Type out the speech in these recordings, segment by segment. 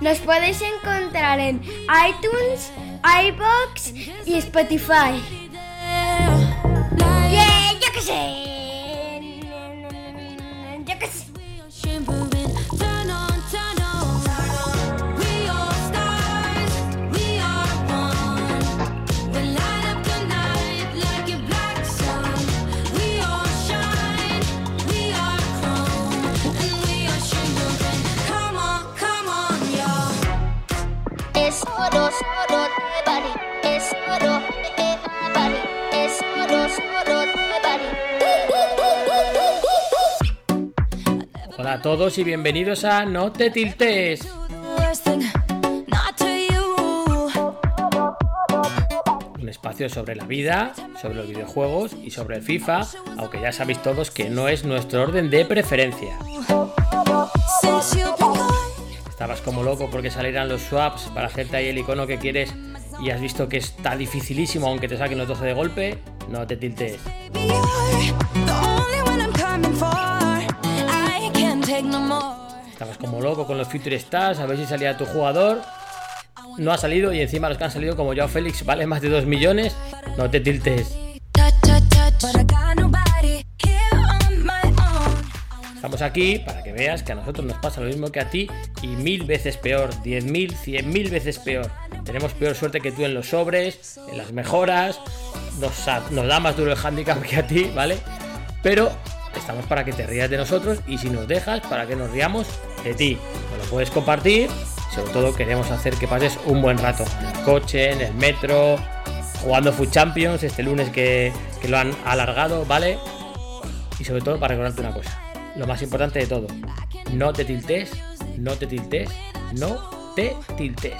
Nos podéis encontrar en iTunes, iBox y Spotify. Yeah, yo qué sé. Todos y bienvenidos a No te tiltes. Un espacio sobre la vida, sobre los videojuegos y sobre el FIFA, aunque ya sabéis todos que no es nuestro orden de preferencia. Estabas como loco porque salieran los swaps para hacerte ahí el icono que quieres y has visto que está dificilísimo aunque te saquen los 12 de golpe, no te tiltes. Estabas como loco con los Future Stars, a ver si salía tu jugador. No ha salido y encima los que han salido como Joao Félix vale más de 2 millones. No te tiltes. Estamos aquí para que veas que a nosotros nos pasa lo mismo que a ti y mil veces peor, diez mil, cien mil veces peor. Tenemos peor suerte que tú en los sobres, en las mejoras, nos, nos da más duro el handicap que a ti, ¿vale? Pero estamos para que te rías de nosotros y si nos dejas, para que nos riamos de ti. Lo puedes compartir, sobre todo queremos hacer que pases un buen rato en el coche, en el metro, jugando Food Champions este lunes que, que lo han alargado, ¿vale? Y sobre todo para recordarte una cosa lo más importante de todo. No te tiltes, no te tiltes, no te tiltes.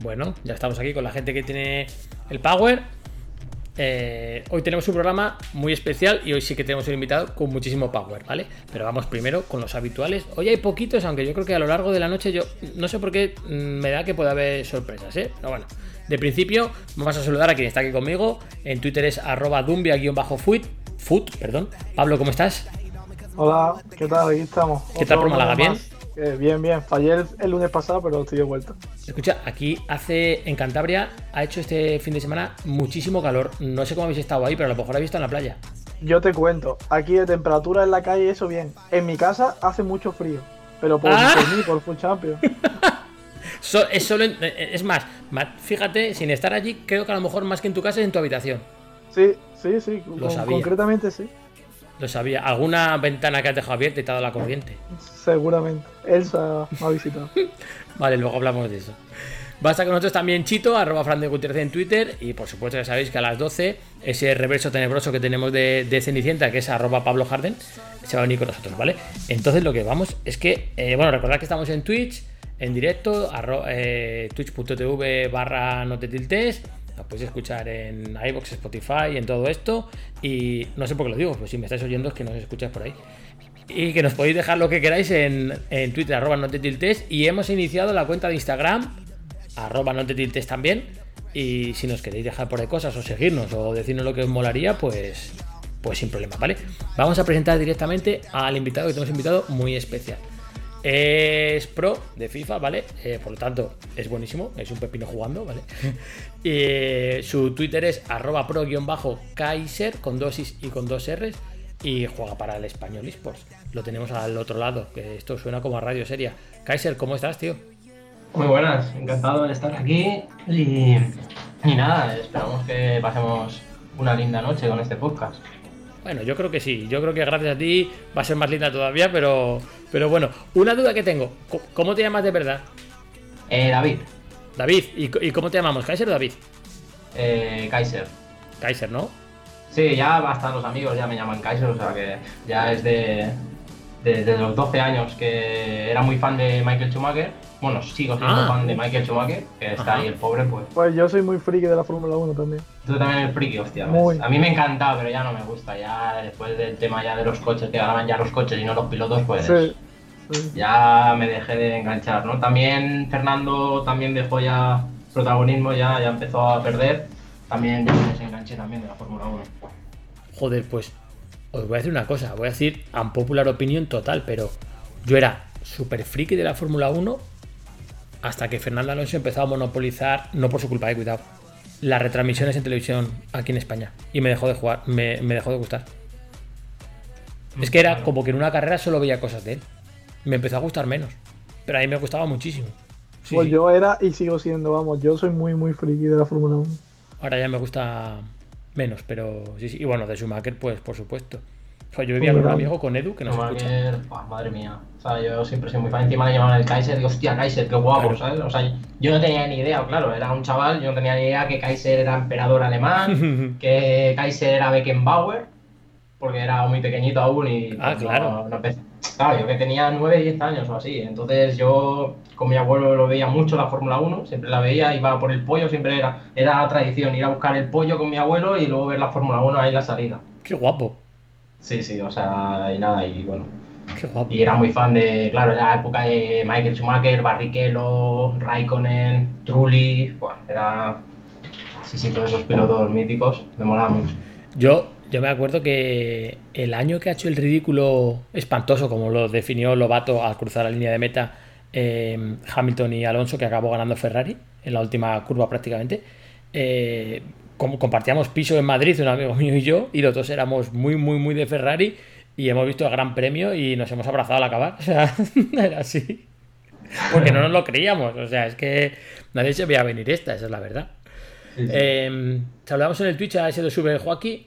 Bueno, ya estamos aquí con la gente que tiene el Power. Eh, hoy tenemos un programa muy especial y hoy sí que tenemos un invitado con muchísimo power, ¿vale? Pero vamos primero con los habituales. Hoy hay poquitos, aunque yo creo que a lo largo de la noche yo no sé por qué mm, me da que puede haber sorpresas, ¿eh? Pero bueno, de principio vamos a saludar a quien está aquí conmigo. En Twitter es arroba dumbia-foot, foot, perdón. Pablo, ¿cómo estás? Hola, ¿qué tal? Aquí estamos. ¿Qué tal por Málaga? ¿Bien? Eh, bien, bien. Fallé el, el, lunes pasado, pero estoy de vuelta. Escucha, aquí hace en Cantabria, ha hecho este fin de semana muchísimo calor. No sé cómo habéis estado ahí, pero a lo mejor habéis visto en la playa. Yo te cuento, aquí de temperatura en la calle, eso bien. En mi casa hace mucho frío, pero por, Ah. por mí, por Full Champions. So- es, solo en- eh, es más, ma- fíjate, sin estar allí, creo que a lo mejor más que en tu casa es en tu habitación. Sí, sí, sí. Lo con- sabía. concretamente sí. Lo sabía. ¿Alguna ventana que has dejado abierta y te ha dado la corriente? Seguramente. Elsa me ha visitado. Vale, luego hablamos de eso. Va a estar con nosotros también Chito, arroba Fran de Gutiérrez en Twitter. Y por supuesto, ya sabéis que a las 12, ese reverso tenebroso que tenemos de, de Cenicienta, que es arroba Pablo Harden, se va a unir con nosotros, ¿vale? Entonces lo que vamos es que, eh, bueno, recordad que estamos en Twitch, en directo, eh, twitch.tv barra no te tiltes. Nos podéis escuchar en iVoox, Spotify, en todo esto. Y no sé por qué lo digo, pues si me estáis oyendo es que nos escucháis por ahí. Y que nos podéis dejar lo que queráis en, en Twitter, arroba no. Y hemos iniciado la cuenta de Instagram, arroba no también. Y si nos queréis dejar por ahí cosas o seguirnos o decirnos lo que os molaría, pues, pues sin problema, ¿vale? Vamos a presentar directamente al invitado que tenemos invitado muy especial. Es pro de FIFA, ¿vale? Eh, por lo tanto, es buenísimo, es un pepino jugando, ¿vale? y eh, su Twitter es arroba pro-kaiser con dos is y con dos R's y juega para el español esports. Lo tenemos al otro lado, que esto suena como a radio seria. Kaiser, ¿cómo estás, tío? Muy buenas, encantado de estar aquí y, y nada, esperamos que pasemos una linda noche con este podcast. Bueno, yo creo que sí. Yo creo que gracias a ti va a ser más linda todavía, pero, pero bueno. Una duda que tengo. ¿Cómo te llamas de verdad? Eh, David, David. ¿Y, cómo te llamamos? ¿Kaiser o David? eh, Kaiser. Kaiser, ¿no? Sí, ya hasta los amigos ya me llaman Kaiser, o sea que ya es de- desde los 12 años que era muy fan de Michael Schumacher. Bueno, sigo siendo Ah. fan de Michael Schumacher, que está Ajá. ahí el pobre, pues. Pues yo soy muy friki de la Fórmula 1 también. Tú también eres friki, hostia. A mí me encantaba, pero ya no me gusta. Ya después del tema ya de los coches, que ganaban ya los coches y no los pilotos, pues Sí. sí. ya me dejé de enganchar, ¿no? También Fernando también dejó ya protagonismo, ya, ya empezó a perder. También ya me desenganché también de la Fórmula 1. Joder, pues os voy a decir una cosa. Voy a decir unpopular opinión total, pero yo era súper friki de la Fórmula 1 hasta que Fernando Alonso empezó a monopolizar, no por su culpa, eh, cuidado, las retransmisiones en televisión aquí en España. Y me dejó de jugar, me, me dejó de gustar. Es que era como que en una carrera solo veía cosas de él. Me empezó a gustar menos. Pero a mí me gustaba muchísimo. Sí, Pues sí. yo era y sigo siendo, vamos, yo soy muy, muy friki de la Fórmula 1. Ahora ya me gusta menos, pero sí, sí. Y bueno, de Schumacher, pues por supuesto. O sea, yo vivía con un amigo, con Edu, que nos escucha. Schumacher, buah, madre mía. O sea, yo siempre soy muy fan. Encima le llamaban el Kaiser. Digo, hostia, Kaiser, qué guapo, Claro. ¿sabes? O sea, yo no tenía ni idea, claro. Era un chaval, yo no tenía ni idea que Kaiser era emperador alemán, que Kaiser era Beckenbauer, porque era muy pequeñito aún y. Ah, pues, no- claro. no empe- claro, yo que tenía 9, 10 años o así. Entonces yo con mi abuelo lo veía mucho la Fórmula 1, siempre la veía, iba por el pollo, siempre era, era tradición ir a buscar el pollo con mi abuelo y luego ver la Fórmula 1 ahí en la salida. Qué guapo, Sí, sí, o sea, y nada, y bueno. qué guapo. Y era muy fan de, claro, la época de Michael Schumacher, Barrichello, Raikkonen, Trulli, bueno, era... Sí, sí, todos esos pilotos míticos, me molaban mucho. Yo, yo me acuerdo que el año que ha hecho el ridículo espantoso, como lo definió Lobato al cruzar la línea de meta, eh, Hamilton y Alonso, que acabó ganando Ferrari en la última curva prácticamente, eh, como compartíamos piso en Madrid, un amigo mío y yo, y los dos éramos muy, muy, muy de Ferrari, y hemos visto el Gran Premio y nos hemos abrazado al acabar. O sea, era así. Porque no nos lo creíamos. O sea, es que nadie se veía venir esta, esa es la verdad. Eh, saludamos en el Twitch a S2V Joaquín,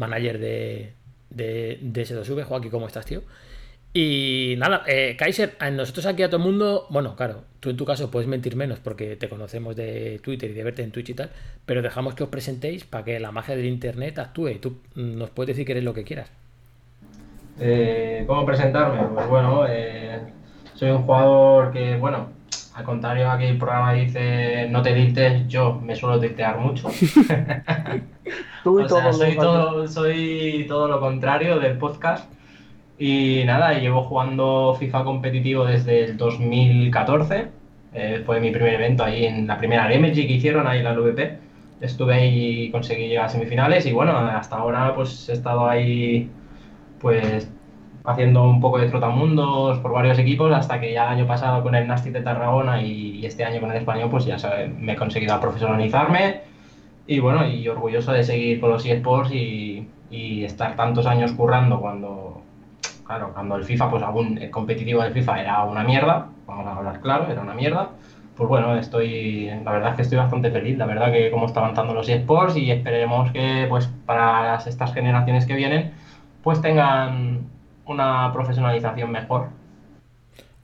manager de, de, de S2V. Joaquín, ¿cómo estás, tío? Y nada, eh, Kaiser, nosotros aquí a todo el mundo, bueno, claro, tú en tu caso puedes mentir menos porque te conocemos de Twitter y de verte en Twitch y tal, pero dejamos que os presentéis para que la magia del internet actúe y tú mm, nos puedes decir que eres lo que quieras. Eh, ¿Cómo presentarme? Pues bueno, eh, soy un jugador que, bueno, al contrario aquí el programa dice no te dictes, yo me suelo dictear mucho. Tú y O todos sea, los soy todo, soy todo lo contrario del podcast. Y nada, llevo jugando FIFA competitivo desde el 2014. Eh, fue mi primer evento ahí en la primera MG que hicieron ahí en la LVP. Estuve ahí y conseguí llegar a semifinales. Y bueno, hasta ahora pues he estado ahí pues haciendo un poco de trotamundos por varios equipos hasta que ya el año pasado con el Nasty de Tarragona y, y este año con el español pues ya sabes, me he conseguido profesionalizarme y bueno, y orgulloso de seguir con los eSports y, y estar tantos años currando cuando, claro, cuando el FIFA, pues aún el competitivo del FIFA era una mierda, vamos a hablar claro, era una mierda. Pues bueno, estoy, la verdad es que estoy bastante feliz, la verdad que cómo están avanzando los eSports y esperemos que pues para las- estas generaciones que vienen pues tengan una profesionalización mejor.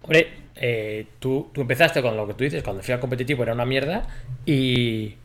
Hombre, eh, tú, tú empezaste con lo que tú dices, cuando fui al competitivo era una mierda y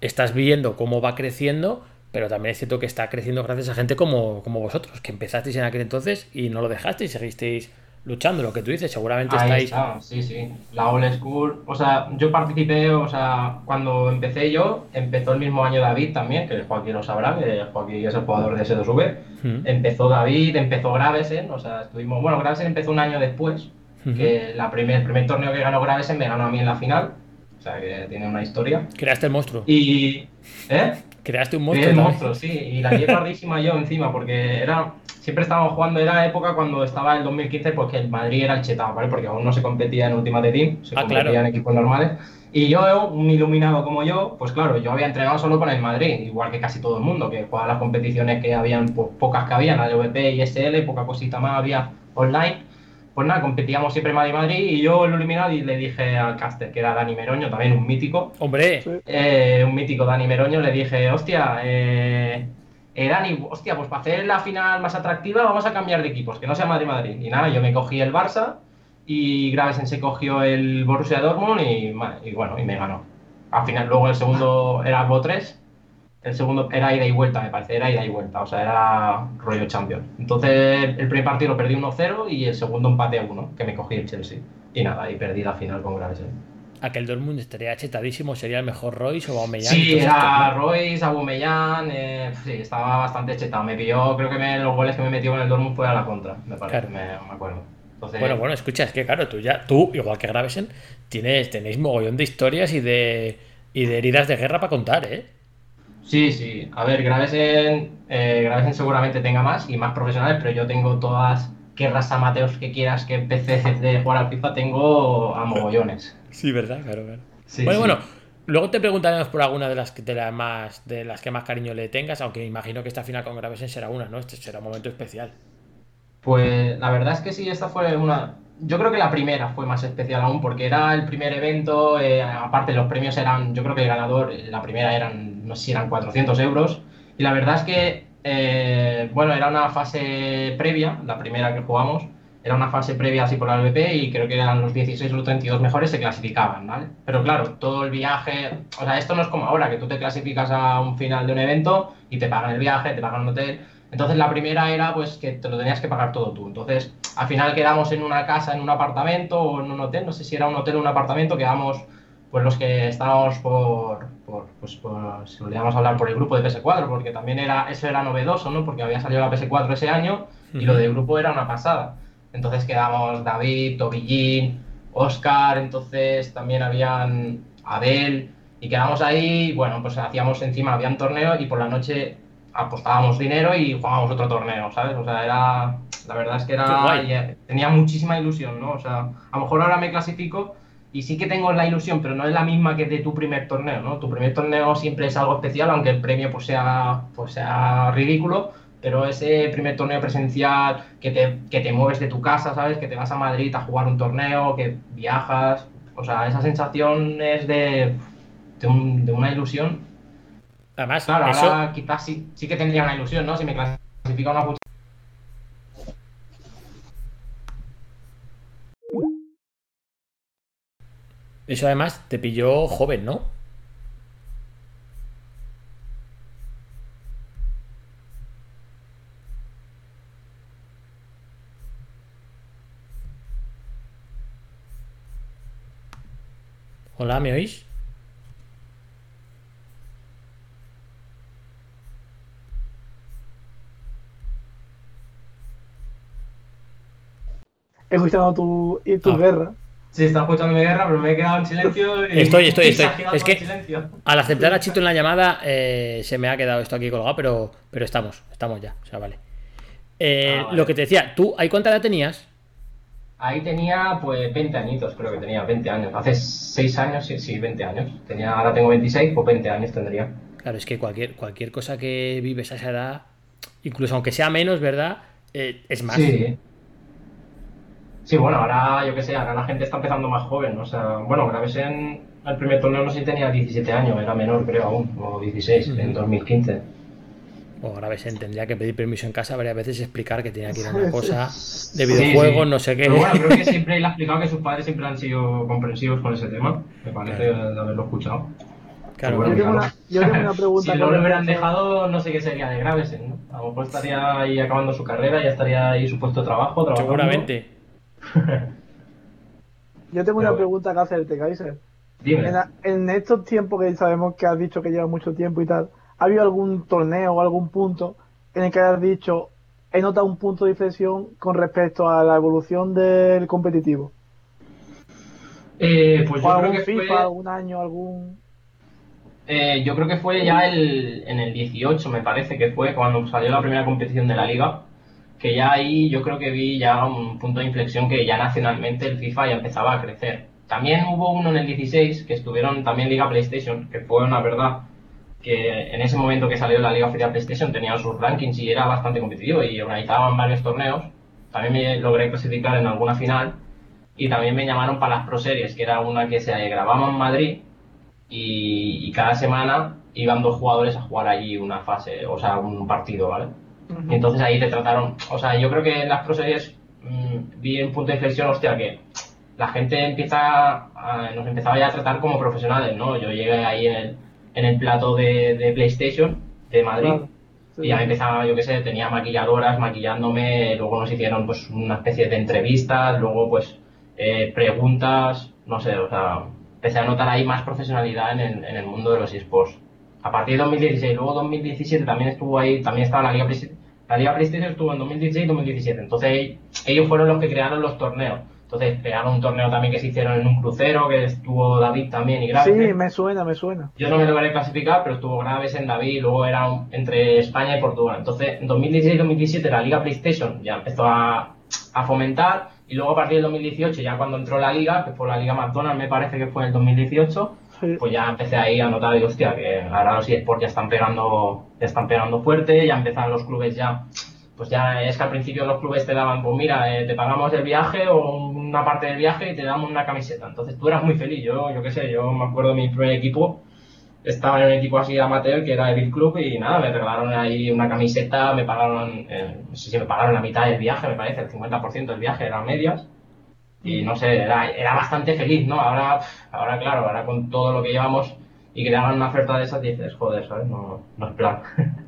estás viendo cómo va creciendo, pero también es cierto que está creciendo gracias a gente como, como vosotros, que empezasteis en aquel entonces y no lo dejasteis, seguisteis luchando, lo que tú dices, seguramente Ahí estáis... está, sí, sí. La old school. O sea, yo participé, o sea, cuando empecé yo, empezó el mismo año David también, que Joaquín lo sabrá, que Joaquín es el jugador de S2V. Mm. Empezó David, empezó Gravesen, o sea, estuvimos. Bueno, Gravesen empezó un año después, Ujú. que la primer, el primer torneo que ganó Gravesen me ganó a mí en la final. O sea, que tiene una historia. Creaste el monstruo. Y. ¿Eh? Creaste un monstruo. el monstruo, sí, y la pardísima yo encima, porque era, siempre estábamos jugando, era época cuando estaba el 2015, pues que el Madrid era el chetado, ¿vale? Porque aún no se competía en Ultimate Team, se Ah, competía claro. en equipos normales. Y yo, un iluminado como yo, pues claro, yo había entrenado solo con el Madrid, igual que casi todo el mundo, que jugaba las competiciones que habían, pues, pocas que había, la de VP y SL, poca cosita más había online. Pues nada, competíamos siempre Madrid-Madrid y yo lo iluminado y le dije al caster, que era Dani Meroño, también un mítico, Hombre, eh, un mítico Dani Meroño, le dije, hostia, eh, eh, Dani, hostia, pues para hacer la final más atractiva vamos a cambiar de equipos, que no sea Madrid-Madrid. Y nada, yo me cogí el Barça y Gravesen se cogió el Borussia Dortmund y, y bueno, y me ganó. Al final, luego el segundo era Bo 3, el segundo era ida y vuelta, me parece, era ida y vuelta, o sea, era rollo champion. Entonces, el primer partido lo perdí 1-0 y el segundo empate a 1, que me cogí el Chelsea. Y nada, y perdí la final con Gravesen. Aquel Dortmund estaría chetadísimo, sería el mejor Royce o Aubameyang. Sí, estos, era ¿no? Royce, Aubameyang, eh, sí, estaba bastante chetado. Me pilló, creo que me- los goles que me metió con el Dortmund fue a la contra, me parece, Claro. me, me acuerdo. Entonces, Bueno, bueno, escucha, es que claro, tú ya, tú, igual que Gravesen, tienes, tenéis mogollón de historias y de, y de heridas de guerra para contar, ¿eh? Sí, sí. A ver, Gravesen, eh, Gravesen seguramente tenga más y más profesionales, pero yo tengo todas guerras amateurs que quieras que empecé de jugar al FIFA, tengo a mogollones. Sí, ¿verdad? Claro, claro. Sí, bueno, sí. bueno, luego te preguntaremos por alguna de las que de las más de las que más cariño le tengas, aunque imagino que esta final con Gravesen será una, ¿no? Este será un momento especial. Pues la verdad es que sí, esta fue una... Yo creo que la primera fue más especial aún porque era el primer evento, eh, aparte los premios eran, yo creo que el ganador, eh, la primera eran, no sé si eran 400 euros, y la verdad es que, eh, bueno, era una fase previa, la primera que jugamos, era una fase previa así por la LVP y creo que eran los 16 o los 32 mejores se clasificaban, ¿vale? Pero claro, todo el viaje, o sea, esto no es como ahora, que tú te clasificas a un final de un evento y te pagan el viaje, te pagan un hotel, entonces la primera era pues que te lo tenías que pagar todo tú. Entonces al final quedamos en una casa, en un apartamento o en un hotel, no sé si era un hotel o un apartamento, quedamos pues los que estábamos por, por pues por, si solíamos hablar por el grupo de PS4, porque también era, eso era novedoso, ¿no? Porque había salido la PS4 ese año y lo del grupo era una pasada. Entonces quedamos David, Tobillín, Oscar, entonces también habían Abel, y quedamos ahí, bueno, pues hacíamos encima, había un torneo y por la noche apostábamos dinero y jugábamos otro torneo, ¿sabes? O sea, era, la verdad es que era, eh, tenía muchísima ilusión, ¿no? O sea, a lo mejor ahora me clasifico y sí que tengo la ilusión, pero no es la misma que de tu primer torneo, ¿no? Tu primer torneo siempre es algo especial, aunque el premio pues sea, pues sea ridículo, pero ese primer torneo presencial que te, que te mueves de tu casa, ¿sabes? Que te vas a Madrid a jugar un torneo, que viajas, o sea, esa sensación es de, de, un- de una ilusión Además, Claro, eso, ahora quizás sí, sí que tendría una ilusión, ¿no? Si me clasifica una eso además te pilló joven, ¿no? Hola, ¿me oís? Escuchando tu, y tu Ah. guerra. Sí, está escuchando mi guerra, pero me he quedado en silencio. Y Estoy, estoy, estoy. Es que-. Al aceptar a Chito en la llamada, eh, se me ha quedado esto aquí colgado, pero, pero estamos, estamos ya, o sea, vale. Eh, Ah, vale. Lo que te decía, ¿tú ahí cuánta edad tenías? Ahí tenía, pues, 20 añitos, creo que tenía, 20 años. Hace 6 años, sí, sí, 20 años. Tenía, ahora tengo 26, pues 20 años tendría. Claro, es que cualquier, cualquier cosa que vives a esa edad, incluso aunque sea menos, ¿verdad? Eh, es más. Sí. Sí, bueno, ahora, yo qué sé, ahora la gente está empezando más joven. O sea, bueno, Graves en el primer torneo no sé si tenía 17 años, era menor, creo, aún, o 16, en 2015. O ahora ves, tendría que pedir permiso en casa varias veces y explicar que tenía que ir a una cosa de videojuegos, sí. no sé qué. Pero bueno, creo que siempre le ha explicado que sus padres siempre han sido comprensivos con ese tema. Me parece Claro. de haberlo escuchado. Claro, Bueno, yo, tengo una, yo tengo una pregunta. si no lo hubieran dejado, no sé qué sería de Gravesen, ¿no? A lo mejor estaría ahí acabando su carrera, ya estaría ahí su puesto de trabajo, trabajando. seguramente. Yo tengo Pero una pregunta que hacerte, Kaiser. Dime. En, en estos tiempos que sabemos que has dicho que lleva mucho tiempo y tal, ¿ha habido algún torneo o algún punto en el que hayas dicho, he notado un punto de inflexión con respecto a la evolución del competitivo? Eh, pues ¿O yo creo que FIFA, fue... algún año, algún...? Eh, yo creo que fue ya el, en el 18, me parece que fue, cuando salió la primera competición de la liga, que ya ahí yo creo que vi ya un punto de inflexión que ya nacionalmente el FIFA ya empezaba a crecer. También hubo uno en el 16 que estuvieron también Liga PlayStation, que fue una verdad que en ese momento que salió la Liga Oficial PlayStation tenían sus rankings y era bastante competitivo y organizaban varios torneos. También me logré clasificar en alguna final y también me llamaron para las Pro Series, que era una que se grababa en Madrid y, y cada semana iban dos jugadores a jugar allí una fase, o sea, un partido, ¿vale? Y entonces ahí te trataron, o sea, yo creo que en las Pro Series mmm, vi un punto de inflexión, hostia, que la gente empieza, a, nos empezaba ya a tratar como profesionales, ¿no? Yo llegué ahí en el, en el plato de, de PlayStation de Madrid. Claro, sí. Y ya empezaba, yo qué sé, tenía maquilladoras maquillándome, luego nos hicieron pues una especie de entrevistas, luego pues eh, preguntas, no sé, o sea, empecé a notar ahí más profesionalidad en el, en el mundo de los esports. A partir de 2016, luego 2017 también estuvo ahí, también estaba la Liga PlayStation, la Liga PlayStation estuvo en 2016 y 2017, entonces ellos fueron los que crearon los torneos. Entonces crearon un torneo también que se hicieron en un crucero, que estuvo David también y Graves. Sí, me suena, me suena. Yo no me logré clasificar, pero estuvo Graves en David, luego era un- entre España y Portugal. Entonces, en 2016 y 2017 la Liga PlayStation ya empezó a, a fomentar, y luego a partir del 2018, ya cuando entró la Liga, que fue la Liga McDonald's, me parece que fue en el 2018, Sí. pues ya empecé ahí a notar, digo, hostia, que ahora los eSports ya están pegando, ya están pegando fuerte, ya empiezan los clubes ya, pues ya es que al principio los clubes te daban, pues mira, eh, te pagamos el viaje o una parte del viaje y te damos una camiseta. Entonces tú eras muy feliz, yo, yo qué sé, yo me acuerdo de mi primer equipo, estaba en un equipo así amateur que era el Bill Club y nada, me regalaron ahí una camiseta, me pagaron, eh, no sé si me pagaron la mitad del viaje, me parece, el 50% del viaje eran medias. Y no sé, era, era bastante feliz, ¿no? Ahora, ahora claro, ahora con todo lo que llevamos y que te hagan una oferta de esas dices, joder, ¿sabes? No, no es plan.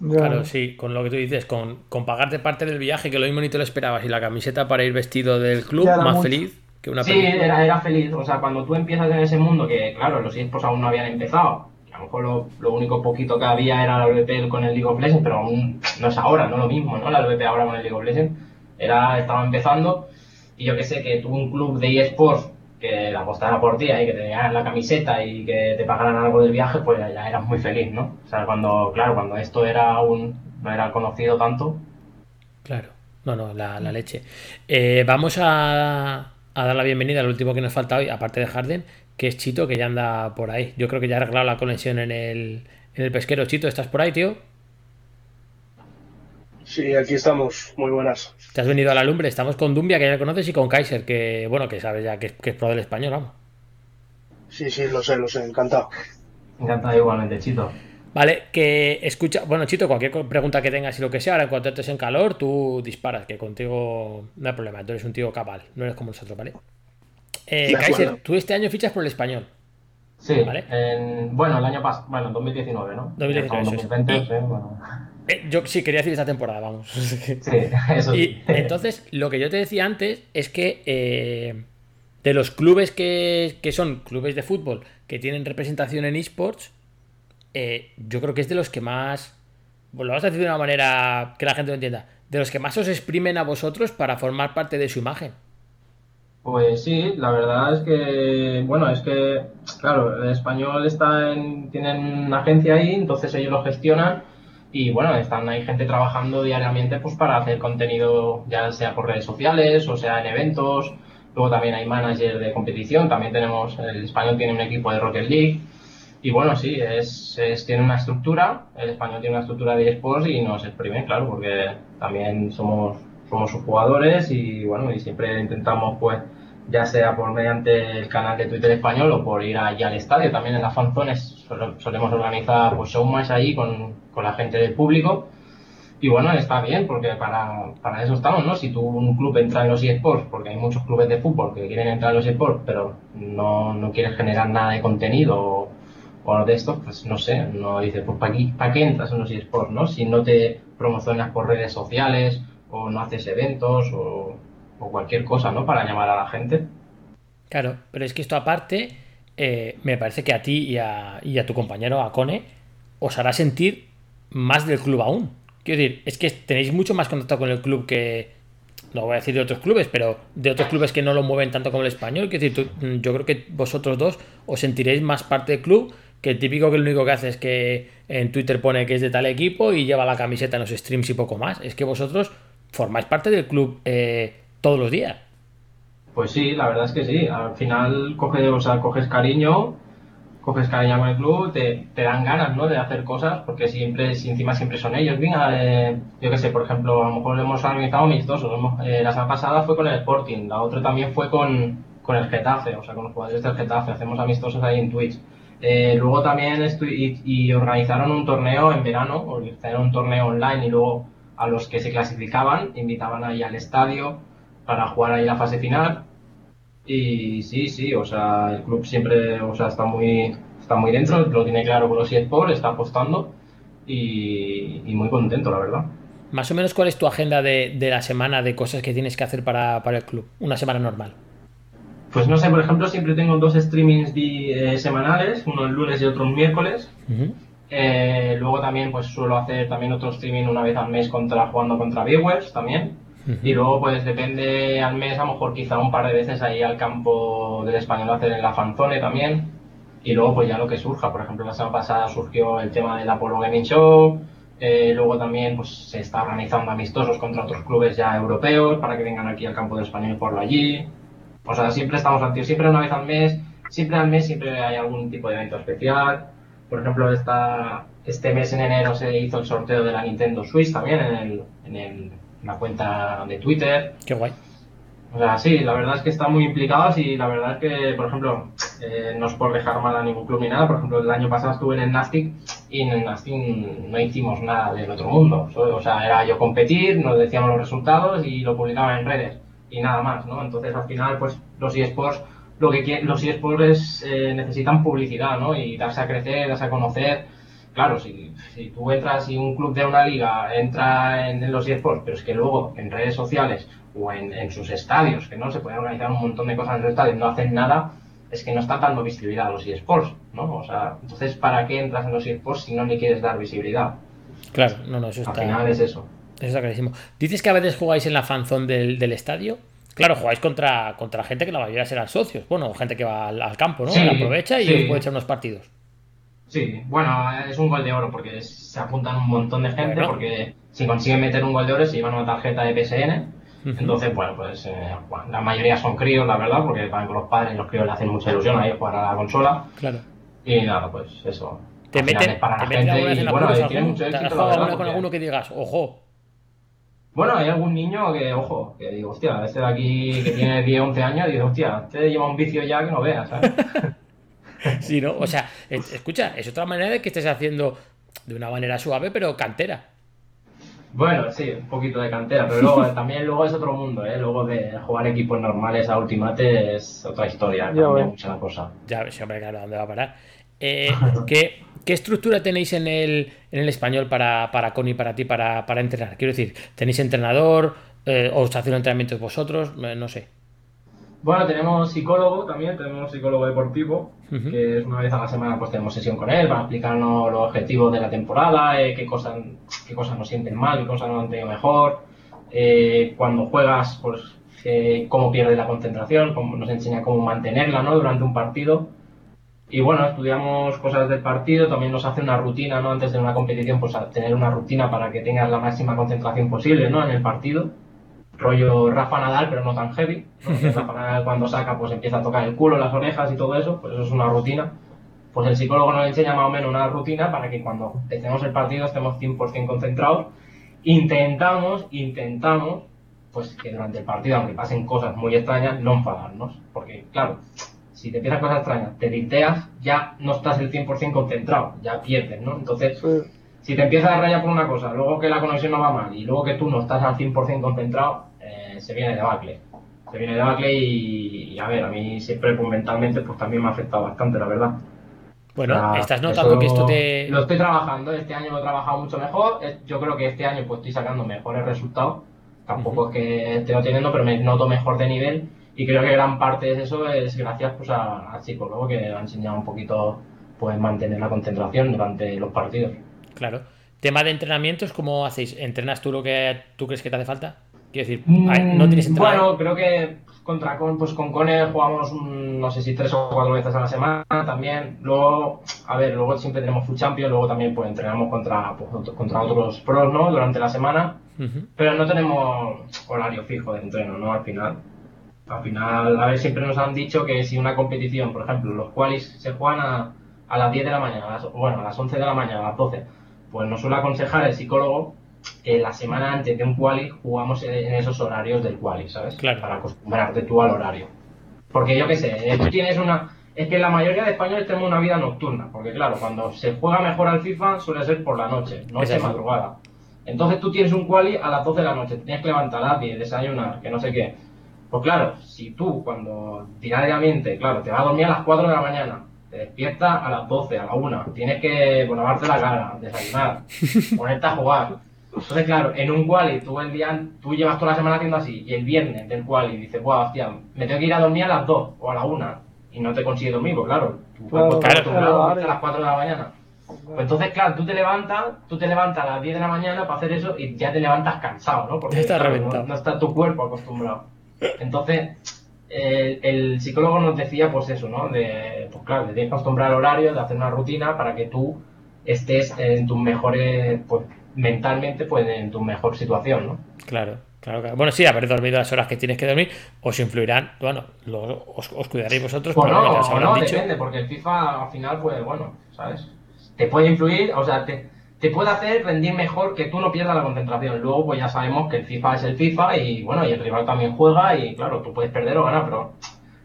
Ya. Claro, sí, con lo que tú dices, con, con pagarte parte del viaje, que lo mismo ni te lo esperabas, y la camiseta para ir vestido del club, más mucho. feliz que una Sí, película. era, era feliz. O sea, cuando tú empiezas en ese mundo, que claro, los eSports aún no habían empezado, que a lo mejor lo, lo único poquito que había era la LVP con el League of Legends, pero aún no es ahora, no lo mismo, ¿no? La LVP ahora con el League of Legends era, estaba empezando, y yo que sé, que tuvo un club de eSports que la apostara por ti y que te dieran la camiseta y que te pagaran algo del viaje, pues ya eras muy feliz, ¿no? O sea, cuando, claro, cuando esto era aún, no era conocido tanto, Claro, no, no, la, la leche. Eh, vamos a, a dar la bienvenida al último que nos falta hoy, aparte de Harden, que es Chito, que ya anda por ahí. Yo creo que ya ha arreglado la conexión en el, en el pesquero. Chito, ¿estás por ahí, tío? Sí, aquí estamos. Muy buenas. Te has venido a la lumbre. Estamos con Dumbia, que ya conoces, y con Kaiser, que bueno, que sabes ya que, que es pro del español, vamos. Sí, sí, lo sé, lo sé. Encantado. encantado igualmente, Chito. Vale, que escucha, bueno, Chito, cualquier pregunta que tengas y lo que sea, ahora en cuanto estés en calor, tú disparas, que contigo no hay problema, tú eres un tío cabal, no eres como nosotros, ¿vale? Eh, Kaiser, tú este año fichas por el español. Sí, Vale. en- bueno, el año pasado, bueno, en 2019, ¿no? 2019, Con eso es. 2020, Y- sí, bueno. Eh, yo sí quería decir esta temporada, vamos. Sí, eso Y entonces, lo que yo te decía antes es que eh, de los clubes que, que son clubes de fútbol que tienen representación en esports, eh, yo creo que es de los que más, bueno, lo vamos a decir de una manera que la gente lo entienda, de los que más os exprimen a vosotros para formar parte de su imagen. Pues sí, la verdad es que, bueno, es que, claro, el español está en, tienen una agencia ahí, entonces ellos lo gestionan y bueno, están hay gente trabajando diariamente pues para hacer contenido, ya sea por redes sociales o sea en eventos. Luego también hay manager de competición, también tenemos, el español tiene un equipo de Rocket League. Y bueno, sí, es, es- tiene una estructura, el español tiene una estructura de esports y nos exprime, claro, porque también somos, somos sus jugadores y bueno, y siempre intentamos pues, ya sea por mediante el canal de Twitter español o por ir allí al estadio, también en las fanzones sole- solemos organizar pues showmatch ahí con, con la gente del público y bueno, está bien, porque para, para eso estamos, ¿no? Si tú un club entra en los eSports, porque hay muchos clubes de fútbol que quieren entrar en los eSports, pero no, no quieres generar nada de contenido o, o de esto, pues no sé, no dices, pues ¿para qué, para qué entras en los eSports, no? Si no te promocionas por redes sociales o no haces eventos o, o cualquier cosa, ¿no? Para llamar a la gente. Claro, pero es que esto aparte, eh, me parece que a ti y a, y a tu compañero, a Cone, os hará sentir más del club aún. Quiero decir, es que tenéis mucho más contacto con el club que, no voy a decir de otros clubes, pero de otros clubes que no lo mueven tanto como el español. Quiero decir, tú- yo creo que vosotros dos os sentiréis más parte del club que el típico que lo único que hace es que en Twitter pone que es de tal equipo y lleva la camiseta en los streams y poco más. Es que vosotros formáis parte del club eh, todos los días. Pues sí, la verdad es que sí. Al final coges, o sea, coges cariño, coges cariño con el club, te, dan ganas, ¿no? De hacer cosas, porque siempre, si encima siempre son ellos. Venga, eh, yo qué sé, por ejemplo, a lo mejor hemos organizado amistosos. eh, la semana pasada fue con el Sporting, la otra también fue con, con el Getafe, o sea, con los jugadores del Getafe. Hacemos amistosos ahí en Twitch. Eh, luego también y, y organizaron un torneo en verano, organizaron un torneo online y luego a los que se clasificaban invitaban ahí al estadio para jugar ahí la fase final. Y sí, sí, o sea, el club siempre, o sea, está muy, está muy dentro, lo tiene claro con los eSports, está apostando y, y muy contento, la verdad. Más o menos, ¿cuál es tu agenda de, de la semana de cosas que tienes que hacer para, para el club? Una semana normal. Pues no sé, por ejemplo, siempre tengo dos streamings di- eh, semanales, uno el lunes y otro el miércoles. Eh, luego también pues suelo hacer también otro streaming una vez al mes contra jugando contra viewers también. Y luego pues depende al mes a lo mejor quizá un par de veces ahí al campo del español hacer en la fanzone también. Y luego pues ya lo que surja, por ejemplo la semana pasada surgió el tema del Apollo Gaming Show. Eh, luego también pues se está organizando amistosos contra otros clubes ya europeos para que vengan aquí al campo del español por allí. O sea, siempre estamos activos, siempre una vez al mes, siempre al mes siempre hay algún tipo de evento especial. Por ejemplo, esta, este mes en enero se hizo el sorteo de la Nintendo Switch también en, el, en, el- en la cuenta de Twitter. Qué guay. O sea, sí, la verdad es que están muy implicados y la verdad es que, por ejemplo, eh, no es por dejar mal a ningún club ni nada, por ejemplo, el año pasado estuve en el Nastic y en el Nastic no hicimos nada del otro mundo. O sea, era yo competir, nos decíamos los resultados y lo publicaban en redes y nada más, ¿no? Entonces, al final, pues los eSports, lo que quieren, los eSports es, eh, necesitan publicidad, ¿no? Y darse a crecer, darse a conocer. Claro, si, si tú entras y un club de una liga entra en, en los eSports, pero es que luego en redes sociales o en, en sus estadios, que no se pueden organizar un montón de cosas en los estadios, no hacen nada, es que no está dando visibilidad a los eSports, ¿no? O sea, entonces, ¿para qué entras en los eSports si no le quieres dar visibilidad? Claro, no, no, eso Al está, final es eso. eso está clarísimo. Dices que a veces jugáis en la fanzone del, del estadio. Claro, jugáis contra, contra gente que la mayoría serán socios. Bueno, gente que va al, al campo, ¿no? Sí, La aprovecha y sí. os puede echar unos partidos. Sí, bueno, es un gol de oro porque se apuntan un montón de gente Bueno. porque si consiguen meter un gol de oro se llevan una tarjeta de PSN. Entonces, bueno, pues eh, bueno, la mayoría son críos, la verdad, porque con los padres y los críos le hacen mucha ilusión ahí jugar a la consola. Claro. Y nada, pues eso. ¿Te meten, para te la meten gente y, en bueno, tiene mucho ¿Te has éxito, la verdad, con porque- alguno que digas, ojo? Bueno, hay algún niño que, ojo, que digo, hostia, este de aquí que tiene 10, 11 años, digo, hostia, este lleva un vicio ya que no veas, ¿sabes? Sí, ¿no? O sea, es- escucha, es otra manera de que estés haciendo de una manera suave, pero cantera. Bueno, sí, un poquito de cantera, pero luego también luego es otro mundo, ¿eh? Luego de jugar equipos normales a Ultimate es otra historia, Ya cambia la cosa. Ya ves, hombre, claro, ¿dónde va a parar? Eh, ¿qué, qué estructura tenéis en el, en el español para, para Connie, para ti, para, para entrenar? Quiero decir, ¿tenéis entrenador? Eh, ¿Os hacéis entrenamientos vosotros? Eh, no sé. Bueno, tenemos psicólogo también, tenemos psicólogo deportivo, que es una vez a la semana pues tenemos sesión con él para explicarnos los objetivos de la temporada, eh, qué cosas qué cosas nos sienten mal, qué cosas nos han tenido mejor, eh, cuando juegas, pues eh, cómo pierdes la concentración, cómo nos enseña cómo mantenerla ¿no? durante un partido. Y bueno, estudiamos cosas del partido, también nos hace una rutina, ¿no? Antes de una competición, pues tener una rutina para que tengas la máxima concentración posible, ¿no? En el partido. Rollo Rafa Nadal, pero no tan heavy. Rafa Nadal cuando saca, pues empieza a tocar el culo, las orejas y todo eso, pues eso es una rutina. Pues el psicólogo nos enseña más o menos una rutina para que cuando empecemos el partido estemos 100% concentrados. Intentamos, intentamos, pues que durante el partido, aunque pasen cosas muy extrañas, no enfadarnos. Porque, claro, si te empiezan cosas extrañas, te dicteas, ya no estás el 100% concentrado, ya pierdes, ¿no? Entonces, Sí. si te empiezas a rayar por una cosa, luego que la conexión no va mal y luego que tú no estás al 100% concentrado, se viene de debacle. Se viene de debacle y, y, a ver, a mí siempre pues, mentalmente pues también me ha afectado bastante, la verdad. Bueno, ¿estás notando que esto te... Lo estoy trabajando, este año lo he trabajado mucho mejor, yo creo que este año pues estoy sacando mejores resultados, tampoco es que esté obteniendo, pero me noto mejor de nivel y creo que gran parte de eso es gracias pues a- al psicólogo que me ha enseñado un poquito pues mantener la concentración durante los partidos. Claro. Tema de entrenamientos, ¿cómo hacéis? ¿Entrenas tú lo que tú crees que te hace falta? Quiero decir, ¿no tienes Mm, entrenador? Bueno, creo que contra con, pues con Cone jugamos no sé si tres o cuatro veces a la semana también. Luego, a ver, luego siempre tenemos Food Champions, luego también pues entrenamos contra, pues, contra otros pros, ¿no? Durante la semana. Pero no tenemos horario fijo de entreno, ¿no? Al final. Al final, a ver, siempre nos han dicho que si una competición, por ejemplo, los qualis se juegan a, a las 10 de la mañana, a las- bueno, a las 11 de la mañana, a las 12, pues nos suele aconsejar el psicólogo que la semana antes de un quali jugamos en, esos horarios del quali, ¿sabes? Claro. Para acostumbrarte tú al horario. Porque yo qué sé, eh, tú tienes una... Es que la mayoría de españoles tenemos una vida nocturna, porque claro, cuando se juega mejor al FIFA suele ser por la noche, noche madrugada. Entonces tú tienes un quali a las 12 de la noche, tienes que levantar a las 10, desayunar, que no sé qué. Pues claro, si tú cuando diariamente, claro, te vas a dormir a las 4 de la mañana, te despiertas a las 12, a la 1, tienes que bueno, lavarte la cara, desayunar, ponerte a jugar. Entonces, claro, en un quali tú el día, tú llevas toda la semana haciendo así, y el viernes del quali dices, guau, hostia, me tengo que ir a dormir a las 2 o a la 1, y no te consigues dormir, pues claro, está Claro. Claro. dormirte a las 4 de la mañana. Pues entonces, claro, tú te levantas, tú te levantas a las 10 de la mañana para hacer eso y ya te levantas cansado, ¿no? Porque claro, no, no está tu cuerpo acostumbrado. Entonces, el, el psicólogo nos decía, pues eso, ¿no? De, pues claro, te tienes que acostumbrar al horario, de hacer una rutina para que tú estés en tus mejores, pues mentalmente, pues en tu mejor situación, ¿no? Claro, claro, claro. Bueno, sí, haber dormido las horas que tienes que dormir os influirán, bueno, lo- os, os cuidaréis vosotros, Pues no, os no, dicho. depende, porque el FIFA al final, pues bueno, ¿sabes? Te puede influir, o sea, te, te puede hacer rendir mejor que tú no pierdas la concentración. Luego, pues ya sabemos que el FIFA es el FIFA y bueno, y el rival también juega y claro, tú puedes perder o ganar, pero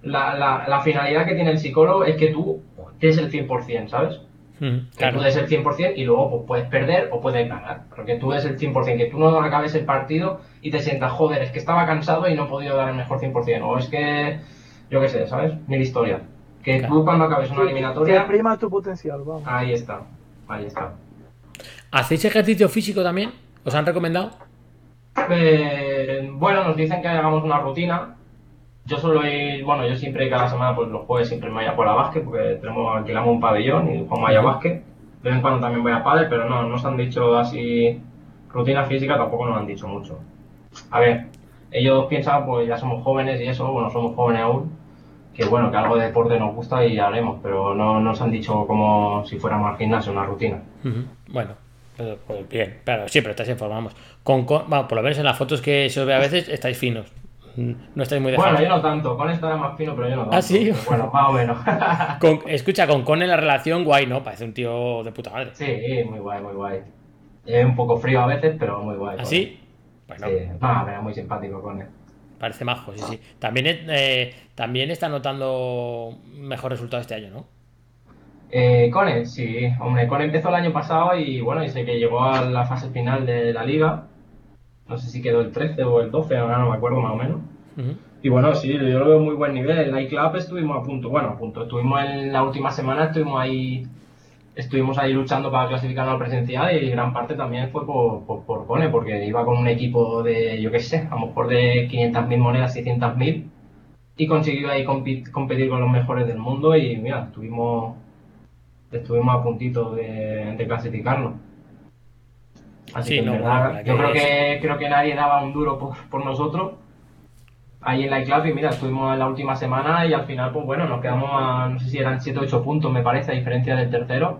la, la, la finalidad que tiene el psicólogo es que tú des el 100%, ¿sabes? Mm, Que claro. tú des el 100% y luego pues, puedes perder o puedes ganar. Pero que tú des el 100%, que tú no acabes el partido y te sientas, joder, es que estaba cansado y no he podido dar el mejor 100%. O es que, yo qué sé, ¿sabes? Mil historias. Que Claro. tú cuando acabes una Que eliminatoria... exprima tu potencial, vamos. Ahí está, ahí está. ¿Hacéis ejercicio físico también? ¿Os han recomendado? Eh, bueno, nos dicen que hagamos una rutina. Yo suelo ir, bueno, yo siempre cada semana, pues los jueves siempre me voy a jugar a básquet porque tenemos, alquilamos un pabellón y jugamos ahí a básquet. De vez en cuando también voy a pádel, pero no, no nos han dicho así rutina física, tampoco nos han dicho mucho. A ver, ellos piensan, pues ya somos jóvenes y eso, bueno, somos jóvenes aún, que bueno, que algo de deporte nos gusta y haremos, pero no nos han dicho como si fuéramos al gimnasio, una rutina. Bueno, pues, pues bien, claro, siempre estáis informados. Con, con- bueno, por lo menos en las fotos que se os ve a veces estáis finos. No estáis muy Bueno, dejados. yo no tanto, con esta era más fino, pero yo no tanto. ¿Ah, sí? Bueno, más o menos. Con- escucha, con Cone la relación guay, ¿no? Parece un tío de puta madre. sí, muy guay, muy guay. Es un poco frío a veces, pero muy guay. con ¿Así? Bueno, él. Sí, pero muy simpático con él. parece majo, sí, sí. También, eh, también está notando mejor resultado este año, ¿no? Eh, Cone, sí, hombre, Cone empezó el año pasado y bueno, y sé que llegó a la fase final de la liga. No sé si quedó el 13 o el 12, ahora no me acuerdo más o menos. Y bueno, sí, yo lo veo muy buen nivel. En iClub estuvimos a punto, bueno, a punto. Estuvimos en la última semana, estuvimos ahí, estuvimos ahí luchando para clasificarnos al presencial y gran parte también fue por, por, por Cone, porque iba con un equipo de, yo qué sé, a lo mejor de 500.000 monedas, 600.000 y consiguió ahí competir con los mejores del mundo y mira, estuvimos, estuvimos a puntito de, de clasificarnos. Así Sí, que en verdad, yo que creo es- que creo que nadie daba un duro por, por nosotros ahí en la iClub y mira, estuvimos en la última semana y al final, pues bueno, nos quedamos a, no sé si eran 7 o 8 puntos, me parece, a diferencia del tercero.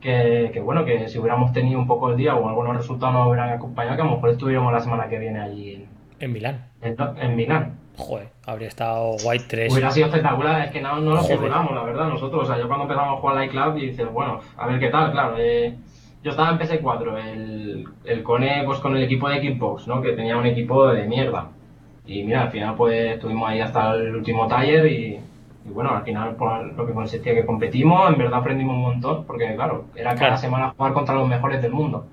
Que, que bueno, que si hubiéramos tenido un poco el día o algunos resultados nos hubieran acompañado, que a lo mejor estuviéramos la semana que viene allí En Milán. en, Milán. Joder, habría estado guay 3. Hubiera sido espectacular, es que no, no lo figuramos, la verdad, nosotros. O sea, yo cuando empezamos a jugar la iClub y dices, bueno, a ver qué tal, claro. eh, yo estaba en PS4, el, el Cone pues con el equipo de Xbox, ¿no? Que tenía un equipo de mierda. Y mira, al final pues estuvimos ahí hasta el último taller y, y bueno, al final pues, lo que consistía que competimos, en verdad aprendimos un montón, porque claro, era cada Claro. semana jugar contra los mejores del mundo.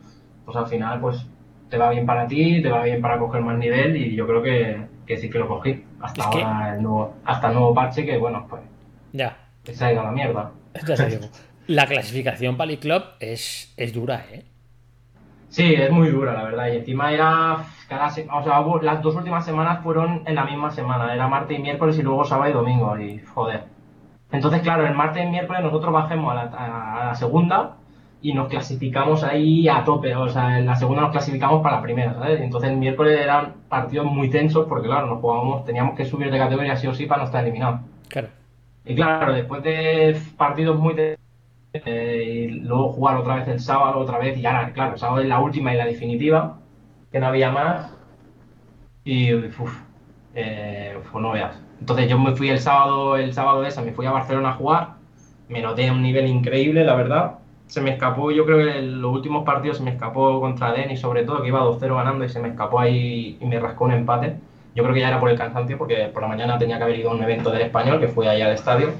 Pues al final pues te va bien para ti, te va bien para coger más nivel y yo creo que, que sí que lo cogí. Hasta Es que- ahora el nuevo, hasta el nuevo parche que bueno, pues Ya, que se ha ido a la mierda. ya. La clasificación para el club es, es dura, ¿eh? Sí, es muy dura, la verdad. Y encima era cada se- o sea, hubo- las dos últimas semanas fueron en la misma semana. Era martes y miércoles y luego sábado y domingo. Y joder. Entonces, claro, el martes y miércoles nosotros bajemos a la, a la segunda y nos clasificamos ahí a tope. O sea, en la segunda nos clasificamos para la primera, ¿sabes? Entonces el miércoles eran partidos muy tensos porque, claro, nos jugábamos, teníamos que subir de categoría sí o sí para no estar eliminados. Claro. Y claro, después de partidos muy de- eh, y luego jugar otra vez el sábado, otra vez, y ahora, claro, el sábado es la última y la definitiva. que no había más. Y uff, eh, pues no veas. Entonces yo me fui el sábado, el sábado esa, me fui a Barcelona a jugar, me noté a un nivel increíble, la verdad. Se me escapó, yo creo que en los últimos partidos se me escapó contra Denis, sobre todo, que iba 2-0 ganando y se me escapó ahí y me rascó un empate. Yo creo que ya era por el cansancio, porque por la mañana tenía que haber ido a un evento del español, que fue ahí al estadio.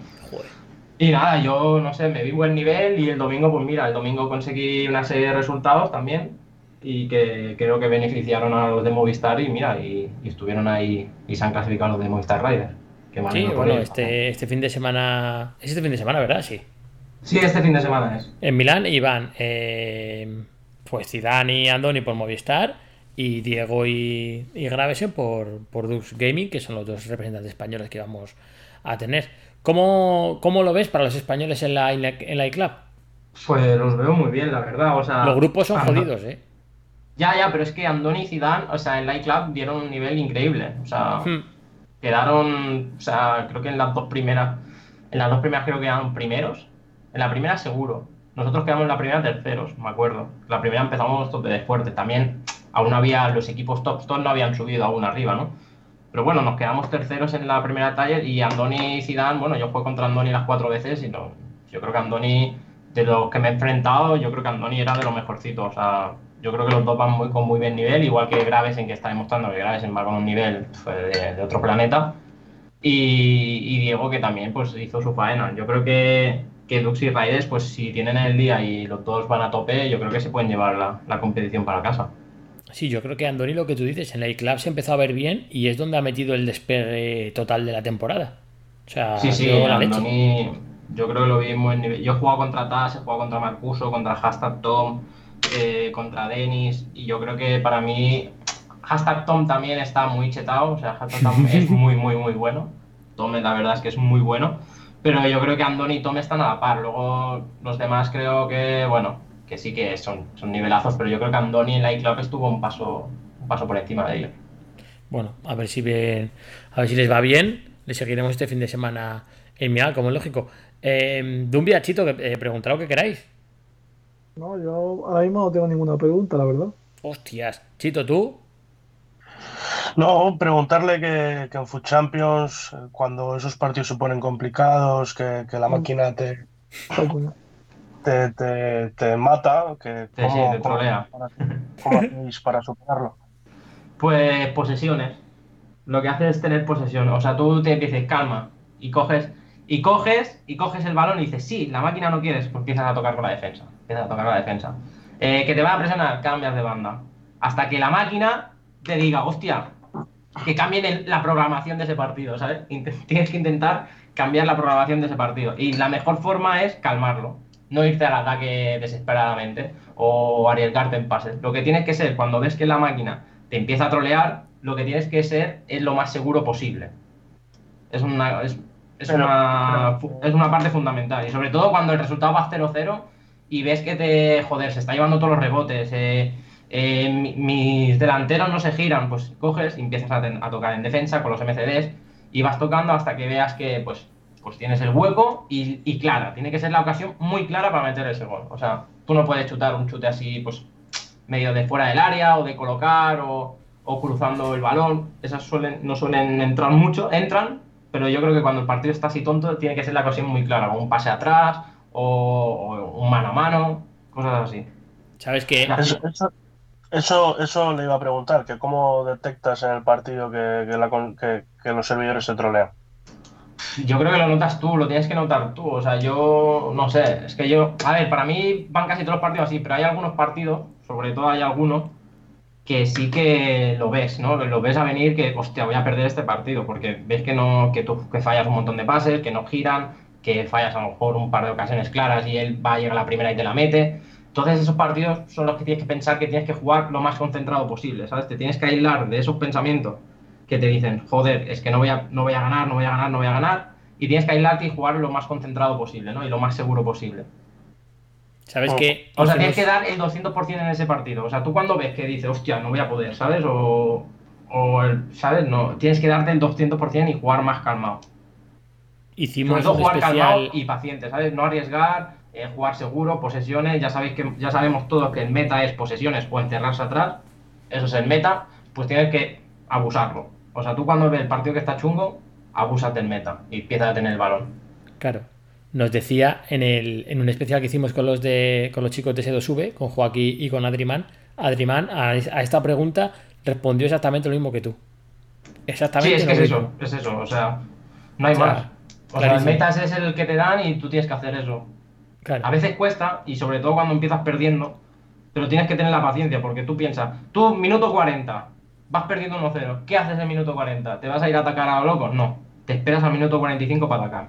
Y nada, yo no sé, me vi buen nivel y el domingo, pues mira, el domingo conseguí una serie de resultados también y que creo que beneficiaron a los de Movistar y mira, y, y estuvieron ahí y se han clasificado los de Movistar Riders. Qué mal Sí, bueno, este, este fin de semana. Es este fin de semana, ¿verdad? Sí. Sí, este fin de semana es. En Milán iban eh, pues Zidane y Andoni por Movistar y Diego y, y Gravesen por, por Dux Gaming, que son los dos representantes españoles que vamos a tener. ¿Cómo, cómo lo ves para los españoles en la, en la, en la iClub? Pues los veo muy bien, la verdad. O sea, Los grupos son jodidos, ¿eh? Ya, ya, pero es que Andoni y Zidane, o sea, en la iClub dieron un nivel increíble. O sea, Hmm. quedaron, o sea, creo que en las dos primeras, en las dos primeras creo que quedaron primeros. En la primera seguro. Nosotros quedamos en la primera terceros, me acuerdo. La primera empezamos tope de fuerte. También aún había, los equipos top top no habían subido aún arriba, ¿no? Pero bueno, nos quedamos terceros en la primera taller y Andoni y Zidane, bueno, yo jugué contra Andoni las cuatro veces y no, yo creo que Andoni, de los que me he enfrentado, yo creo que Andoni era de los mejorcitos. O sea, yo creo que los dos van muy, con muy buen nivel, igual que Gravesen, que está demostrando que Gravesen va con un nivel pues, de, de otro planeta. Y, y Diego, que también pues hizo su faena. Yo creo que, que Dux y Raiders, pues si tienen el día y los dos van a tope, yo creo que se pueden llevar la, la competición para casa. Sí, yo creo que Andoni, lo que tú dices, en la iClub se empezó a ver bien y es donde ha metido el despegue total de la temporada. O sea, Sí, sí, leche. Andoni, yo creo que lo vi en nivel. Yo he jugado contra Taz, he jugado contra Marcuso, contra Hashtag Tom, eh, contra Denis, y yo creo que para mí Hashtag Tom también está muy chetado, o sea, Hashtag Tom es muy, muy, muy bueno. Tom, la verdad es que es muy bueno, pero yo creo que Andoni y Tom están a la par. Luego los demás creo que, bueno, que sí que son, son nivelazos, pero yo creo que Andoni en la iClub estuvo un paso, un paso por encima de ellos. Bueno, a ver si bien, a ver si les va bien. Les seguiremos este fin de semana en Milán, como es lógico. Eh, Dumbia, Chito, que eh, preguntad lo que queráis. No, yo ahora mismo no tengo ninguna pregunta, la verdad. Hostias, Chito, tú. No, preguntarle que, que en Food Champions, eh, cuando esos partidos se ponen complicados, que, que la máquina te. Te, te, te mata, que Sí, te trolea. cómo hacéis para superarlo. Pues posesiones. Lo que hace es tener posesión. O sea, tú te dices calma y coges y coges y coges el balón y dices sí, la máquina no quieres, pues empiezas a tocar con la defensa. Empiezas a tocar con la defensa. Eh, que te va a presionar, cambias de banda. Hasta que la máquina te diga, hostia, que cambien el- la programación de ese partido, ¿sabes? Int- Tienes que intentar cambiar la programación de ese partido. Y la mejor forma es calmarlo. No irte al ataque desesperadamente o arriesgarte en pases. Lo que tienes que ser, cuando ves que la máquina te empieza a trolear, lo que tienes que ser es lo más seguro posible. Es una, es, es Pero- una, pero- es una parte fundamental. Y sobre todo cuando el resultado va 0-0 y ves que te, joder, se está llevando todos los rebotes, eh, eh, mi- mis delanteros no se giran, pues coges y empiezas a, a tocar en defensa con los MCDs y vas tocando hasta que veas que pues, pues tienes el hueco y, y clara. Tiene que ser la ocasión muy clara para meter ese gol. O sea, tú no puedes chutar un chute así, pues medio de fuera del área o de colocar o, o cruzando el balón. Esas suelen, no suelen entrar mucho, entran, pero yo creo que cuando el partido está así tonto tiene que ser la ocasión muy clara, como un pase atrás o, o un mano a mano, cosas así. ¿Sabes que Eso, eso, eso, eso le iba a preguntar, que cómo detectas en el partido que, que, la con- que- que los servidores se trolean. Yo creo que lo notas tú, lo tienes que notar tú. O sea, yo no sé, es que yo, a ver, para mí van casi todos los partidos así, pero hay algunos partidos, sobre todo hay algunos, que sí que lo ves, ¿no? Lo ves a venir que, hostia, voy a perder este partido, porque ves que no, que tú que fallas un montón de pases, que no giran, que fallas a lo mejor un par de ocasiones claras y él va a llegar a la primera y te la mete. Entonces esos partidos son los que tienes que pensar que tienes que jugar lo más concentrado posible, ¿sabes? Te tienes que aislar de esos pensamientos que te dicen, joder, es que no voy a, no voy a ganar, no voy a ganar, no voy a ganar, y tienes que aislarte y jugar lo más concentrado posible, ¿no? Y lo más seguro posible. sabes que O sea, tienes que dar el 200% en ese partido. O sea, tú cuando ves que dices, hostia, no voy a poder, ¿sabes? O, o el- ¿sabes? No, tienes que darte el 200% y jugar más calmado. hicimos Sobre jugar calmado especial y paciente, ¿sabes? No arriesgar, eh, jugar seguro, posesiones. Ya sabéis que ya sabemos todos que el meta es posesiones o encerrarse atrás. eso es el meta, pues tienes que abusarlo. O sea, tú cuando ves el partido que está chungo, abusas del meta y empiezas a tener el balón. Claro. Nos decía en, el, en un especial que hicimos con los de con los chicos de S2V, con Joaquín y con Adriman, Adriman a, a esta pregunta respondió exactamente lo mismo que tú. Sí, Exactamente es que es mismo. eso, es eso, o sea, no hay más. O sea, el metas es el que te dan y tú tienes que hacer eso. Claro. A veces cuesta, y sobre todo cuando empiezas perdiendo, pero tienes que tener la paciencia, porque tú piensas, tú, minuto 40, vas perdiendo 1-0, ¿qué haces en minuto 40? ¿Te vas a ir a atacar a los locos? No, te esperas al minuto 45 para atacar.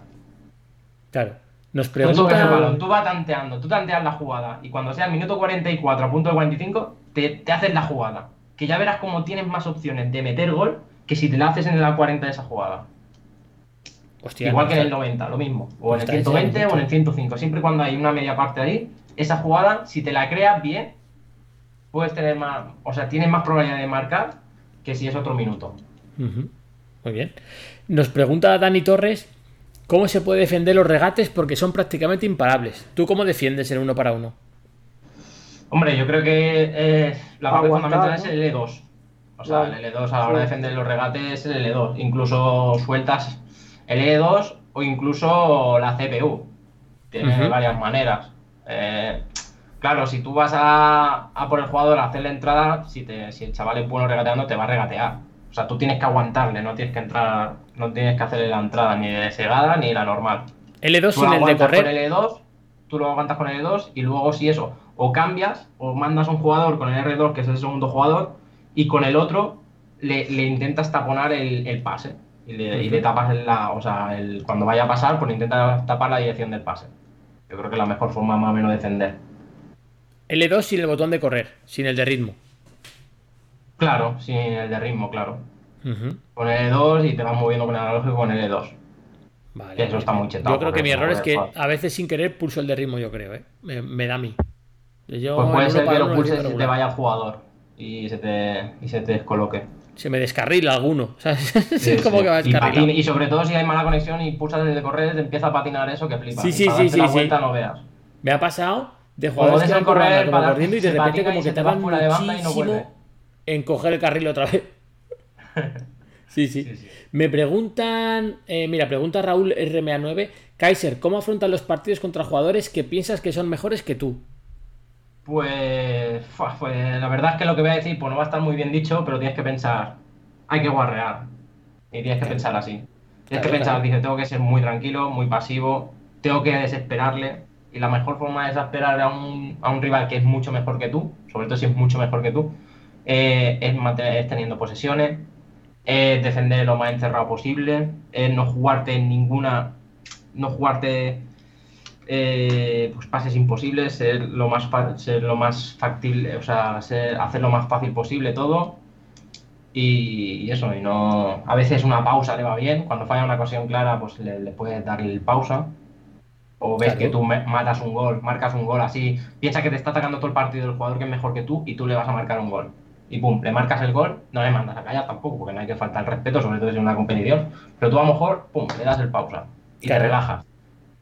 Claro. Nos Tú toques el balón, pregunta. tú vas tanteando, tú tanteas la jugada, y cuando sea el minuto 44 a punto de 45, te, te haces la jugada. Que ya verás cómo tienes más opciones de meter gol que si te la haces en la 40 de esa jugada. Hostia, Igual que en el 90, lo mismo. O en el Está 120 hecho, o en el 105. Siempre cuando hay una media parte ahí, esa jugada, si te la creas bien, puedes tener más. O sea, tienes más probabilidad de marcar que si es otro minuto. Muy bien. Nos pregunta Dani Torres cómo se puede defender los regates porque son prácticamente imparables. ¿Tú cómo defiendes en uno para uno? Hombre, yo creo que eh, la parte Aguantar, fundamental ¿no? es el L2. O sea, el L2 a la hora de defender los regates es el L2. Incluso sueltas el L2 o incluso la CPU. Tiene Ujú. varias maneras. Eh, claro, si tú vas a, a por el jugador a hacer la entrada, si, te, si el chaval es bueno regateando, te va a regatear. O sea, tú tienes que aguantarle, no tienes que entrar, no tienes que hacerle la entrada ni de segada ni la normal. L2 Tú sin el de con correr. el E2, tú lo aguantas con el E2 y luego si eso, o cambias o mandas a un jugador con el R2, que es el segundo jugador, y con el otro le, le intentas taponar el, el pase. Y le, y le tapas la, o sea, el, cuando vaya a pasar, pues le intentas tapar la dirección del pase. Yo creo que es la mejor forma más o menos de defender. L2 sin el botón de correr, sin el de ritmo. Claro, sin el de ritmo, claro. Con el E2 y te vas moviendo con el analógico con el E2. Vale. Que eso está muy chetado, Yo creo que mi error es es que fácil. a veces sin querer pulso el de ritmo, yo creo, ¿eh? Me, me da a mí. Yo Pues puede ser que lo pulses y se te vaya al jugador y se te, y se te descoloque. Se me descarrila alguno. ¿sabes? Sí, es como sí. que va y, descarrilado. patina- y sobre todo si hay mala conexión y pulsas el de correr, te empieza a patinar eso que flipa. Sí, Y sí, para sí, sí, la vuelta no veas. Me ha pasado de jugadores que van correr, como para- corriendo y de repente como que se te va tardan fuera de banda y no muchísimo vuelve. en coger el carril otra vez. Sí, sí. Sí, sí. Me preguntan, eh, mira, pregunta Raúl RMA9, Kaiser, ¿cómo afrontan los partidos contra jugadores que piensas que son mejores que tú? Pues, pues la verdad es que lo que voy a decir pues no va a estar muy bien dicho, pero tienes que pensar, hay que guarrear. Y tienes que pensar así. Tienes Claro, que pensar, claro. dice, tengo que ser muy tranquilo, muy pasivo, tengo que desesperarle. Y la mejor forma de desesperar a un, a un rival que es mucho mejor que tú, sobre todo si es mucho mejor que tú, eh, es, mantener, es teniendo posesiones, es defender lo más encerrado posible, es no jugarte en ninguna, no jugarte eh, pues pases imposibles, ser lo más ser lo más factible, o sea, ser- hacer lo más fácil posible todo. Y, eso, y no. A veces una pausa le va bien. Cuando falla una ocasión clara, pues le puedes dar el pausa. O ves Claro. que tú matas un gol, marcas un gol así. Piensa que te está atacando todo el partido el jugador que es mejor que tú y tú le vas a marcar un gol. Y pum, le marcas el gol, no le mandas a callar tampoco, porque no hay que faltar el respeto, sobre todo si es una competición. Pero tú a lo mejor, pum, le das el pausa. Y Claro. te relajas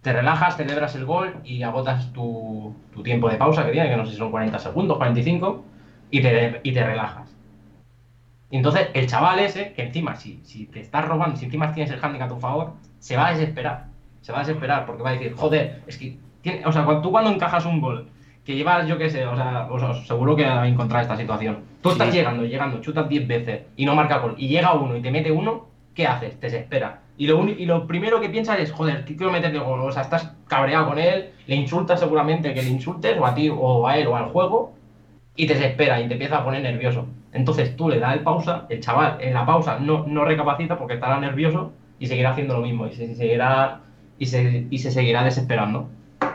te relajas, celebras el gol y agotas tu, tu tiempo de pausa que tiene, que no sé si son 40 segundos, 45, y te, y te relajas. Y entonces el chaval ese, que encima si, si te estás robando, si encima tienes el handicap a tu favor, se va a desesperar. Se va a desesperar porque va a decir, joder, es que... tiene- o sea, cuando, tú cuando encajas un gol, que llevas, yo qué sé, o sea, seguro que habéis encontrado esta situación. Tú estás Sí. llegando, llegando, chutas 10 veces y no marca gol, y llega uno y te mete uno, ¿qué haces? Te desespera. Y lo, y lo primero que piensas es, joder, quiero meterle gol. O sea, estás cabreado con él, le insultas seguramente que le insultes, o a ti, o a él, o al juego, y te desespera y te empieza a poner nervioso. Entonces tú le das el pausa, el chaval en la pausa no, no recapacita porque estará nervioso y seguirá haciendo lo mismo, y se, seguirá, y se, y se seguirá desesperando.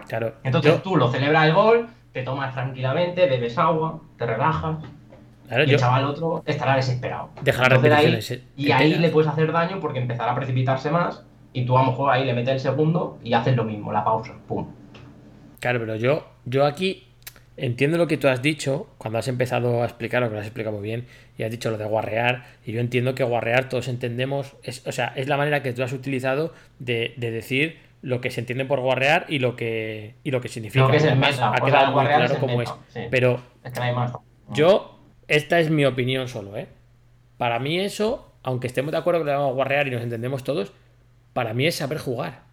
Claro. Entonces yo, tú lo celebras el gol, te tomas tranquilamente, bebes agua, te relajas, claro, y yo- el chaval otro estará desesperado. Deja las Entonces ahí- repeticiones, eh, y qué ahí le puedes hacer daño porque empezará a precipitarse más y tú a lo mejor ahí le metes el segundo y haces lo mismo, la pausa, pum. Claro, pero yo, yo aquí entiendo lo que tú has dicho cuando has empezado a explicar, lo que lo has explicado muy bien, y has dicho lo de guarrear, y yo entiendo que guarrear todos entendemos, es, o sea, es la manera que tú has utilizado de, de decir lo que se entiende por guarrear y lo que, y lo que significa. Lo que es el meta, ha quedado muy claro es meta, es. sí. Pero Es que no hay más. yo, esta es mi opinión solo, ¿eh? Para mí eso, aunque estemos de acuerdo que le vamos a guarrear y nos entendemos todos, para mí es saber jugar.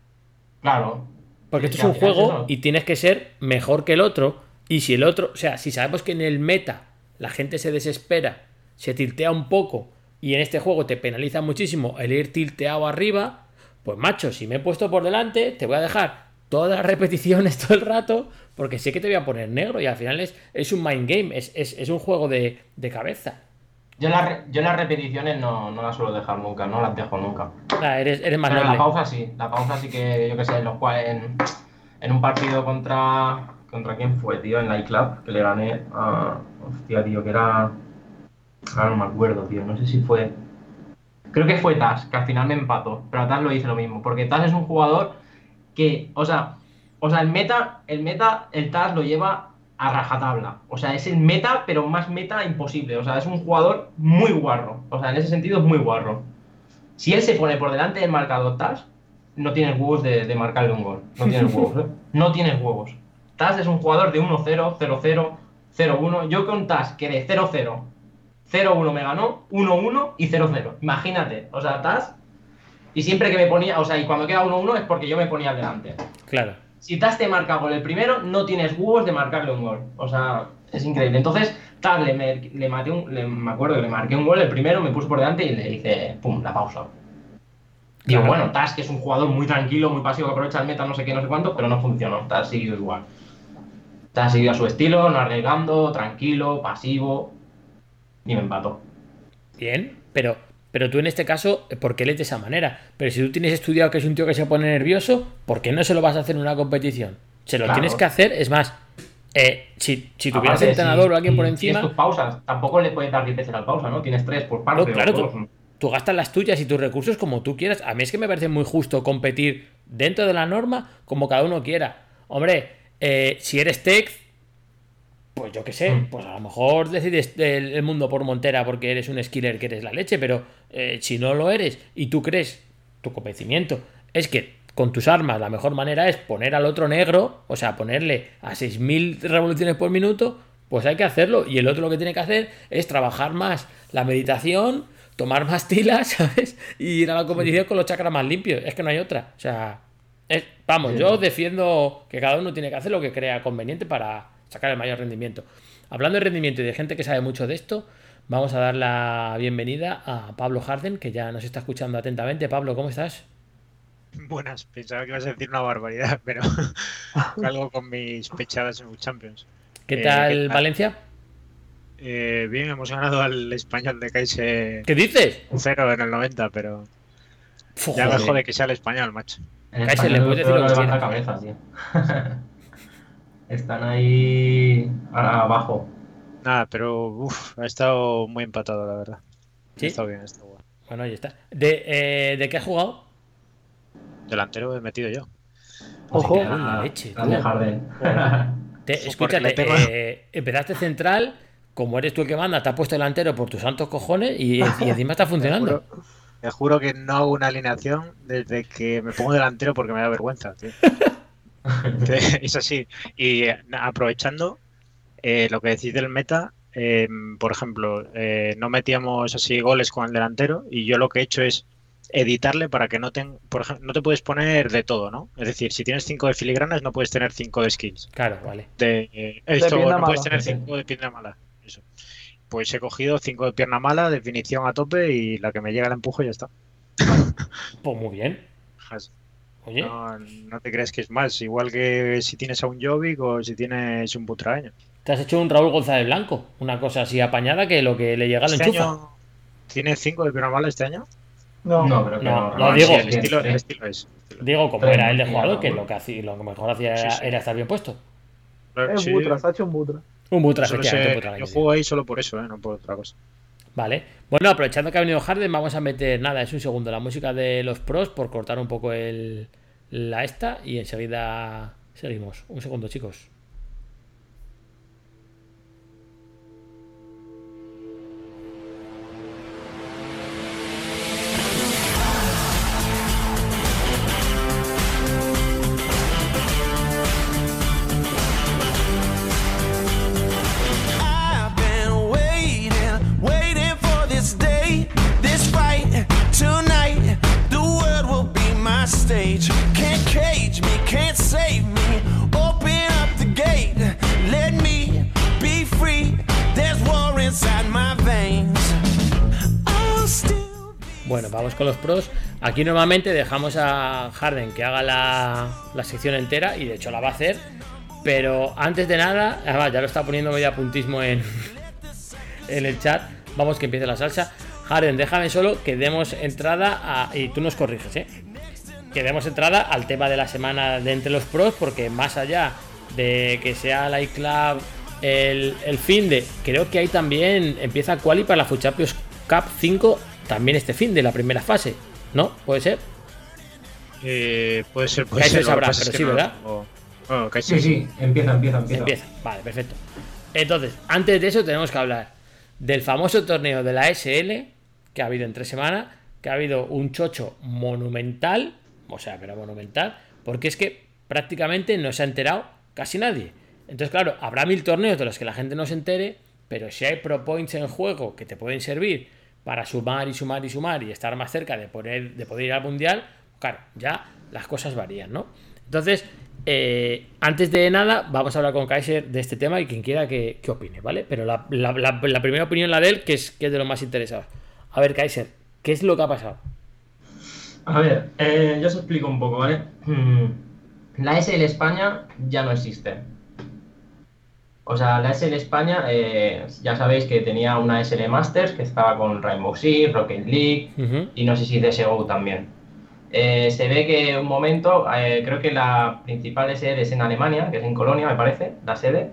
Claro. Porque Es esto es un juego eso. y tienes que ser mejor que el otro. Y si el otro, o sea, si sabemos que en el meta la gente se desespera, se tiltea un poco y en este juego te penaliza muchísimo el ir tilteado arriba, pues macho, si me he puesto por delante, te voy a dejar todas las repeticiones todo el rato porque sé que te voy a poner negro y al final es, es un mind game, es, es- es un juego de, de cabeza. Yo, las re- yo las repeticiones no, no las suelo dejar nunca, no las dejo nunca. Sea, eres, eres más Pero la pausa sí, la pausa sí que, yo que sé, en los cuales en, en un partido contra. ¿Contra quién fue, tío? En la iClub, que le gané a. Hostia, tío, que era. Ahora no me acuerdo, tío, no sé si fue. Creo que fue Taz, que al final me empató, pero a Taz lo hice lo mismo, porque Taz es un jugador que, o sea, o sea, el meta, el meta, el Taz lo lleva a rajatabla. O sea, es el meta, pero más meta imposible. O sea, es un jugador muy guarro. O sea, en ese sentido es muy guarro. Si él se pone por delante del marcador Taz, no tienes huevos de, de marcarle un gol. No tienes huevos, ¿eh? No tienes huevos. Taz es un jugador de 1-0, 0-0, 0-1. Yo con Taz, que de 0-0, 0-1 me ganó, 1-1 y 0-0. Imagínate. O sea, Taz. Y siempre que me ponía, o sea, y cuando queda 1-1 es porque yo me ponía delante. Claro. Si Taz te marca gol el primero, no tienes huevos de marcarle un gol. O sea, es increíble. Entonces, Taz le, me- le maté un, le- me acuerdo que le marqué un gol el primero, me puse por delante y le hice, pum, la pausa. Digo, Claro. bueno, Taz, que es un jugador muy tranquilo, muy pasivo, que aprovecha el meta, no sé qué, no sé cuánto, pero no funcionó. Taz siguió igual. Taz siguió a su estilo, no arriesgando, tranquilo, pasivo. Y me empató. Bien, pero, pero tú en este caso, ¿por qué lees de esa manera? Pero si tú tienes estudiado que es un tío que se pone nervioso, ¿por qué no se lo vas a hacer en una competición? Se lo Claro. tienes que hacer, es más, eh, si, si tuvieras Aparte, entrenador si- o alguien por encima, Tienes tus pausas, tampoco le puedes dar 10 veces al pausa, ¿no? Tienes tres por parte. No, claro, tú, tú gastas las tuyas y tus recursos como tú quieras. A mí es que me parece muy justo competir dentro de la norma como cada uno quiera. Hombre, eh, si eres tech, pues yo qué sé, Mm. pues a lo mejor decides el, el mundo por Montera porque eres un skiller que eres la leche, pero eh, si no lo eres y tú crees, tu convencimiento es que con tus armas la mejor manera es poner al otro negro, o sea, ponerle a 6.000 revoluciones por minuto, pues hay que hacerlo. Y el otro lo que tiene que hacer es trabajar más la meditación, tomar más tilas, ¿sabes? Y ir a la competición con los chakras más limpios. Es que no hay otra. O sea, es- vamos, Sí. yo defiendo que cada uno tiene que hacer lo que crea conveniente para sacar el mayor rendimiento. Hablando de rendimiento y de gente que sabe mucho de esto, vamos a dar la bienvenida a Pablo Harden, que ya nos está escuchando atentamente. Pablo, ¿cómo estás? Buenas, pensaba que ibas a decir una barbaridad, pero algo con mis pechadas en Champions. ¿Qué Eh, tal ¿qué tal? Valencia? Eh, bien, hemos ganado al español de Kaise ¿Qué dices? 0 en el 90, pero ya me joder. jode que sea el español, macho. En Kaiser, España le puedes decir lo que levanta quieras. cabeza, tío. Están ahí abajo. Nada, pero uf, ha estado muy empatado, la verdad. ¿Sí? Ha estado bien, ha estado bueno. Bueno, ahí está. ¿De, eh, ¿de qué has jugado? Delantero he metido yo. Ojo. La leche. Te- escúchate, eh, empezaste central, como eres tú el que manda, te has puesto delantero por tus santos cojones y, y encima está funcionando. Te juro, te que no hago una alineación desde que me pongo delantero porque me da vergüenza, tío. es así. Y eh, aprovechando eh, lo que decís del meta, eh, por ejemplo, eh, no metíamos así goles con el delantero y yo lo que he hecho es editarle para que no ten, por ejemplo, no te puedes poner de todo, ¿no? Es decir, si tienes 5 de filigranas no puedes tener 5 de skills. Claro, vale. De, eh, esto, pierna no puedes tener 5 de pierna mala. Pues he cogido 5 de pierna mala, definición a tope y la que me llega el empuje ya está. Pues muy bien. Oye, No, no te crees que es más, igual que si tienes a un Jovic o si tienes un Butraeño. te has hecho un Raúl González Blanco. Una cosa así apañada que lo que le llega lo Este enchufa. año tiene 5 de pierna mala este año. No, No, que No, no. digo. Sí, el, estilo, el es. Digo, como era él de jugador, que lo que, hacía, lo que mejor hacía era, Sí, sí. era estar bien puesto. es Sí, Butra, se ha hecho un Butra. Un Butra, solo sé- un yo juego ahí solo por eso, ¿eh? no por otra cosa. Vale. Bueno, aprovechando que ha venido Harden, vamos a meter nada, es un segundo, la música de los pros por cortar un poco el, la esta y enseguida seguimos. Un segundo, chicos. Bueno, vamos con los pros. Aquí normalmente dejamos a Harden que haga la, sección entera y de hecho la va a hacer. Pero antes de nada, además ya lo está poniendo medio apuntismo en, el chat. Vamos que empiece la salsa. Harden, déjame solo que demos entrada a. Y tú nos corriges, ¿eh? Que demos entrada al tema de la semana de entre los pros, porque más allá de que sea la iClub el, fin de. Creo que ahí también empieza Quali para la Food Champions Cup 5, también este fin de la primera fase, ¿no? ¿Puede ser? Eh, puede ser, puede Kaiser ser. sabrá, pero que sí, no- ¿verdad? bueno, Sí, sí, empieza, empieza, empieza. Empieza. Vale, perfecto. Entonces, antes de eso tenemos que hablar del famoso torneo de la SL que ha habido en tres semanas, que ha habido un chocho monumental, o sea, pero monumental, porque es que prácticamente no se ha enterado casi nadie. Entonces, claro, habrá mil torneos de los que la gente no se entere, pero si hay pro points en juego que te pueden servir para sumar y sumar y sumar y estar más cerca de poder, de poder ir al mundial, claro, ya las cosas varían, ¿no? Entonces, eh, antes de nada, vamos a hablar con Kaiser de este tema y quien quiera que, que opine, ¿vale? Pero la, la- primera opinión, la de él, que es, que es de los más interesados. A ver, Kaiser, ¿qué es lo que ha pasado? A ver, eh, yo os explico un poco, ¿vale? La SL España ya no existe. O sea, la SL España, eh, ya sabéis que tenía una SL Masters que estaba con Rainbow Six, Rocket League Ujú. y no sé si CSGO también. Eh, se ve que un momento, eh, creo que la principal SL es en Alemania, que es en Colonia, me parece, la sede,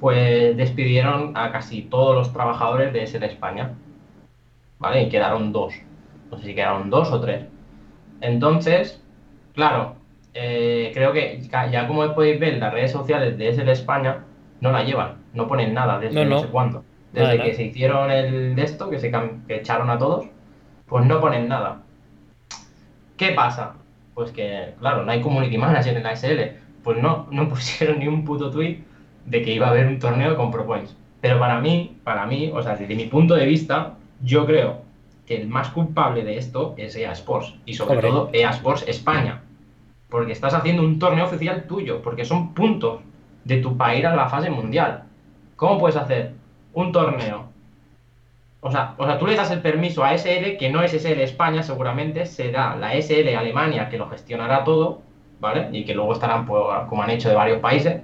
pues despidieron a casi todos los trabajadores de SL España. ¿Vale? Y quedaron dos. No sé si quedaron dos o tres. Entonces, claro, eh, creo que ya como podéis ver, las redes sociales de SL España no la llevan, no ponen nada desde No, no, no. sé cuándo. Desde Nada, que nada. se hicieron el de esto, que se que echaron a todos, pues no ponen nada. ¿Qué pasa? Pues que, claro, no hay community manager en la SL. Pues no, no pusieron ni un puto tweet de que iba a haber un torneo con Pro Points. Pero para mí, para mí, o sea, desde mi punto de vista, yo creo que el más culpable de esto es EA Sports. Y sobre Hombre. todo EA Sports España. Porque estás haciendo un torneo oficial tuyo, porque son puntos de tu ir a la fase mundial. ¿Cómo puedes hacer un torneo? O sea, o sea, tú le das el permiso a SL, que no es SL España, seguramente será la SL Alemania que lo gestionará todo, ¿vale? Y que luego estarán, pues, como han hecho de varios países.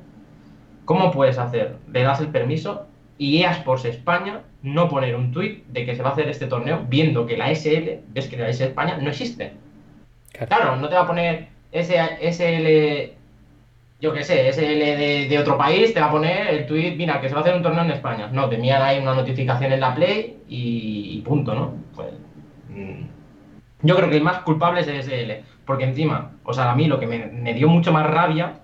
¿Cómo puedes hacer? Le das el permiso y EA Sports España no poner un tuit de que se va a hacer este torneo viendo que la SL, ves que la SL España no existe. Claro, no te va a poner SL, yo qué sé, SL de, de otro país, te va a poner el tweet, mira, que se va a hacer un torneo en España. No, te ahí una notificación en la Play y, y punto, ¿no? Pues, mm, yo creo que el más culpable es el SL, porque encima, o sea, a mí lo que me, dio mucho más rabia,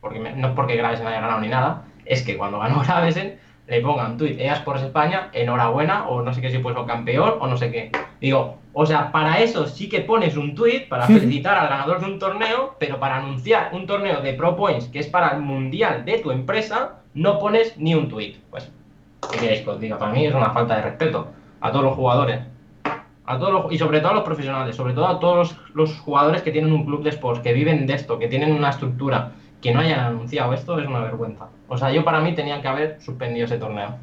porque me- no es porque Gravesen haya ganado ni nada, es que cuando ganó Gravesen le pongan tweet EA Sports España, enhorabuena, o no sé qué si puso campeón, o no sé qué. Digo, o sea, para eso sí que pones un tweet para felicitar al ganador de un torneo, pero para anunciar un torneo de Pro Points que es para el mundial de tu empresa, no pones ni un tweet. Pues, ¿qué queréis que os diga? Para mí es una falta de respeto a todos los jugadores. A todos los- y sobre todo a los profesionales, sobre todo a todos los, los jugadores que tienen un club de sports, que viven de esto, que tienen una estructura, que no hayan anunciado esto es una vergüenza. O sea, yo para mí tenían que haber suspendido ese torneo.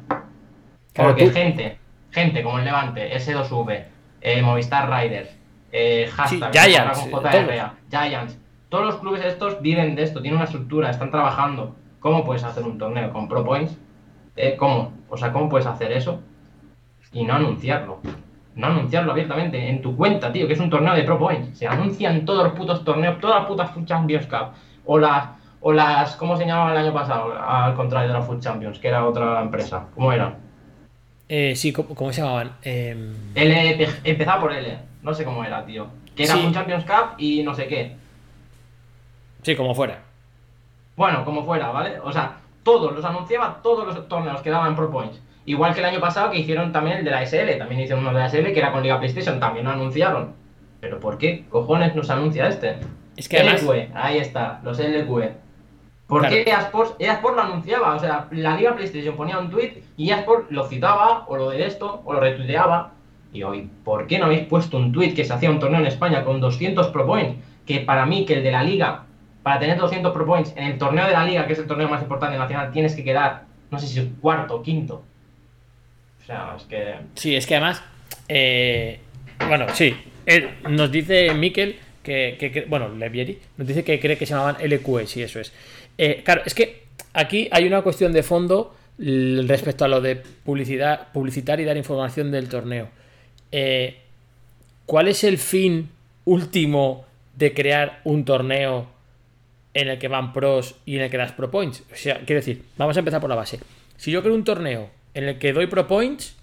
Porque gente, gente como el Levante, S2V, eh, Movistar Riders, eh, hashtag, Sí, Giants, con eh, JRA, Giants, todos los clubes estos viven de esto, tienen una estructura, están trabajando. ¿Cómo puedes hacer un torneo con Pro Points? Eh, ¿Cómo? O sea, ¿cómo puedes hacer eso? Y no anunciarlo. No anunciarlo abiertamente en tu cuenta, tío, que es un torneo de Pro Points. Se anuncian todos los putos torneos, todas las putas Food Champions Cup. O las, o las, ¿cómo se llamaba el año pasado? Al contrario de la Food Champions, que era otra empresa. ¿Cómo era? Eh, sí, ¿cómo, cómo se llamaban? Em, L, empe- empezaba por L, no sé cómo era, tío. Que era Sí. un Champions Cup y no sé qué. sí, como fuera. Bueno, como fuera, ¿vale? O sea, todos los anunciaba, todos los torneos que daban Pro Points. Igual que el año pasado que hicieron también el de la SL, también hicieron uno de la SL que era con Liga PlayStation, también lo anunciaron. Pero ¿por qué cojones nos anuncia este? Es que además. LQE, ahí está, los LQE. ¿Por Claro. EA Sports, EA Sports lo anunciaba? O sea, la Liga PlayStation ponía un tweet y EA Sports lo citaba, o lo de esto, o lo retuiteaba. Y hoy, ¿por qué no habéis puesto un tweet que se hacía un torneo en España con 200 Pro Points? Que para mí, que el de la Liga, para tener 200 Pro Points en el torneo de la Liga, que es el torneo más importante nacional, tienes que quedar, no sé si es cuarto o quinto. O sea, es que. Sí, es que además. eh, bueno, sí. Él- nos dice Miquel que, que- que- bueno, Levieri, nos dice que cree que se llamaban LQS y eso es. Eh, claro, es que aquí hay una cuestión de fondo respecto a lo de publicidad, publicitar y dar información del torneo. Eh, ¿Cuál es el fin último de crear un torneo en el que van pros y en el que das pro points? O sea, quiero decir, vamos a empezar por la base. Si yo creo un torneo en el que doy pro points,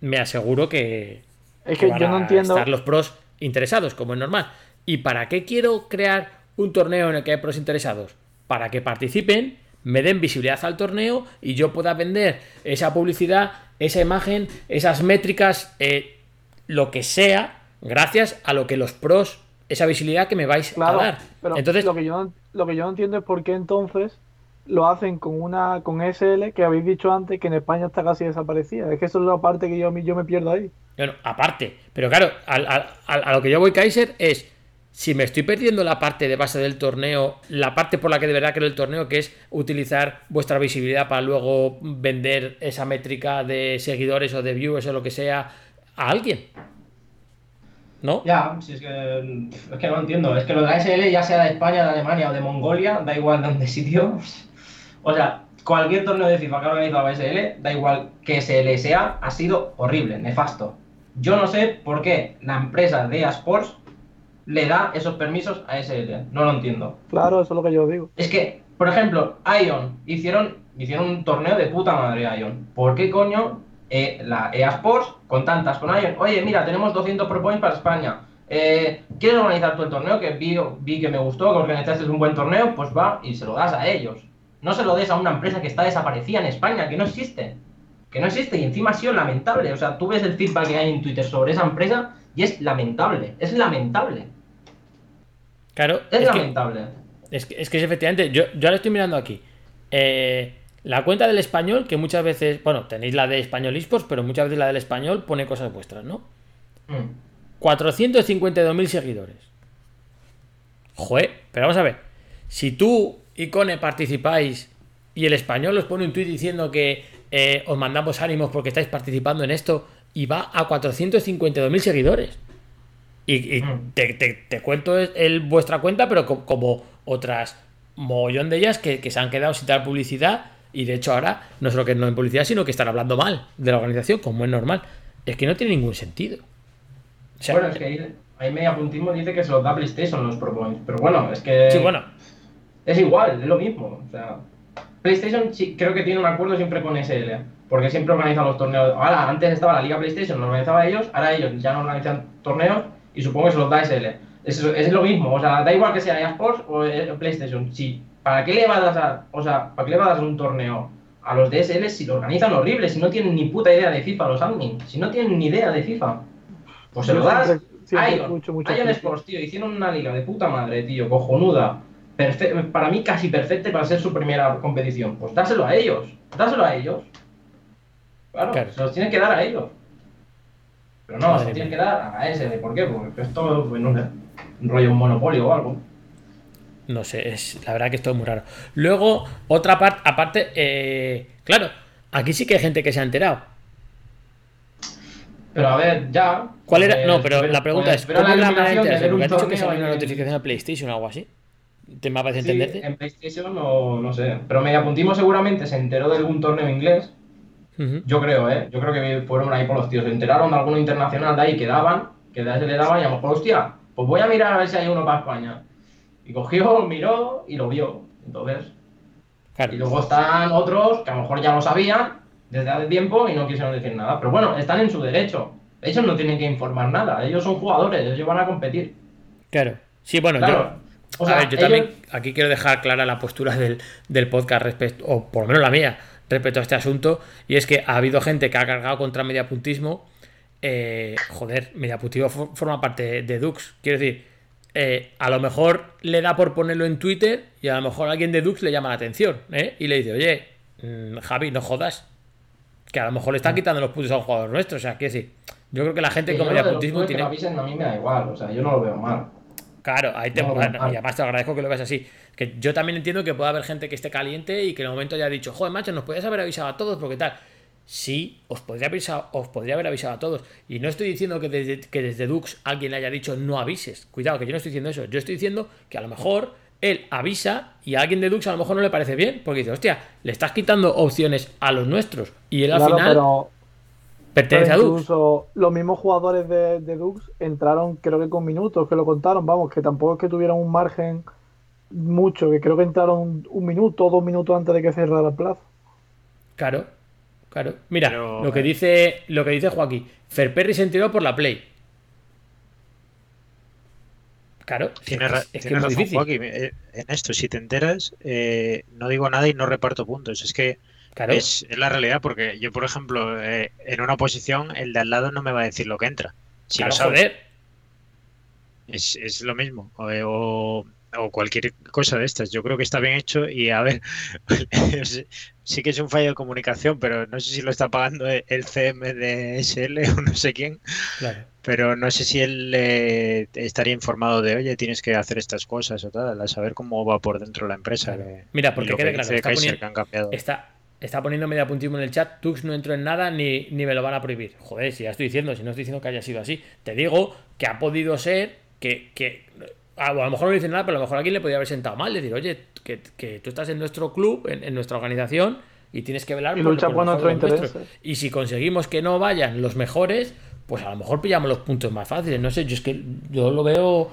me aseguro que, Es que van yo no a entiendo. estar los pros interesados, como es normal. ¿Y para qué quiero crear un torneo en el que hay pros interesados? Para que participen, me den visibilidad al torneo y yo pueda vender esa publicidad, esa imagen, esas métricas, eh, lo que sea, gracias a lo que los pros, esa visibilidad que me vais Claro, a dar. pero Entonces, lo que yo no, lo que yo no entiendo es por qué entonces lo hacen con una con SL que habéis dicho antes que en España está casi desaparecida. Es que eso es la parte que yo, yo me pierdo ahí. Bueno, aparte, pero claro, al- a, lo que yo voy, Kaiser, es si me estoy perdiendo la parte de base del torneo, la parte por la que de verdad creo el torneo, que es utilizar vuestra visibilidad para luego vender esa métrica de seguidores o de viewers o lo que sea a alguien. ¿No? Ya, si es que, es que no entiendo. Es que lo de la SL, ya sea de España, de Alemania o de Mongolia, da igual de dónde sitio. O sea, cualquier torneo de FIFA que ha organizado la SL, da igual que SL sea, ha sido horrible, nefasto. Yo no sé por qué la empresa de EA Sports le da esos permisos a SL. No lo entiendo. Claro, eso es lo que yo digo. Es que, por ejemplo, Ion hicieron, hicieron un torneo de puta madre Ion. ¿Por qué coño eh, la EA Sports, con tantas, con Ion, oye, mira, tenemos 200 pro points para España. Eh, ¿Quieres organizar tú el torneo? Que vi, vi que me gustó, que organizaste un buen torneo, pues va y se lo das a ellos. No se lo des a una empresa que está desaparecida en España, que no existe. Que no existe y encima ha sido lamentable. O sea, tú ves el feedback que hay en Twitter sobre esa empresa y es lamentable. Es lamentable. Claro, Es, es que, es que, es que efectivamente, yo, yo ahora estoy mirando aquí. Eh, la cuenta del español, que muchas veces, bueno, tenéis la de español esports, pero muchas veces la del español pone cosas vuestras, ¿no? Mm. 452.000 seguidores. Joder, pero vamos a ver. Si tú y Cone participáis y el español os pone un tuit diciendo que eh, os mandamos ánimos porque estáis participando en esto y va a 452.000 seguidores. Y, y Mm. te, te- te cuento el, vuestra cuenta, pero co- como otras mogollón de ellas que, que se han quedado sin dar publicidad y de hecho ahora no solo que no en publicidad, sino que están hablando mal de la organización, como es normal. Es que no tiene ningún sentido. O sea, bueno, es que ahí, ahí media puntismo dice que se los da PlayStation los Pro Points. Pero bueno, es que. sí, bueno, Es igual, es lo mismo. O sea, PlayStation sí, creo que tiene un acuerdo siempre con SL. Porque siempre organizan los torneos. Ahora, antes estaba la Liga PlayStation, lo organizaba ellos. Ahora ellos ya no organizan torneos y supongo que se los da SL. Es, es lo mismo. O sea, da igual que sea EA Sports o eh, PlayStation. Sí. ¿Para qué le vas a dar, o sea, ¿para qué le vas a dar un torneo a los de SL si lo organizan horrible? Si no tienen ni puta idea de FIFA los admins. Si no tienen ni idea de FIFA. Pues se Yo lo das. siempre- siempre Ion, mucha Ion. Sports, tío, hicieron una liga de puta madre, tío, cojonuda. Perfe- para mí casi perfecta para ser su primera competición. Pues dáselo a ellos. Dáselo a ellos. Claro, Claro. se los tienes que dar a ellos. Pero no, se mía. tienen que dar a ese. ¿Por qué? Porque esto, pues no sé, un rollo un monopolio o algo. No sé, es la verdad que esto es muy raro. Luego, otra parte, aparte, eh, claro, aquí sí que hay gente que se ha enterado. Pero a ver, ya. ¿Cuál era? pues, No, pero pues, la pregunta pues, es, ¿cómo es la manera de enterarse? Porque has dicho que salió una notificación a PlayStation o algo así. ¿Te me parece Sí, entenderte? en PlayStation no, no sé. Pero Mediapuntismo seguramente se enteró de algún torneo inglés. Yo creo, ¿eh? Yo creo que fueron ahí por los tíos. Se enteraron de alguno internacional de ahí que daban, que de ahí se le daban y a lo mejor, hostia, pues voy a mirar a ver si hay uno para España. Y cogió, miró y lo vio. Entonces. Claro. Y luego están otros que a lo mejor ya lo sabían desde hace tiempo y no quisieron decir nada. Pero bueno, están en su derecho. Ellos no tienen que informar nada. Ellos son jugadores, ellos van a competir. Claro. Sí, bueno, Claro. yo. O sea, a ver, yo ellos- también aquí quiero dejar clara la postura del, del podcast respecto, o por lo menos la mía, respecto a este asunto. Y es que ha habido gente que ha cargado contra mediapuntismo. Eh, joder, mediapuntismo for- forma parte de Dux. Quiero decir, eh, a lo mejor le da por ponerlo en Twitter y a lo mejor alguien de Dux le llama la atención ¿eh? y le dice, oye, mm, Javi, no jodas. Que a lo mejor le están quitando los puntos a un jugador nuestro. O sea, quiero decir, yo creo que la gente que con mediapuntismo que tiene. me avisen a mí me da igual. O sea, yo no lo veo mal. Claro, ahí te, No, bueno, y además te agradezco que lo veas así. Que yo también entiendo que puede haber gente que esté caliente y que en el momento haya dicho, joder, macho, nos podías haber avisado a todos porque tal. sí, os podría, avisar, os podría haber avisado a todos. Y no estoy diciendo que desde, que desde Dux alguien le haya dicho no avises. Cuidado, que yo no estoy diciendo eso. Yo estoy diciendo que a lo mejor él avisa y a alguien de Dux a lo mejor no le parece bien. Porque dice, hostia, le estás quitando opciones a los nuestros. Y él al Claro, final pero, pertenece pero a Dux. incluso los mismos jugadores de, de Dux entraron, creo que con minutos, que lo contaron, vamos, que tampoco es que tuvieran un margen mucho, que creo que entraron un minuto o dos minutos antes de que cerrara el plazo. Claro, claro. Mira, Pero, lo que eh, dice lo que dice Joaquín. Ferperri se enteró por la Play. Claro, es, es- es que es razón, difícil. Joaquín. eh, En esto, si te enteras, eh, no digo nada y no reparto puntos. Es que Claro, es, es la realidad, porque yo, por ejemplo, eh, en una posición, el de al lado no me va a decir lo que entra. Si claro, lo sabe. joder. Es, es lo mismo. O, o- o cualquier cosa de estas. Yo creo que está bien hecho y a ver, sí que es un fallo de comunicación, pero no sé si lo está pagando el CM de SL o no sé quién. Claro. Pero no sé si él eh, estaría informado de, oye, tienes que hacer estas cosas o tal, a saber cómo va por dentro la empresa. que- Mira, porque lo quede que claro, está Kaiser, poniendo- que. Está, está poniendo media puntismo en el chat. Tux no entró en nada ni, ni me lo van a prohibir. Joder, si ya estoy diciendo, si no estoy diciendo que haya sido así. Te digo que ha podido ser que. que a, a lo mejor no dicen nada, pero a lo mejor a alguien le podría haber sentado mal. Decir, oye, que, que tú estás en nuestro club, en, en nuestra organización, y tienes que velar Y por- lucha por los nuestros. intereses. Y si conseguimos que no vayan los mejores, pues a lo mejor pillamos los puntos más fáciles. No sé, yo es que yo lo veo.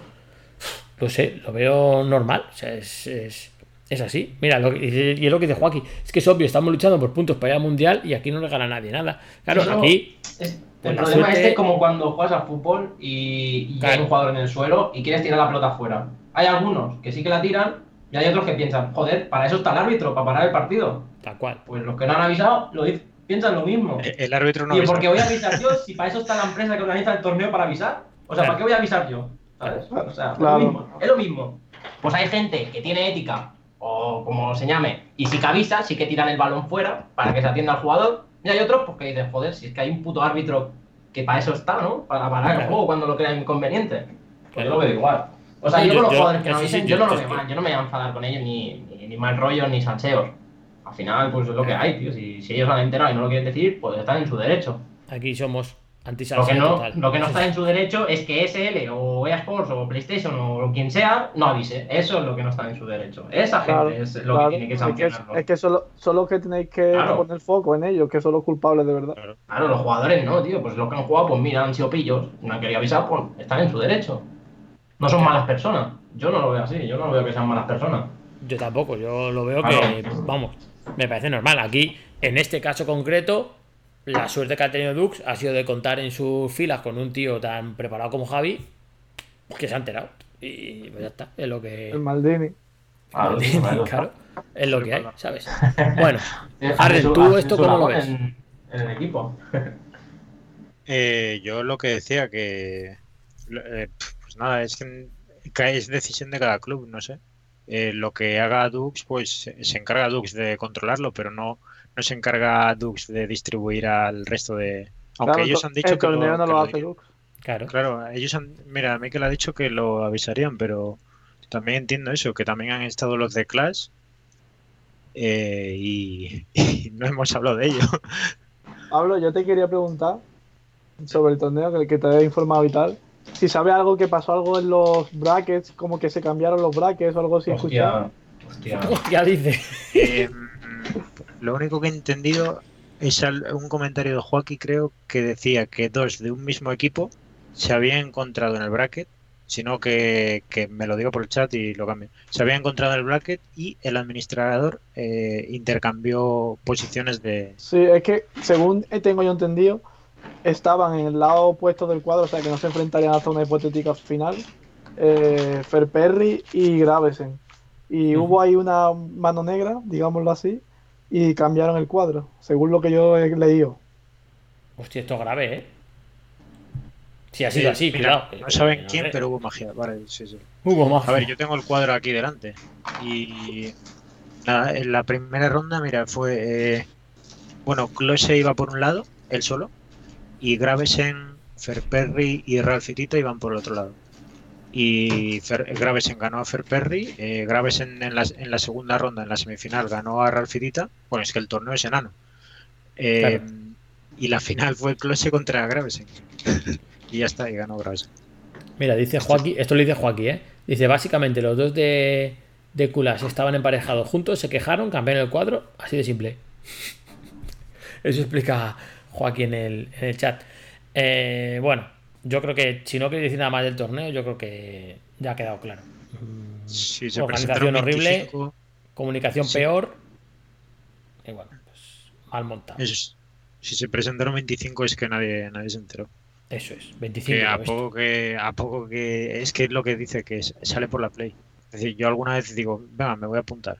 Lo sé, lo veo normal. O sea, es, es, es así. Mira, lo, que- y es lo que dice Joaquín. Es que es obvio, estamos luchando por puntos para ir al mundial y aquí no le gana nadie nada. Claro, Eso- aquí. Es- el problema suerte- este es como cuando juegas al fútbol y, y Claro. hay un jugador en el suelo y quieres tirar la pelota afuera. Hay algunos que sí que la tiran y hay otros que piensan, joder, para eso está el árbitro, para parar el partido. Tal cual. Pues los que no han avisado lo piensan lo mismo. El, el árbitro no Tío, avisa. ¿por qué voy a avisar yo si para eso está la empresa que organiza el torneo para avisar? O sea, Claro. ¿para qué voy a avisar yo? ¿Sabes? O sea, es Claro. lo mismo. Es lo mismo. Pues hay gente que tiene ética, o como se llame, y sí que avisa, sí que tiran el balón fuera para que se atienda al jugador. Y hay otros pues, que dicen, joder, si es que hay un puto árbitro que para eso está, ¿no? Para parar el juego cuando lo crea inconveniente. Pues Claro. yo lo veo igual. O sea, yo, yo- con los jugadores que no sí, avisen, yo- yo no lo veo mal, yo no me voy a enfadar con ellos, ni, ni, ni mal rollo, ni salseos. Al final, pues es lo que hay, tío. Si, si ellos han enterado y no lo quieren decir, pues están en su derecho. Aquí somos Lo que, no, total. lo que no está en su derecho es que SL o EA Sports o PlayStation o quien sea no avise. Eso es lo que no está en su derecho. Esa gente Claro, es lo claro. que tiene que es que, sancionarlo. es que solo, solo que tenéis que Claro. poner foco en ellos, que son los culpables de verdad. Claro, los jugadores no, tío. Pues los que han jugado, pues mira, han sido pillos. No han querido avisar, pues están en su derecho. No son malas personas. Yo no lo veo así. Yo no veo que sean malas personas. Yo tampoco, yo lo veo Claro. que, vamos, me parece normal. Aquí, en este caso concreto, la suerte que ha tenido Dux ha sido de contar en sus filas con un tío tan preparado como Javi, que se ha enterado. Y pues ya está, es lo que. El Maldini. Claro, tío, claro. claro, es lo que hay, ¿sabes? Bueno, Arden, ¿tú esto cómo lo ves? En, en el equipo. Eh, yo lo que decía que eh, pues nada, es que es decisión de cada club, no sé. Eh, lo que haga Dux, pues se se encarga Dux de controlarlo, pero no, no se encarga Dux de distribuir al resto de. Aunque Claro, ellos han dicho el que torneo lo, no que lo hace. Dux. Claro. Claro, ellos han, mira, Mikel ha dicho que lo avisarían, pero también entiendo eso, que también han estado los de Clash eh, y, y no hemos hablado de ello. Pablo, yo te quería preguntar sobre el torneo que, que te había informado y tal. Si sabe algo que pasó algo en los brackets, como que se cambiaron los brackets o algo así. escuchado. Hostia, hostia. Hostia, dice. Eh, lo único que he entendido es un comentario de Joaquín, creo, que decía que dos de un mismo equipo se habían encontrado en el bracket, sino que, que me lo digo por el chat y lo cambio. Se habían encontrado en el bracket y el administrador eh, intercambió posiciones de... Sí, es que según tengo yo entendido, estaban en el lado opuesto del cuadro, o sea que no se enfrentarían hasta una hipotética final. Eh, Ferperri y Gravesen. Y hubo ahí una mano negra, digámoslo así, y cambiaron el cuadro, según lo que yo he leído. Hostia, esto es grave, ¿eh? Si ha sido Eh, así, mira, cuidado. No saben No quién, pero hubo magia. Vale, sí, sí. Hubo más. A ver, yo tengo el cuadro aquí delante. Y nada, en la primera ronda, mira, fue. eh, bueno, Close iba por un lado, él solo. Y Gravesen, Ferperri y Ralfitita iban por el otro lado. Y Fer- Gravesen ganó a Ferperri. Eh, Gravesen en la, en la segunda ronda, en la semifinal, ganó a Ralfitita. Bueno, es que el torneo es enano. Eh, Claro. Y la final fue Close contra Gravesen. y ya está, y ganó Gravesen. Mira, dice Joaquín, esto lo dice Joaquín, ¿eh? Dice, básicamente los dos de, de Culas estaban emparejados juntos, se quejaron, cambiaron el cuadro, así de simple. Eso explica Joaquín en el, en el chat. Eh, bueno, yo creo que si no queréis decir nada más del torneo, yo creo que ya ha quedado claro. Sí, se Organización horrible, 25. comunicación Sí. peor. Y bueno, pues mal montado. Eso es. Si se presentaron 25 es que nadie, nadie se enteró. Eso es, 25. Que a poco que, a poco que es que es lo que dice que sale por la Play. Es decir, yo alguna vez digo, venga, me voy a apuntar.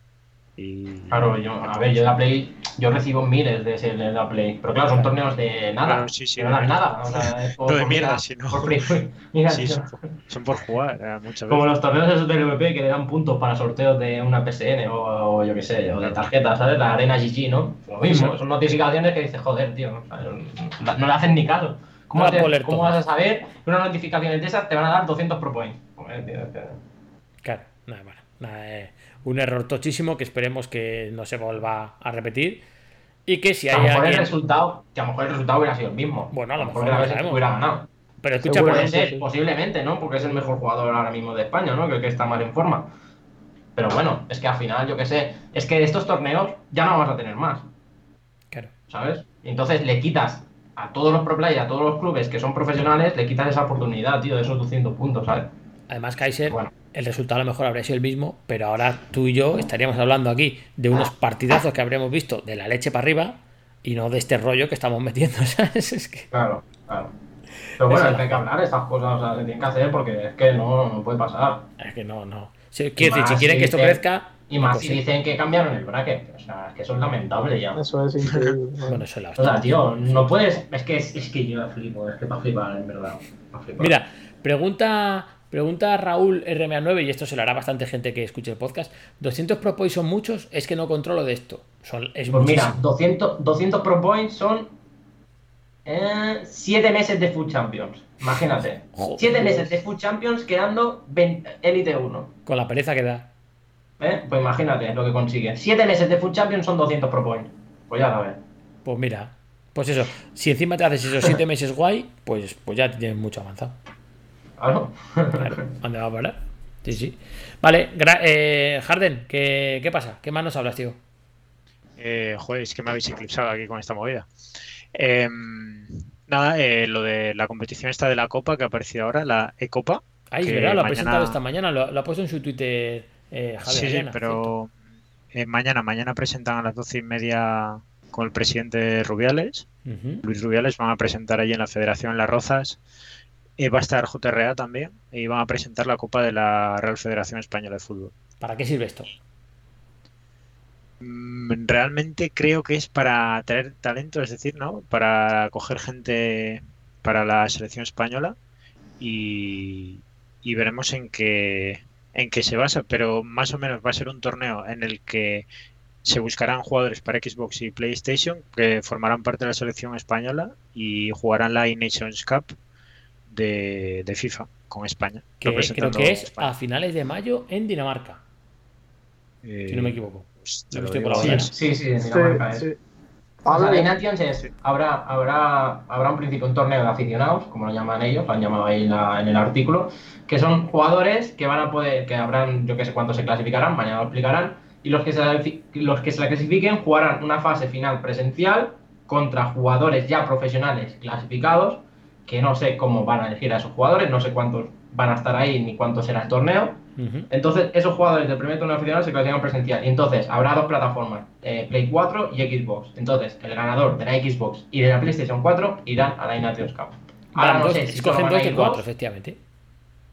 Y Claro, yo, a ver, yo de la Play, yo recibo miles de ese de la Play. Pero claro, son torneos de nada. Claro, sí, sí, que no dan nada. O sea, es por- No de por mierda, mira- sino- por free. Mira, Sí, tío, son, son por jugar eh, muchas como veces. los torneos esos del VP que le dan puntos para sorteos de una PSN o, o yo qué sé, o de tarjetas, ¿sabes? La Arena GG, ¿no? Lo mismo, son notificaciones que dices, joder, tío, no, no le hacen ni caso. ¿Cómo, te- vas a saber que unas notificaciones de esas te van a dar 200 pro points? Joder, tío, es que- Claro, nada, bueno, nada, eh, un error tochísimo que esperemos que no se vuelva a repetir. Y que si a hay lo mejor el alguien. resultado, que a lo mejor el resultado hubiera sido el mismo. Bueno, a lo mejor la no vez sabemos. hubiera ganado. Pero escucha, por Puede sí, ser, posiblemente, ¿no? Porque es el mejor jugador ahora mismo de España, ¿no? Que el que está más en forma. Pero bueno, es que al final, yo qué sé, es que estos torneos ya no vas a tener más, Claro. ¿sabes? Entonces le quitas a todos los pro players, a todos los clubes que son profesionales, le quitas esa oportunidad, tío, de esos 200 puntos, ¿sabes? Además, Kaiser, Bueno. El resultado a lo mejor habría sido el mismo, pero ahora tú y yo estaríamos hablando aquí de unos partidazos que habríamos visto de la leche para arriba y no de este rollo que estamos metiendo, ¿sabes? Es que. Claro, claro. Pero bueno, es hay que hablar estas cosas, o sea, se tienen que hacer porque es que no, no puede pasar. Es que no, no. Sí, Quiero decir, más si quieren si que esto dicen- crezca. Y más puede si dicen que cambiaron el bracket, o sea, es que eso es lamentable ya. Eso es increíble. Bueno, eso es la O sea, hostia. tío, no puedes. Es que, es, es que yo flipo, es que para flipar, en verdad. pa' flipar. Mira, pregunta, pregunta Raúl RMA9, y esto se lo hará bastante gente que escuche el podcast. ¿200 pro points son muchos? Es que no controlo de esto. Son, es Pues mira, muchísimo. 200, 200 Pro Points son 7 meses de Food Champions. Imagínate. Joder. 7 meses de Food Champions quedando 20 Elite 1. Con la pereza que da. ¿eh? Pues imagínate lo que consigue. 7 meses de Food Champions son 200 Pro Points. Pues ya sabes. Pues mira, pues eso. Si encima te haces esos 7 meses guay, pues, pues ya tienes mucho avanzado. Claro. Claro, ¿Dónde va a parar? Sí, sí. Vale, gra- eh, Harden, ¿qué, ¿qué pasa? ¿Qué más nos hablas, tío? Eh, joder, es que me habéis eclipsado aquí con esta movida. Em, nada, eh, lo de la competición esta de la Copa que ha aparecido ahora, la E-Copa. Ay, verdad, lo ha mañana- presentado esta mañana, lo, lo ha puesto en su Twitter eh, Javier Sí, sí, Arena, pero eh, mañana, mañana presentan a las doce y media con el presidente Rubiales. Luis Rubiales van a presentar allí en la Federación Las Rozas. Eh, va a estar JRA también y van a presentar la Copa de la Real Federación Española de Fútbol. ¿Para qué sirve esto? Mm, Realmente creo que es para traer talento, es decir, ¿no? Para coger gente para la selección española y, y veremos en qué, en qué se basa, pero más o menos va a ser un torneo en el que se buscarán jugadores para Xbox y PlayStation que formarán parte de la selección española y jugarán la E-Nations Cup de, de FIFA con España. Que creo que es España. a finales de mayo en Dinamarca, Eh, si no me equivoco. pues estoy por la hora. Sí, sí, en Sí, Dinamarca es. sí. O sea, Pablo, la Nations es, habrá, habrá, habrá un principio un torneo de aficionados, como lo llaman ellos, lo han llamado ahí en, la- en el artículo, que son jugadores que van a poder, que habrán, yo que sé cuántos se clasificarán, mañana lo explicarán, y los que se, los que se la clasifiquen jugarán una fase final presencial contra jugadores ya profesionales clasificados, que no sé cómo van a elegir a esos jugadores, no sé cuántos van a estar ahí ni cuánto será el torneo, entonces, esos jugadores del primer torneo aficionado se clasifican presencial. Y entonces, habrá dos plataformas, eh, Play 4 y Xbox. Entonces, el ganador de la Xbox y de la PlayStation 4 irán a la Nations Cup. Ahora Van no dos- sé si van a dos ir cuatro, dos, efectivamente.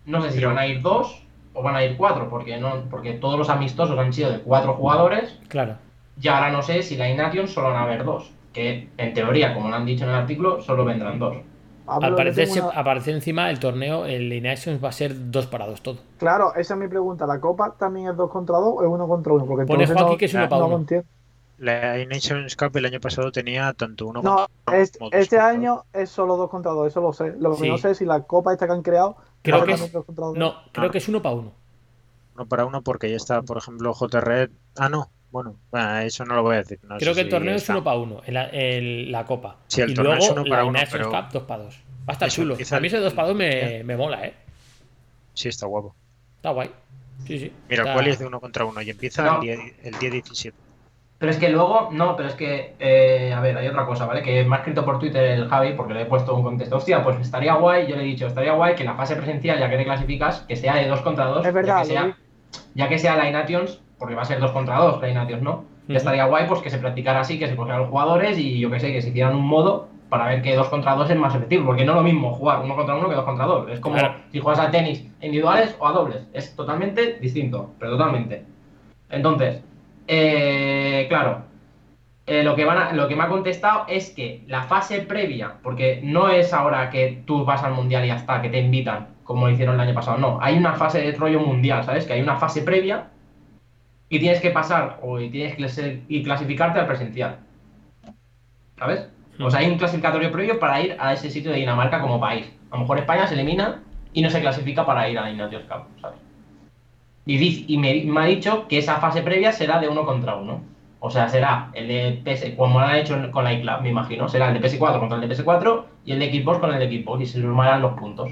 no sé si van a ir dos o van a ir cuatro, porque no, porque todos los amistosos han sido de cuatro jugadores. Claro. Y ahora no sé si la Nations solo van a haber dos. Que en teoría, como lo han dicho en el artículo, solo vendrán dos. Al parecer, una- aparecer encima el torneo, el Inations va a ser dos para dos todo. Claro, esa es mi pregunta. ¿La copa también es dos contra dos o es uno contra uno? Porque Pone Joaquín no- que es uno no para no uno. lo entiendo. La E-Nations Cup el año pasado tenía tanto uno No, como este, como dos este contra año es solo dos contra dos, eso lo sé. Lo que Sí. no sé es si la copa esta que han creado Creo que es- dos contra dos. No, creo no. que es uno para uno. uno para uno porque ya está, por ejemplo, JRed. Ah, no. Bueno, bueno, eso no lo voy a decir. no Creo que el si torneo es uno para uno, en la, el- la copa. Sí, el y torneo luego es uno para la uno, Nations pero- Cup 2 para 2. Va a estar Eso, chulo. A mí ese 2 para 2 me, me mola, ¿eh? Sí, está guapo. Está guay. Sí, sí. Mira, el Está- cual es de uno contra uno y empieza No. el, día, el día 17. Pero es que luego, no, pero es que, eh, a ver, hay otra cosa, ¿vale? Que me ha escrito por Twitter el Javi, porque le he puesto un contexto. Hostia, pues estaría guay, yo le he dicho, estaría guay que en la fase presencial, ya que te clasificas, que sea de 2 contra 2. Es verdad, ya que sea, ya que sea la Nations, porque va a ser 2 contra 2 la Nations, ¿no? Ujú. Estaría guay pues que se practicara así, que se cogieran los jugadores y yo que sé, que se hicieran un modo para ver que 2 contra 2 es más efectivo, porque no es lo mismo jugar uno contra uno que 2 contra 2. Es como Claro. si juegas a tenis individuales o a dobles. Es totalmente distinto, pero totalmente. Entonces, eh, claro, eh, lo, que van a- lo que me ha contestado es que la fase previa, porque no es ahora que tú vas al mundial y ya está, que te invitan, como hicieron el año pasado, no, hay una fase de rollo mundial, ¿sabes? Que hay una fase previa y tienes que pasar o y tienes que y clasificarte al presencial, ¿sabes? O sea, hay un clasificatorio previo para ir a ese sitio de Dinamarca como país. A lo mejor España se elimina y no se clasifica para ir a la Nations Cup, ¿sabes? Y, dice- y me, me ha dicho que esa fase previa será de uno contra uno. O sea, será el de PS, como lo han hecho con la iClub, me imagino. Será el de PS4 contra el de PS4 y el de Xbox con el de Xbox y se sumarán los puntos.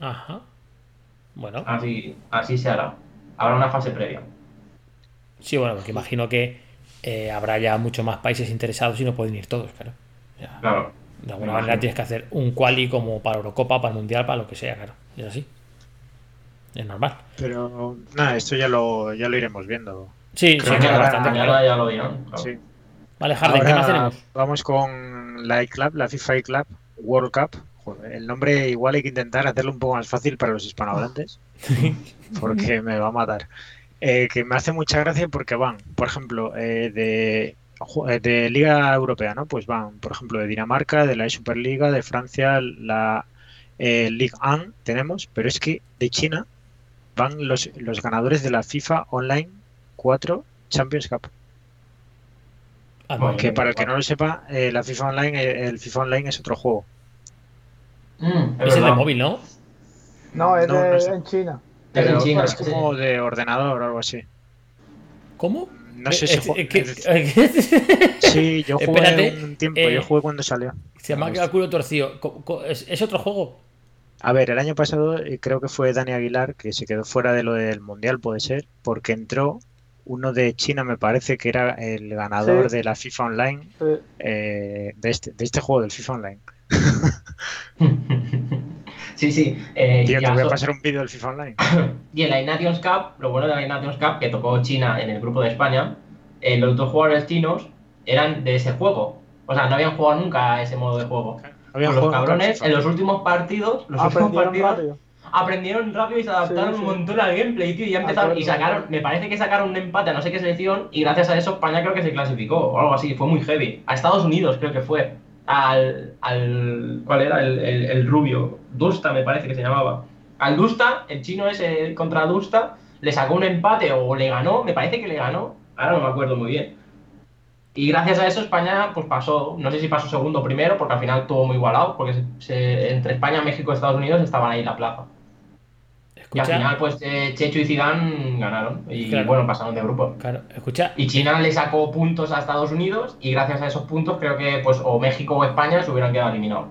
Ajá. Bueno, Así, así se hará. Habrá una fase previa. sí, bueno, porque imagino que eh, habrá ya muchos más países interesados y no pueden ir todos, claro. Claro. De alguna manera imagino. tienes que hacer un quali como para Eurocopa, para el Mundial, para lo que sea, claro. Es así. Es normal. Pero nada, esto ya lo, ya lo iremos viendo. Sí, sí, Creo que queda ahora- bastante Mañana claro. ya lo dirán. claro. Sí. Vale, Harden, ¿qué más tenemos? Vamos con la iClub, la FIFA iClub World Cup. Joder, el nombre igual hay que intentar hacerlo un poco más fácil para los hispanohablantes, porque me va a matar. Eh, que me hace mucha gracia porque van, por ejemplo, eh, de, eh, de Liga Europea, ¿no? Pues van, por ejemplo, de Dinamarca, de la Superliga, de Francia, la eh, Ligue 1 tenemos, pero es que de China van los, los ganadores de la FIFA Online 4 Champions Cup. Ah, Que para el que no lo sepa, eh, la FIFA Online, el FIFA Online es otro juego. Mm, es es el de móvil, ¿no? No, es No, de- no es- en China. Es en Pero China, es como de ordenador o algo así. ¿Cómo? No sé si Eh, ju- eh, ¿qué- es- qué- Sí, yo jugué Espérate, un tiempo, eh, yo jugué cuando salió. Se llama gusta. culo torcido. ¿Es, es otro juego? A ver, el año pasado eh, creo que fue Dani Aguilar que se quedó fuera de lo del Mundial, puede ser, porque entró uno de China, me parece que era el ganador Sí. de la FIFA Online, Sí. eh, de, este, de este juego, del FIFA Online. sí, sí. eh, Tío, te voy a pasar un vídeo del FIFA Online. Y en la Nations Cup, lo bueno de la Nations Cup, que tocó China en el grupo de España, eh, los dos jugadores chinos eran de ese juego. O sea, no habían jugado nunca a ese modo de juego. Había Pues los cabrones, en los últimos partidos, los últimos Aprendieron partidos, rápido. aprendieron rápido y se adaptaron Sí, sí. un montón al gameplay, tío. Y ya empezaron, y sacaron, me parece que sacaron un empate a no sé qué selección, y gracias a eso España creo que se clasificó, o algo así, fue muy heavy. A Estados Unidos creo que fue. Al. al ¿Cuál era? El, el- rubio. Dusta me parece que se llamaba. Al Dusta, el chino ese contra Dusta, le sacó un empate o le ganó, me parece que le ganó, ahora no me acuerdo muy bien. Y gracias a eso España pues pasó, no sé si pasó segundo o primero, porque al final estuvo muy igualado, porque entre España, México y Estados Unidos estaban ahí en la plaza. Y al final pues eh, Checho y Zidane ganaron y Claro. bueno, pasaron de grupo. claro, escucha, Y China le sacó puntos a Estados Unidos y gracias a esos puntos creo que pues o México o España se hubieran quedado eliminados.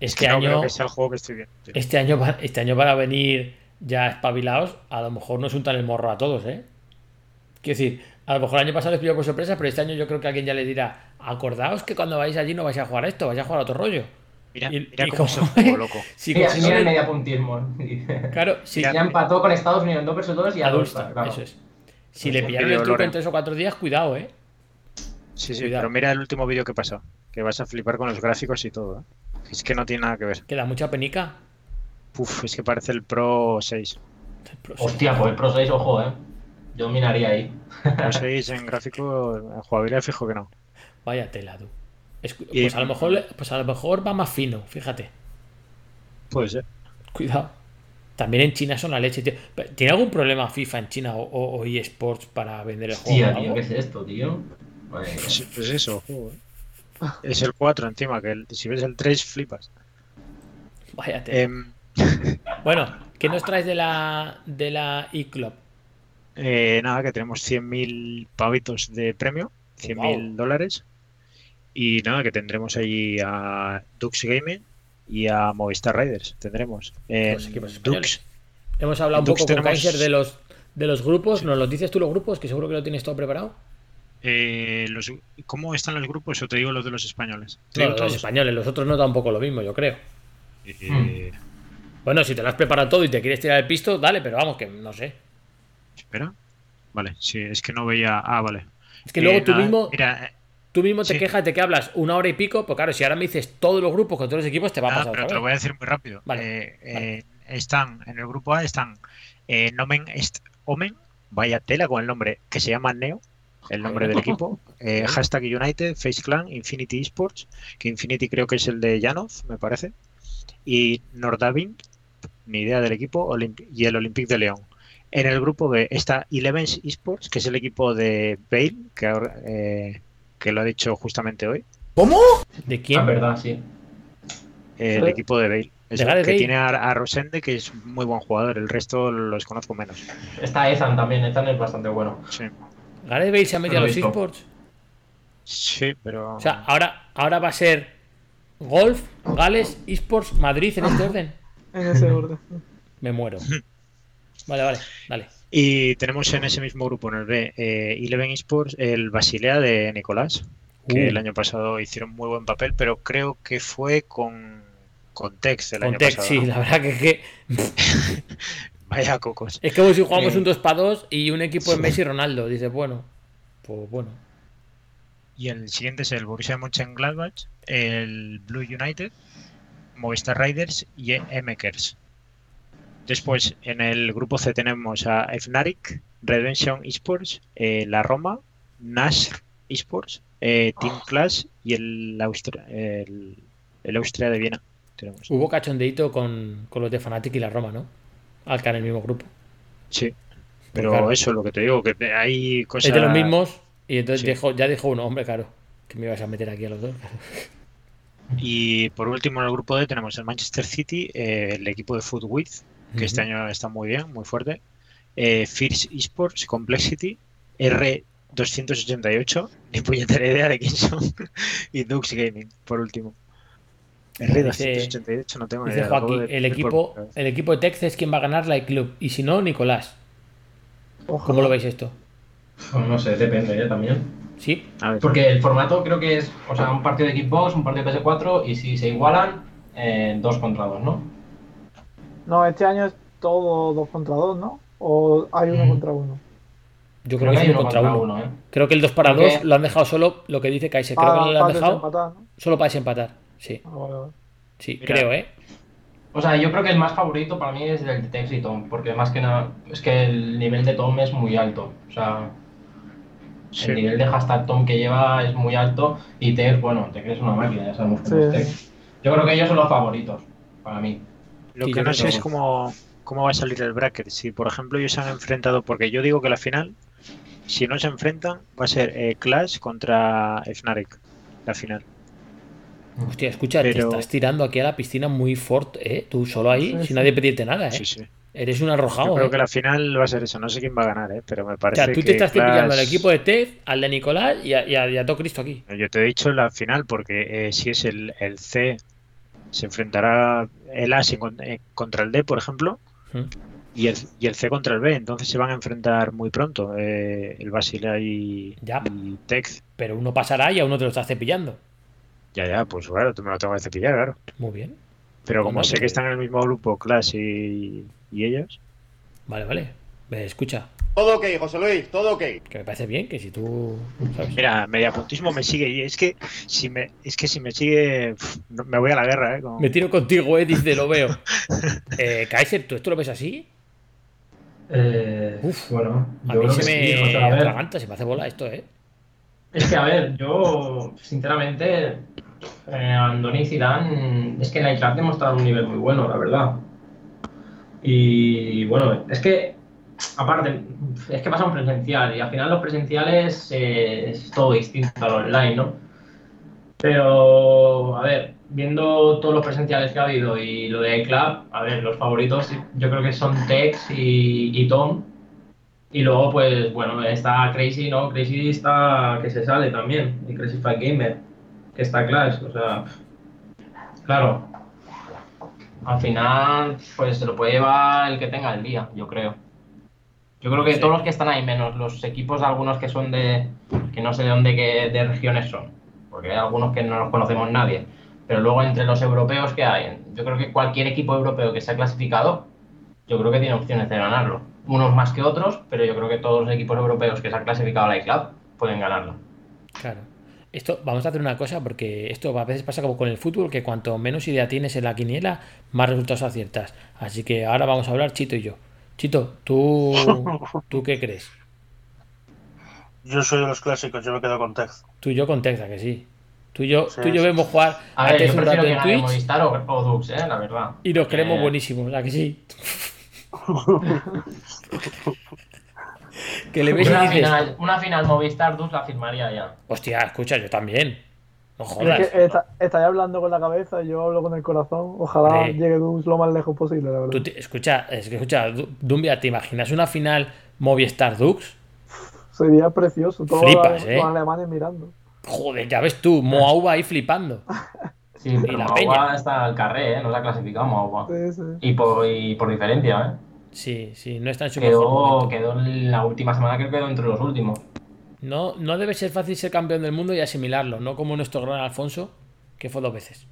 este no año, que sea el juego que estoy viendo. este año, va- este año van a venir ya espabilados, a lo mejor nos untan el morro a todos, ¿eh? Quiero decir, a lo mejor el año pasado les pilló por sorpresa, pero este año yo creo que alguien ya les dirá, acordaos que cuando vais allí no vais a jugar esto, vais a jugar a otro rollo. Mira, Y- mira y cómo como- juego, loco. Si Mira, consiguen- mira el mediapuntismo. Claro, si Ya empató con Estados Unidos en 2 versus 2 y a a 2, Dulce, claro. eso es. Si Es le pillaron el truco Loren. en tres o cuatro días, cuidado, ¿eh? Sí, sí, Cuidado. pero mira el último vídeo que pasó, que vas a flipar con los gráficos y todo. ¿eh? Es que no tiene nada que ver. Queda mucha penica. Uf, es que parece el Pro 6. Hostia, pues el Pro 6, ojo, eh. Yo dominaría ahí. Pro 6 en gráfico, en jugabilidad fijo que no. Vaya tela, tú. Es- Y- pues, a lo mejor, pues a lo mejor va más fino, fíjate. Puede ser. Cuidado. También en China son la leche, tío. ¿Tiene algún problema FIFA en China o, o- o eSports para vender el juego? Tío? ¿qué es esto, tío? Pues, pues eso, juego, ¿eh? Es el 4 encima, que el- si ves el 3 flipas. Vaya tela. Em, Bueno, ¿qué nos traes de la de la eClub? eh, nada, que tenemos 100.000 pavitos de premio, 100.000 dólares. Y nada, que tendremos allí a Dux Gaming y a Movistar Riders. Tendremos. En Los equipos españoles. Dux, Hemos hablado un Dux poco con Kaiser de los, de los grupos. ¿Nos los dices tú los grupos? Que seguro que lo tienes todo preparado. eh, los- ¿Cómo están los grupos o te digo los de los españoles? No, los todos. españoles, los otros no tampoco lo mismo, yo creo. Eh, Bueno, si te lo has preparado todo y te quieres tirar el pisto, dale, pero vamos, que no sé. Espera. Vale, sí, es que no veía. Ah, vale. Es que luego Eh, tú nada, mismo, Mira, eh, tú mismo te sí. quejas de que hablas una hora y pico, pues claro, si ahora me dices todos los grupos con todos los equipos, te va a nada, pasar pero otra te lo voy a decir muy rápido. Vale, Eh, eh, están en el grupo A están eh, Nomen Est Omen, vaya tela con el nombre que se llama Neo, el nombre del equipo. hashtag United, Face Clan, Infinity Esports, que Infinity creo que es el de Janov, me parece. Y Nordavin, ni idea del equipo, Olymp- y el Olympique de León. En el grupo B está Eleven Esports, que es el equipo de Bale, que, ahora, que lo ha dicho justamente hoy. ¿De Ah, quién? verdad, sí. eh, el equipo de Bale. Eso, Gareth que Bale. tiene a, a Rosende, que es muy buen jugador. El resto los conozco menos. Está Ethan también, Ethan es bastante bueno. Sí, Gareth Bale se ha metido a los esports. sí pero. O sea, ahora, ahora va a ser Golf, Gales, esports, Madrid en este orden. En ese orden. Me muero. Vale, vale, dale. Y tenemos en ese mismo grupo, en el B, eh, Eleven Esports, el Basilea de Nicolás, que Uh. el año pasado hicieron muy buen papel, pero creo que fue con, con Tex el Con año pasado. sí, ¿no? la verdad que, que Vaya cocos. es como si jugamos Eh. un 2 para 2 y un equipo de Messi y Ronaldo. Dice, bueno, pues bueno. Y el siguiente es el Borussia Mönchengladbach, el Blue United, Movistar Riders y Emekers. Después en el grupo C tenemos a Fnatic, Redemption Esports, eh, la Roma, Nash Esports, eh, Team Clash y el Austria, el, el Austria de Viena. Tenemos. Hubo cachondeito con, con los de Fnatic y la Roma, ¿no? Alca en el mismo grupo. Sí. Pero claro. eso es lo que te digo, que hay cosas. Es de los mismos. Y entonces Sí. dijo, ya dijo uno, hombre, claro. Que me ibas a meter aquí a los dos. Y por último en el grupo D tenemos el Manchester City, eh, el equipo de Que este año está muy bien, muy fuerte. Eh, Fierce Esports, Complexity, R288, ni puñetera idea de quién son, y Dux Gaming, por último. R288, no tengo ni idea. Joaquín, de el equipo, por- el equipo de Tex es quien va a ganar la club. Y si no, Nicolás. ¿Cómo lo veis esto? Pues no sé, depende ¿eh? también. ¿Sí? A ver, Porque el formato creo que es, o sea, un partido de Xbox, un partido de PS4 y si se igualan, eh, dos contra dos, ¿no? No, este año es todo dos contra dos, ¿no? O hay uno Mm. contra uno. Yo creo, Creo que que es hay uno contra uno. ¿eh? Creo que el 2 para Creo 2 que- lo han dejado solo lo que dice Kaiser. Creo Ah, que lo han dejado solo para desempatar. Sí, Ah, vale, vale. sí, Mira. creo, ¿eh? O sea, yo creo que el más favorito para mí es el de Tex y Tom, porque más que nada es que el nivel de Tom es muy alto. O sea, sí. el nivel de hashtag Tom que lleva es muy alto y Tex, bueno, Tex es una máquina, ya sabemos cómo Sí, es Tex. Yo creo que ellos son los favoritos, para mí. Lo que no sé que es cómo, cómo va a salir el bracket. Si, por ejemplo, ellos se han enfrentado, porque yo digo que la final, si no se enfrentan, va a ser eh, Clash contra Fnatic, la final. Hostia, escucha, te estás tirando aquí a la piscina muy fuerte, ¿eh? Tú solo ahí, Sí, sin sí. nadie pedirte nada, ¿eh? Sí, sí. Eres un Yo arrojado, creo ¿eh? que la final va a ser eso. No sé quién va a ganar, ¿eh? pero me O parece sea, tú que te estás Clash- al equipo de Tef, al de Nicolás y a, y a- y a todo Cristo aquí. Yo te he dicho la final porque eh, si es el, el C, se enfrentará el A eh, contra el D, por ejemplo, y el, y el C contra el B. Entonces se van a enfrentar muy pronto eh, el Basilea y, Ya. y Tex. Pero uno pasará y a uno te lo estás cepillando. Ya, ya, pues claro, tú me lo tengo que cepillar, claro. Muy bien. Pero como sé que- que están en el mismo grupo, Clash y, y ellos, Vale, vale. Ve, escucha, Todo ok, José Luis, todo ok. que me parece bien que si tú. ¿sabes? mira, mediapuntismo me sigue y es que si me, es que si me sigue, me voy a la guerra, ¿eh? Como- Me tiro contigo, eh, dice, lo veo. Eh, Kaiser, ¿tú esto lo ves así? Eh, Uf, bueno, A yo mí se me sí, atraganta, se me hace bola esto, ¿eh? Es que, a ver, yo, sinceramente, eh, Andoni y Zidane, es que en la Isla demostraron un nivel muy bueno, la verdad. Y bueno, es que, aparte, es que pasa un presencial y al final los presenciales eh, es todo distinto al online, ¿no? Pero, a ver, viendo todos los presenciales que ha habido y lo de Club, a ver, los favoritos yo creo que son Tex y, y Tom. Y luego, pues, bueno, está Crazy, ¿no? Crazy está que se sale también. Y Crazy Fight Gamer, que está Clash. O sea, claro. Al final, pues se lo puede llevar el que tenga el día, yo creo. Yo creo que Sí. todos los que están ahí, menos los equipos, algunos que son de. que no sé de dónde, qué- de regiones son. Porque hay algunos que no los conocemos nadie. Pero luego, entre los europeos que hay, yo creo que cualquier equipo europeo que se ha clasificado, yo creo que tiene opciones de ganarlo. Unos más que otros, pero yo creo que todos los equipos europeos que se han clasificado a la iClub pueden ganarlo. Claro. Esto, vamos a hacer una cosa, porque esto a veces pasa como con el fútbol, que cuanto menos idea tienes en la quiniela, más resultados aciertas. Así que ahora vamos a hablar Chito y yo. Chito, ¿tú, ¿tú qué crees? Yo soy de los clásicos, yo me quedo con Tez. Tú y yo con Texas, que sí. Tú y yo, Sí, tú y yo sí. vemos jugar A a ver, Tex yo un prefiero rato que en Twitch Movistar o, o Dux, eh, la verdad. y nos creemos Eh, buenísimos, ¿a que sí? que le ves y Una dices, final, una final Movistar Dux la firmaría ya. hostia, escucha, yo también. No Es que está- estáis hablando con la cabeza, yo hablo con el corazón. Ojalá llegue Dux lo más lejos posible, la verdad. Tú te- escucha, es que escucha, Du- Dumbia, ¿te imaginas una final Movistar Dux? Sería precioso. Todos Flipas, los, ¿eh? alemanes mirando. Joder, ya ves tú, Moauba ahí flipando. Sí, pero la peña. está al carré, ¿eh? No se ha clasificado. Sí, sí. Y por, y por diferencia, ¿eh? Sí, sí, no está en su Quedó, quedó en la última semana, creo que quedó entre los últimos. No, no debe ser fácil ser campeón del mundo y asimilarlo, no como nuestro gran Alfonso, que fue dos veces.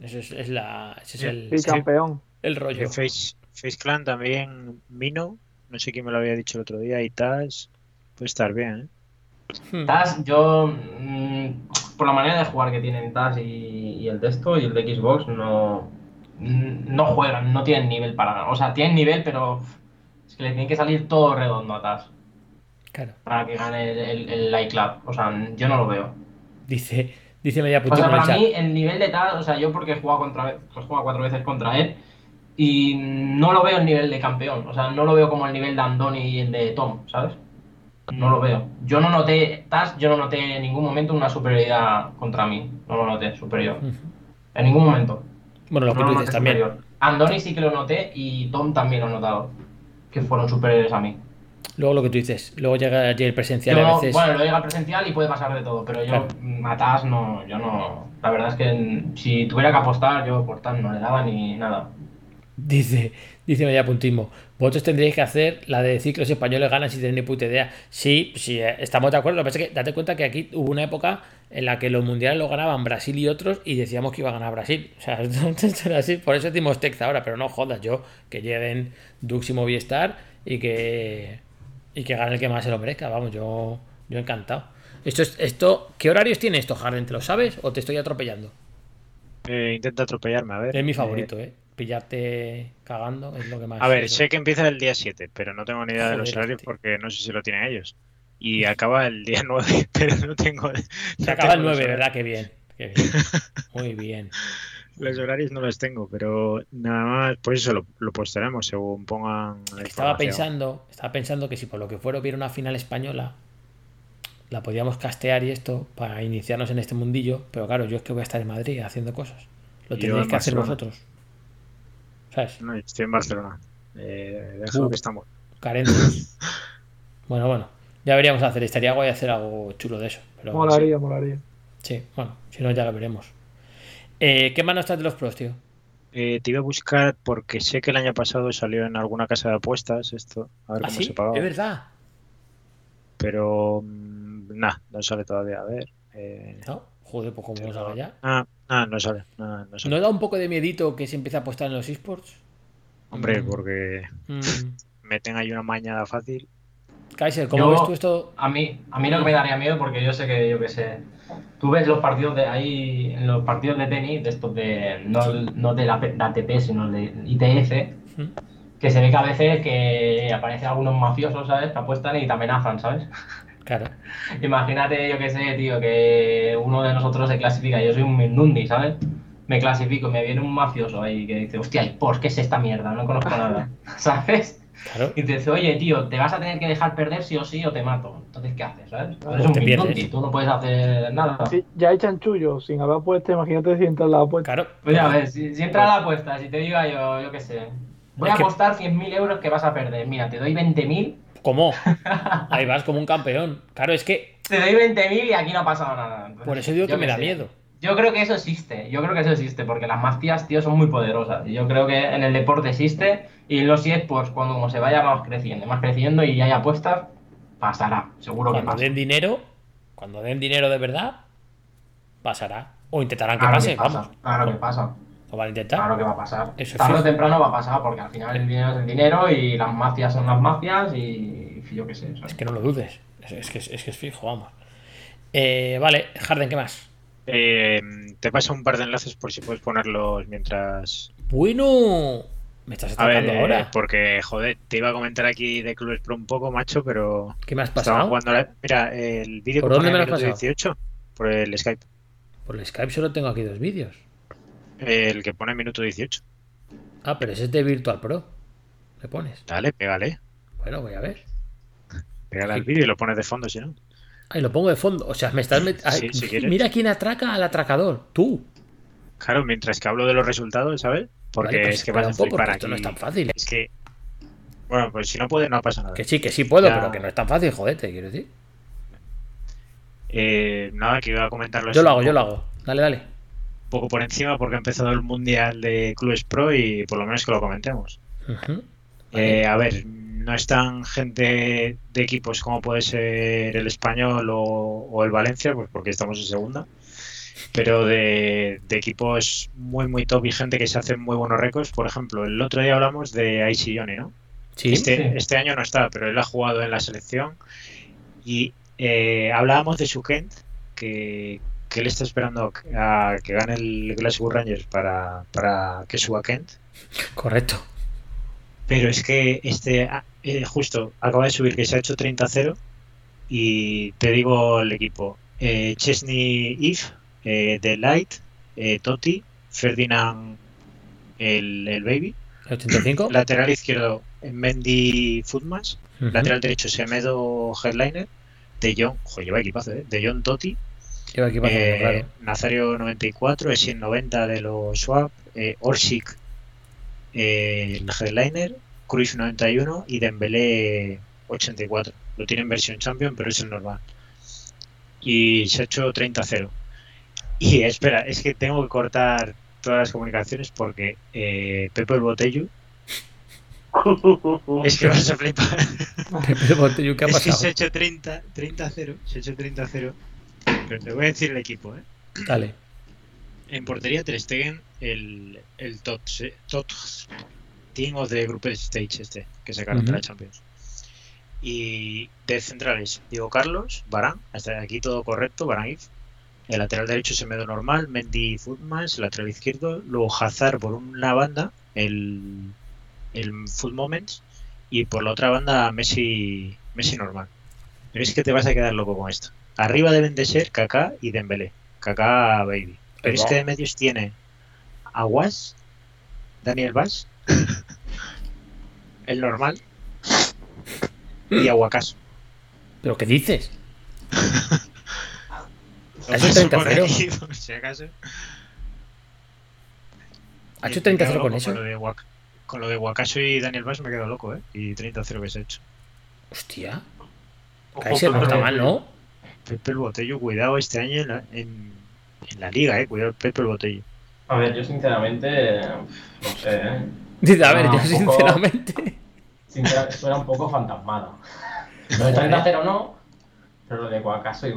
Eso es, es la, ese es el, Y campeón. el rollo. Face, Face Clan también, Mino, no sé quién me lo había dicho el otro día, y Taz, puede estar bien, ¿eh? Hmm. TAS, yo, mm, por la manera de jugar que tienen TAS y, y el de esto y el de Xbox, no, mm, no juegan, no tienen nivel para ganar. O sea, tienen nivel, pero es que le tiene que salir todo redondo a TAS Claro. para que gane el, el, el Light Club. O sea, yo no lo veo. Dice, dice media O puntito sea, el para mí, el nivel de TAS, o sea, yo porque he jugado, contra, he jugado cuatro veces contra él y no lo veo el nivel de campeón. O sea, no lo veo como el nivel de Andoni y el de Tom, ¿sabes? No lo veo. Yo no noté, TAS, yo no noté en ningún momento una superioridad contra mí. No lo noté superior. En ningún momento. Bueno, lo No que tú dices también. superior. Andoni sí que lo noté y Tom también lo he notado. Que fueron superiores a mí. Luego lo que tú dices. Luego llega allí el presencial a veces. Bueno, lo llega presencial y puede pasar de todo, pero yo Claro. mm, a TAS no, yo no. La verdad es que si tuviera que apostar, yo por TAS no le daba ni nada. Dice, dice media puntismo. Vosotros tendríais que hacer la de decir que los españoles ganan sin tener ni puta idea. Sí, sí, eh, estamos de acuerdo. Lo que pasa es que date cuenta que aquí hubo una época en la que los mundiales lo ganaban Brasil y otros y decíamos que iba a ganar Brasil. O sea, así. Por eso decimos Tex ahora, pero no jodas yo. Que lleguen Dux y Movistar y que, y que gane el que más se lo merezca. Vamos, yo, yo encantado. Esto, es, esto, ¿Qué horarios tiene esto, Harden? ¿Te lo sabes o te estoy atropellando? Eh, intenta atropellarme, a ver. Es mi Eh, favorito, ¿eh? Pillarte cagando es lo que más. a ver, sé que empieza el día 7, pero no tengo ni idea de los horarios porque no sé si lo tienen ellos. Y acaba el día 9, pero no tengo. Se acaba el tengo los 9, horarios. ¿verdad? Qué bien. Qué bien. Muy bien. Los horarios no los tengo, pero nada más, pues eso lo, lo postearemos según pongan la Estaba pensando, estaba pensando que si por lo que fuera hubiera una final española, la podíamos castear y esto para iniciarnos en este mundillo, pero claro, yo es que voy a estar en Madrid haciendo cosas. Lo tendréis en que hacer vosotros. ¿Sabes? No, estoy en Barcelona. Eh, Uh. que estamos. Carentes. bueno, bueno. Ya veríamos hacer. Estaría guay hacer algo chulo de eso. Pero Molaría, molaría. sí, bueno, si no ya lo veremos. Eh, ¿Qué nos traes de los pros, tío? Eh, te iba a buscar porque sé que el año pasado salió en alguna casa de apuestas esto, a ver ¿Ah, cómo sí? se pagaba. Es verdad. Pero mm, nada, no sale todavía. A ver. eh, ¿No? Joder, pues como nos haga ya. ah, ah, no sale. No, no sale. ¿No da un poco de miedito que se empiece a apostar en los esports? Hombre, Mm. porque Mm. meten ahí una maña fácil. Kaiser, ¿cómo Yo- ves tú esto? A mí, a mí no me daría miedo porque yo sé que, yo qué sé, tú ves los partidos de ahí, en los partidos de tenis, de estos de, no, no de la, de ATP, sino de ITF, ¿Mm? que se ve que a veces que aparecen algunos mafiosos, ¿sabes? Que apuestan y te amenazan, ¿sabes? Claro. Imagínate, yo qué sé, tío, que uno de nosotros se clasifica, yo soy un Mindundi, ¿sabes? Me clasifico me viene un mafioso ahí que dice, hostia, ¿y por qué es esta mierda? No conozco nada, ¿sabes? Claro. Y te dice, oye, tío, te vas a tener que dejar perder sí o sí o te mato. Entonces, ¿qué haces, sabes? Pues un te Mindundi, pierdes. tú no puedes hacer nada. Ya hay chanchullo sin haber apuesta, imagínate si entra la apuesta. Claro. Pues ya ves, si, si entra la apuesta, si te diga yo, yo qué sé, voy Es a que- apostar 100.000 euros que vas a perder, mira, te doy 20.000 ¿Cómo? Ahí vas como un campeón. Claro, es que Te doy 20.000 y aquí no ha pasado nada. por eso digo que me da sé. miedo. Yo creo que eso existe, yo creo que eso existe, porque las mafias, tío, son muy poderosas. Yo creo que en el deporte existe, y en los pues cuando como se vaya más creciendo, más creciendo y hay apuestas, pasará, seguro que Cuando pasa. den dinero, cuando den dinero de verdad, pasará. O intentarán que Claro pase, que pasa, vamos. claro que pasa, Lo van a intentar. claro que va a pasar. Eso es Tarde o temprano va a pasar, porque al final el dinero es el dinero y las mafias son las mafias y yo qué sé. ¿sabes? Es que no lo dudes. Es, es que, es, es que es fijo, vamos. Eh, vale, Harden, ¿qué más? Eh, te paso un par de enlaces por si puedes ponerlos mientras. Bueno, me estás ver, atacando eh, ahora. porque, joder, te iba a comentar aquí de Clubes Pro un poco, macho, pero. ¿Qué me has pasado? jugando la- Mira, el vídeo que ¿Por dónde pone me lo has minuto pasado? 18, por el Skype. Por el Skype solo tengo aquí dos vídeos. El que pone minuto 18. Ah, pero ese es de Virtual Pro. Le pones. Dale, pégale. Bueno, voy a ver. Pégale al vídeo y lo pones de fondo, si no. Ahí lo pongo de fondo. O sea, me estás met- Sí, Ay, si quieres. Mira quién atraca al atracador. Tú. Claro, mientras que hablo de los resultados, ¿sabes? Porque Vale, pues es que vas a flipar esto no es tan fácil. Es que. Bueno, pues si no puede, no pasa nada. Que sí, que sí puedo, Ya. pero que no es tan fácil, joder, te quiero decir. Eh, nada, que iba a comentarlo. Yo lo hago, yo lo hago. Dale, dale. Un poco por encima porque ha empezado el Mundial de Clubes Pro y por lo menos que lo comentemos. Eh, a ver, no están gente de equipos como puede ser el Español o, o el Valencia, pues porque estamos en segunda, pero de, de equipos muy, muy top y gente que se hacen muy buenos récords. Por ejemplo, el otro día hablamos de Yoni, ¿no? Sí. Este, Sí. este año no está, pero él ha jugado en la selección y eh, hablábamos de su Kent, que, que él está esperando a que gane el Glasgow Rangers para, para que suba Kent. Correcto. Pero es que este ah, eh, justo acaba de subir que se ha hecho 30-0 y te digo el equipo. Eh, Chesney If, eh, The Light, eh, Totti, Ferdinand el, el Baby, ¿El 85? lateral izquierdo Mendy Footmas, Ujú. lateral derecho Semedo Headliner, De Jong, joder, lleva equipazo, ¿eh? De Jong Totti, Lleva pasando, eh, claro. Nazario 94, Essien 90 de los Swap, eh, Orsic eh, el headliner, Cruyff 91 y Dembélé 84. Lo tiene en versión Champion, pero es el normal. Y se ha hecho 30-0. Y espera, es que tengo que cortar todas las comunicaciones porque eh, Pepe el Botello es que vas a flipar. Pepe Botello, ¿qué ha es que se pasado? ha hecho 30 30-0. Se ha hecho 30-0. Pero te voy a decir el equipo, ¿eh? Dale. En portería Ter Stegen, el, el top, top team of the group stage este, que sacaron de la. Champions. Y de centrales, Diego Carlos, Barán, hasta aquí todo correcto, Barán If. El lateral derecho Semedo normal, Mendy Footmans, el lateral izquierdo, luego Hazard por una banda, el, el Foot Moments, y por la otra banda Messi, Messi normal. Pero es que te vas a quedar loco con esto. Arriba deben de ser Kaká y Dembélé. Kaká Baby. Pero es que de medios tiene Aguas, Daniel Vaz, el normal y Aguacaso. ¿Pero qué dices? Ha hecho paso por 30-0. aquí, por si acaso. ¿Ha hecho me 30-0 quedo con eso? Con lo de, Guac- con lo de Aguacaso y Daniel Vaz me quedo loco, ¿eh? Y 30-0 que se ha hecho. Hostia. Ojo, Kaiser no está mal. ¿no? Pepe el Botello, cuidado este año en la, en, en la liga, ¿eh? Cuidado Pepe el Botello. A ver, yo sinceramente, no sé, ¿eh? Dice, a ver, No, yo un poco- sinceramente. Sinceramente, suena un poco fantasmada. Lo de 30-0 no, pero lo de Guacaso y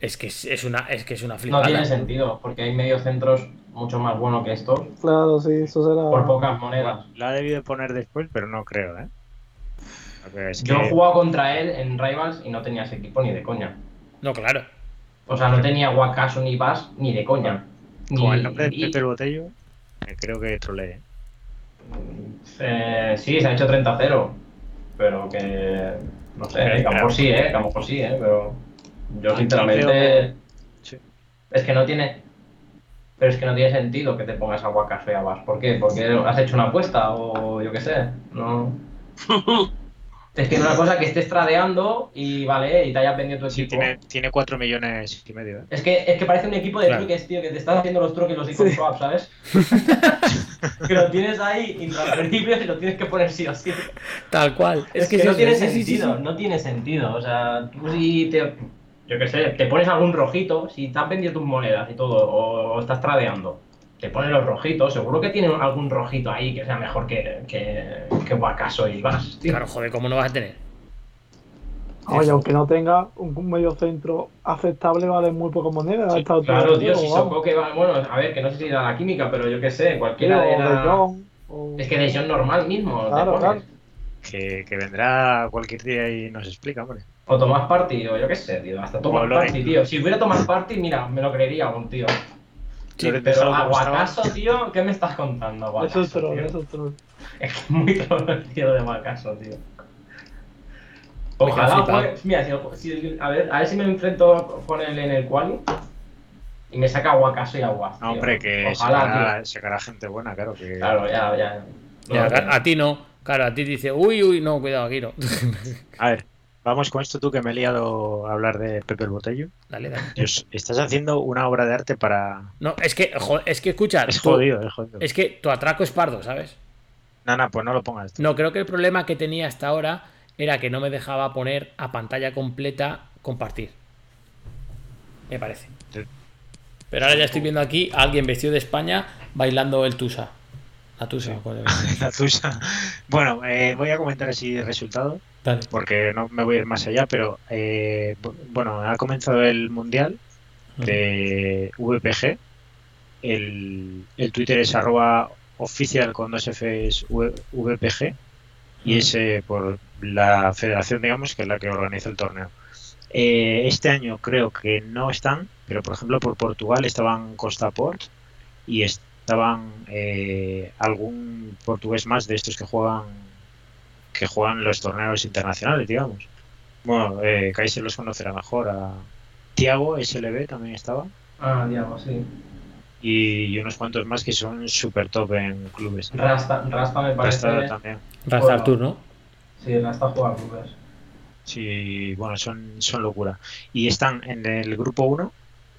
Es que es, es una, es que es una no flipada. tiene sentido, porque hay medios centros mucho más buenos que estos Claro, sí, eso será. por pocas monedas. La ha debido poner después, pero no creo, ¿eh? Yo he que- jugado contra él en Rivals y no tenía ese equipo ni de coña. No, claro. O sea, no tenía Guacaso ni Vaz ni de coña. Ni, Con el nombre de Pepe el Botello, eh, creo que trolee. ¿eh? sí, se ha hecho 30-0, pero que no sé, que a lo mejor sí, eh, que a lo mejor sí, eh, pero yo sinceramente Sí. es que no tiene pero es que no tiene sentido que te pongas a Guacaso y a. ¿Por qué? Porque has hecho una apuesta o yo qué sé, no Es que una cosa que estés tradeando y vale, y te hayas vendido tu Sí, equipo. tiene, tiene 4 millones y medio. ¿eh? Es que, es que parece un equipo de Claro. truques, tío, que te estás haciendo los truques, los icon swap, ¿sabes? que lo tienes ahí intransferibles y lo tienes que poner sí o sí. Tal cual. Es, Es, que, no tiene sí, sí, sí, sentido, sí. no tiene sentido. O sea, tú si te. Yo qué sé, te pones algún rojito, si te has vendido tus monedas y todo, o, o estás tradeando, te pones los rojitos, seguro que tiene algún rojito ahí que sea mejor que, que, que Wakaso y vas, tío. Claro, joder, ¿cómo no vas a tener? Oye, Eso. aunque no tenga un, medio centro aceptable, vale muy poca moneda. altura Claro, juego, si que va. Bueno, a ver, que no sé si da la química, pero yo qué sé, cualquiera de la. O- Es que de John normal mismo. te Claro, pones. claro. Que, que vendrá cualquier día y nos explica, hombre. O Tomás Party, o yo qué sé, tío. Hasta Tomás. Party, tío. Si hubiera Tomás Party, mira, me lo creería algún tío. Sí, Pero. Aguacaso, tío, ¿qué me estás contando, Aguacaso? Eso es troll, eso es troll. Es que es muy troll el tío de Aguacaso, tío. Ojalá, mira, si, si- a, ver, a ver si me enfrento con él en el quali y me saca Aguacaso y Aguas. No, hombre, que Ojalá, sacará, gente buena, claro. Que... Claro, ya, ya. A, a ti no. Claro, a ti dice, uy, uy, no, cuidado, aquí no. A ver, vamos con esto tú que me he liado a hablar de Pepe el Botello. dale, dale. Dios, estás haciendo una obra de arte para... No, es que, jo- es que escucha, Es tú- jodido, es jodido. es que tu atraco es pardo, ¿sabes? No, no, pues no lo pongas. tú. No, creo que el problema que tenía hasta ahora era que no me dejaba poner a pantalla completa compartir. Me parece. Sí. Pero ahora ya estoy viendo aquí a alguien vestido de España bailando el Tusa. La Tusa. joder. La tusa. Bueno, eh, voy a comentar así el resultado, Dale. porque no me voy a ir más allá, pero eh, bu- bueno, ha comenzado el Mundial de VPG. El, el Twitter es arroba oficial con dos Fs VPG y es eh, por la federación, digamos, que es la que organiza el torneo. Eh, este año creo que no están, pero por ejemplo por Portugal estaban Costa Port y estaban eh, algún portugués más de estos que juegan que juegan los torneos internacionales, digamos. Bueno, eh, Kaiser los conocerá mejor. A Tiago SLB también estaba Ah, digamos, sí. y unos cuantos más que son super top en clubes. Rasta, Rasta me parece. Rasta también. Rasta Bueno. Artur, ¿no? Sí, Rasta juega clubes. Sí, bueno, son, son locura. Y están en el grupo 1,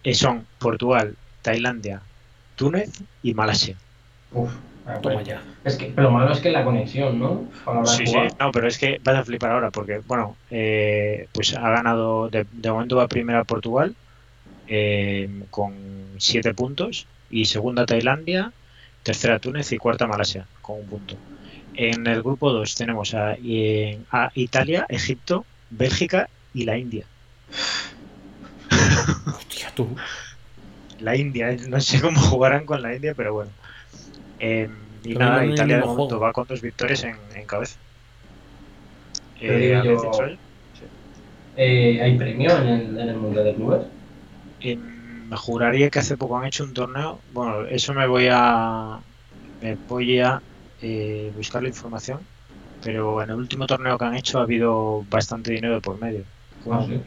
eh, son Portugal, Tailandia, Túnez y Malasia. Uf, ah, Toma ya. Es que, pero lo malo es que la conexión, ¿no? Sí, sí, no, pero es que vas a flipar ahora porque, bueno, eh, pues ha ganado, de, de momento va primera Portugal eh, con 7 puntos y segunda Tailandia, tercera Túnez y cuarta Malasia con un punto. En el grupo 2 tenemos a, eh, a Italia, Egipto, Bélgica y la India. Hostia, tú. La India, no sé cómo jugarán con la India, pero bueno. Eh, y nada, Italia de momento juego. va con dos victorias en, en cabeza. Eh, digo ¿habéis yo- dicho, eh? Eh, ¿Hay premio en el, en el Mundial de Clubes? Eh, me juraría que hace poco han hecho un torneo. Bueno, eso me voy a. Me voy a eh, buscar la información. Pero en el último torneo que han hecho ha habido bastante dinero por medio. Ah, sí.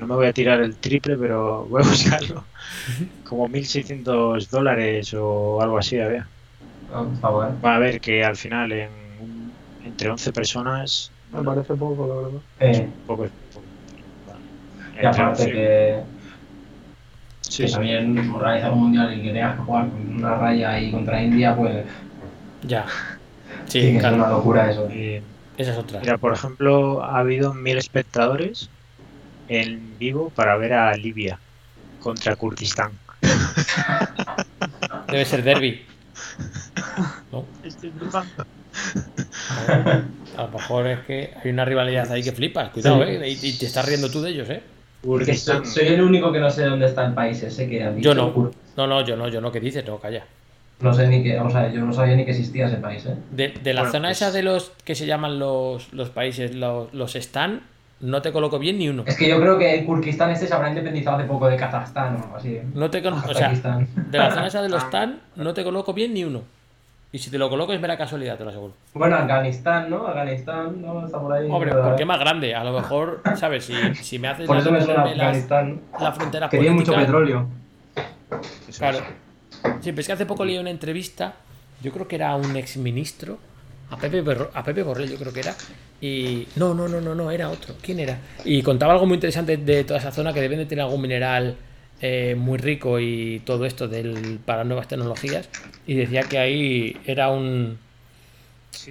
No me voy a tirar el triple, pero voy a buscarlo. Como 1.600 dólares o algo así había. Ah, está bueno. Va a ver que al final en entre 11 personas. Me parece poco, la verdad. Eh, Poco, poco. Bueno, y aparte que, sí, que sí. también organizar un Mundial y que tengas que jugar con una raya ahí contra India, pues Ya. sí, Sí, es una locura eso. Eh, Esa es otra. Mira, por ejemplo, ha habido mil espectadores en vivo para ver a Libia contra Kurdistán. Debe ser derby. A lo mejor es que hay una rivalidad ahí que flipas. Cuidado, Sí. ¿eh? Y, y te estás riendo tú de ellos, ¿eh? Porque soy, Kurdistán. soy el único que no sé dónde está el país ese que han dicho. Yo no. No, no, yo no, yo no. ¿Qué dices? No, calla. No sé ni que, o sea, yo no sabía ni que existía ese país, ¿eh? De, de la Bueno, zona pues- esa de los que se llaman los, los países, los, los Stan, no te coloco bien ni uno. Es que yo creo que el Kurkistán este se habrá independizado hace poco de Kazajstán o algo así. No te con- o sea, de la zona esa de los Stan, no te coloco bien ni uno. Y si te lo coloco es mera casualidad, te lo aseguro. Bueno, Afganistán, ¿no? Afganistán, ¿no? Está por ahí. Hombre, porque es más grande. A lo mejor, ¿sabes? Si, si me haces Por eso me suena las, Afganistán. las fronteras Que tiene mucho petróleo. Claro. Sí, pero es que hace poco leí una entrevista, yo creo que era un exministro, a Pepe, Berro- a Pepe Borrell, yo creo que era, Y. No, no, no, no, no, era otro. ¿Quién era? Y contaba algo muy interesante de toda esa zona que deben de tener algún mineral eh, muy rico y todo esto del, para nuevas tecnologías. Y decía que ahí era un,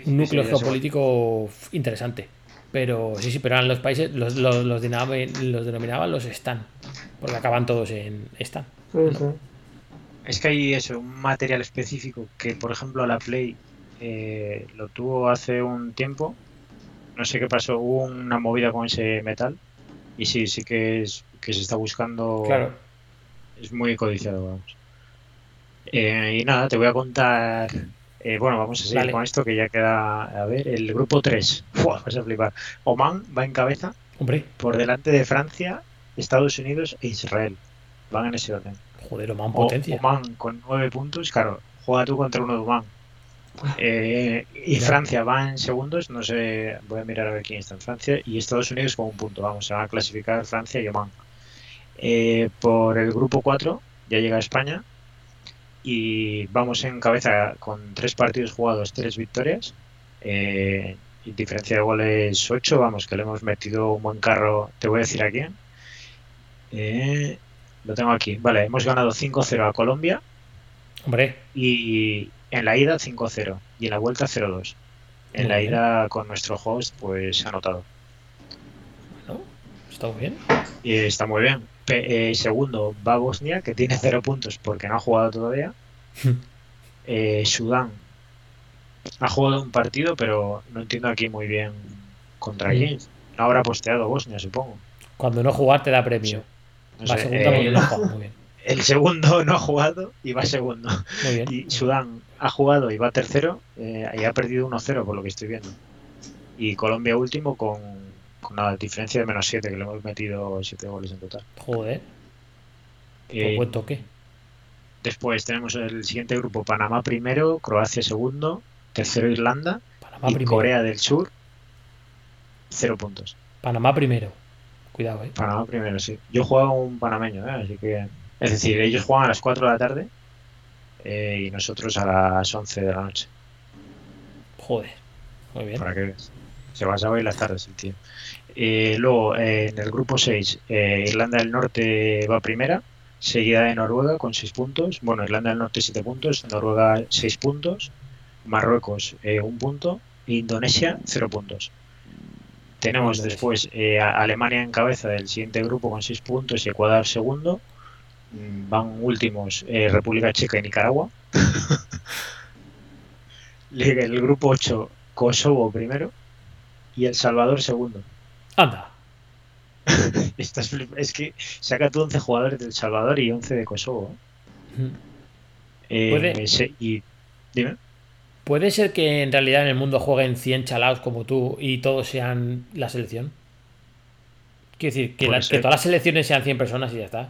un núcleo sí, geopolítico interesante. Pero sí, sí, pero eran los países, los, los, los, denominaban, los denominaban los Stan. Porque acaban todos en Stan. Sí. Es que hay eso, un material específico que, por ejemplo, la Play eh, lo tuvo hace un tiempo. No sé qué pasó, hubo una movida con ese metal. Y sí, sí que es que se está buscando. Claro. Es muy codiciado, vamos. Eh, y nada, te voy a contar. eh, bueno, vamos a seguir Dale. con esto que ya queda. A ver, el grupo 3. Buah, vas a flipar. Oman va en cabeza Hombre, por delante de Francia, Estados Unidos e Israel. Van en ese orden. joder, Oman O- potencia. Oman con nueve puntos, claro, juega tú contra uno de Oman. Eh, y. Francia va en segundos, no sé, voy a mirar a ver quién está en Francia. Y Estados Unidos con un punto, vamos, se van a clasificar Francia y Oman. Eh, por el grupo 4 ya llega España y vamos en cabeza con tres partidos jugados, tres victorias. Eh, diferencia de goles 8, vamos, que le hemos metido un buen carro, te voy a decir a quién. Eh, lo tengo aquí. Vale, hemos ganado 5-0 a Colombia Hombre, y en la ida 5-0 y en la vuelta 0-2. En la bien. ida con nuestro host pues ha anotado. bueno, está muy bien. Y está muy bien. Pe- eh, segundo va Bosnia que tiene 0 puntos porque no ha jugado todavía. Eh, Sudán ha jugado un partido pero no entiendo aquí muy bien contra quién. No habrá posteado Bosnia supongo. Cuando no jugar te da premio. No Va sé, segunda eh, porque no ha jugado. Muy bien. el segundo no ha jugado y va segundo. Muy bien. Y Sudán ha jugado y va tercero eh, y ha perdido 1-0 por lo que estoy viendo. Y Colombia último con, con una diferencia de menos 7, que le hemos metido 7 goles en total. Joder, Eh, buen toque. después tenemos el siguiente grupo, Panamá primero, Croacia segundo, tercero Irlanda Panamá y primero. Corea del Sur, 0 puntos. Panamá primero. Cuidado, eh. Panamá primero, sí. Yo juego un panameño, ¿eh? así que... Es decir, ellos juegan a las 4 de la tarde eh, y nosotros a las 11 de la noche. Joder. Muy bien. para que veas. Se basa hoy las tardes el tío. Eh, luego, eh, en el grupo 6, eh, Irlanda del Norte va primera, seguida de Noruega con 6 puntos. Bueno, Irlanda del Norte 7 puntos, Noruega 6 puntos, Marruecos 1 punto, e Indonesia 0 puntos. Tenemos después a Alemania en cabeza del siguiente grupo con 6 puntos y Ecuador segundo. Mm, Van últimos República Checa y Nicaragua. El grupo 8, Kosovo primero y El Salvador segundo. Anda. Estás es que saca tú 11 jugadores del Salvador y 11 de Kosovo. ¿eh? Eh, Puede- se- y dime. ¿Puede ser que en realidad en el mundo jueguen 100 chalaos como tú y todos sean la selección? Quiero decir, que, la- todas las selecciones sean 100 personas y ya está.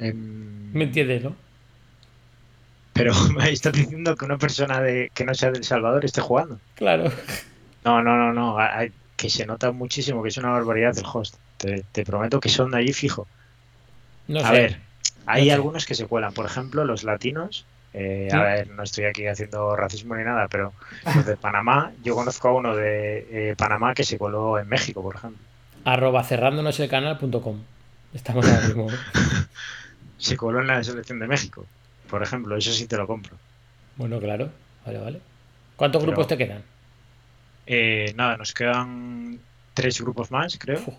Em, ¿Me entiendes, no? Pero me estás diciendo que una persona de, que no sea del Salvador esté jugando. Claro. No, no, no, no. hay- que se nota muchísimo que es una barbaridad el host. Te, te prometo que son de allí fijo. No A sé. ver, hay no sé. algunos que se cuelan. Por ejemplo, los latinos. eh, Sí. A ver, no estoy aquí haciendo racismo ni nada, pero los de Panamá, yo conozco a uno de eh, Panamá que se coló en México, por ejemplo. Arroba cerrándonos el canal.com. Estamos ahora mismo. Se coló en la selección de México, por ejemplo. Eso sí te lo compro. Bueno, claro. Vale, vale. ¿Cuántos Pero- grupos te quedan? Eh, nada, nos quedan tres grupos más, creo. Uf,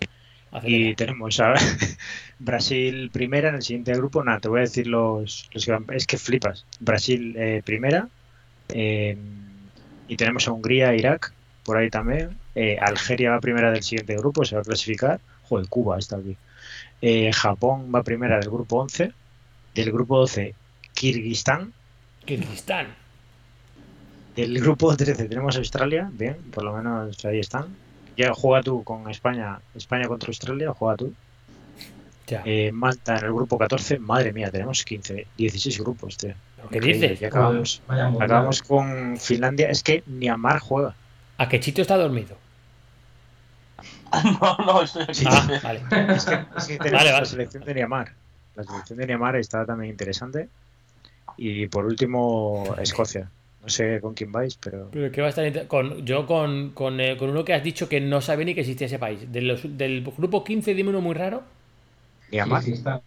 Y tenemos a Brasil primera en el siguiente grupo. Nada, te voy a decir los, los que van- Es que flipas. Brasil eh, primera. eh, y tenemos a Hungría Irak por ahí también. Eh, Algeria va primera del siguiente grupo, se va a clasificar. Joder, Cuba está aquí. Japón va primera del grupo 11. Del grupo 12, Kirguistán. Kirguistán. Del grupo 13 tenemos a Australia. Bien, por lo menos ahí están. Ya juega tú con España. España contra Australia, juega tú. Ya. Eh, Malta en el grupo 14, madre mía, tenemos 15, 16 grupos, tío. ¿Qué Increíble, dices? ya acabamos, Vaya acabamos con Finlandia. Es que Myanmar juega. ¿A que Chito está dormido? No, no, estoy aquí. Ah, vale. Es que, es que tenemos Vale, la selección de Myanmar. La selección de Myanmar está también interesante. Y por último, Escocia. No sé con quién vais, pero. Pero que va a estar con, yo con, con, eh, con uno que has dicho que no sabe ni que existía ese país. De los- del grupo 15, dime uno muy raro. Niamar. Sí, sí está.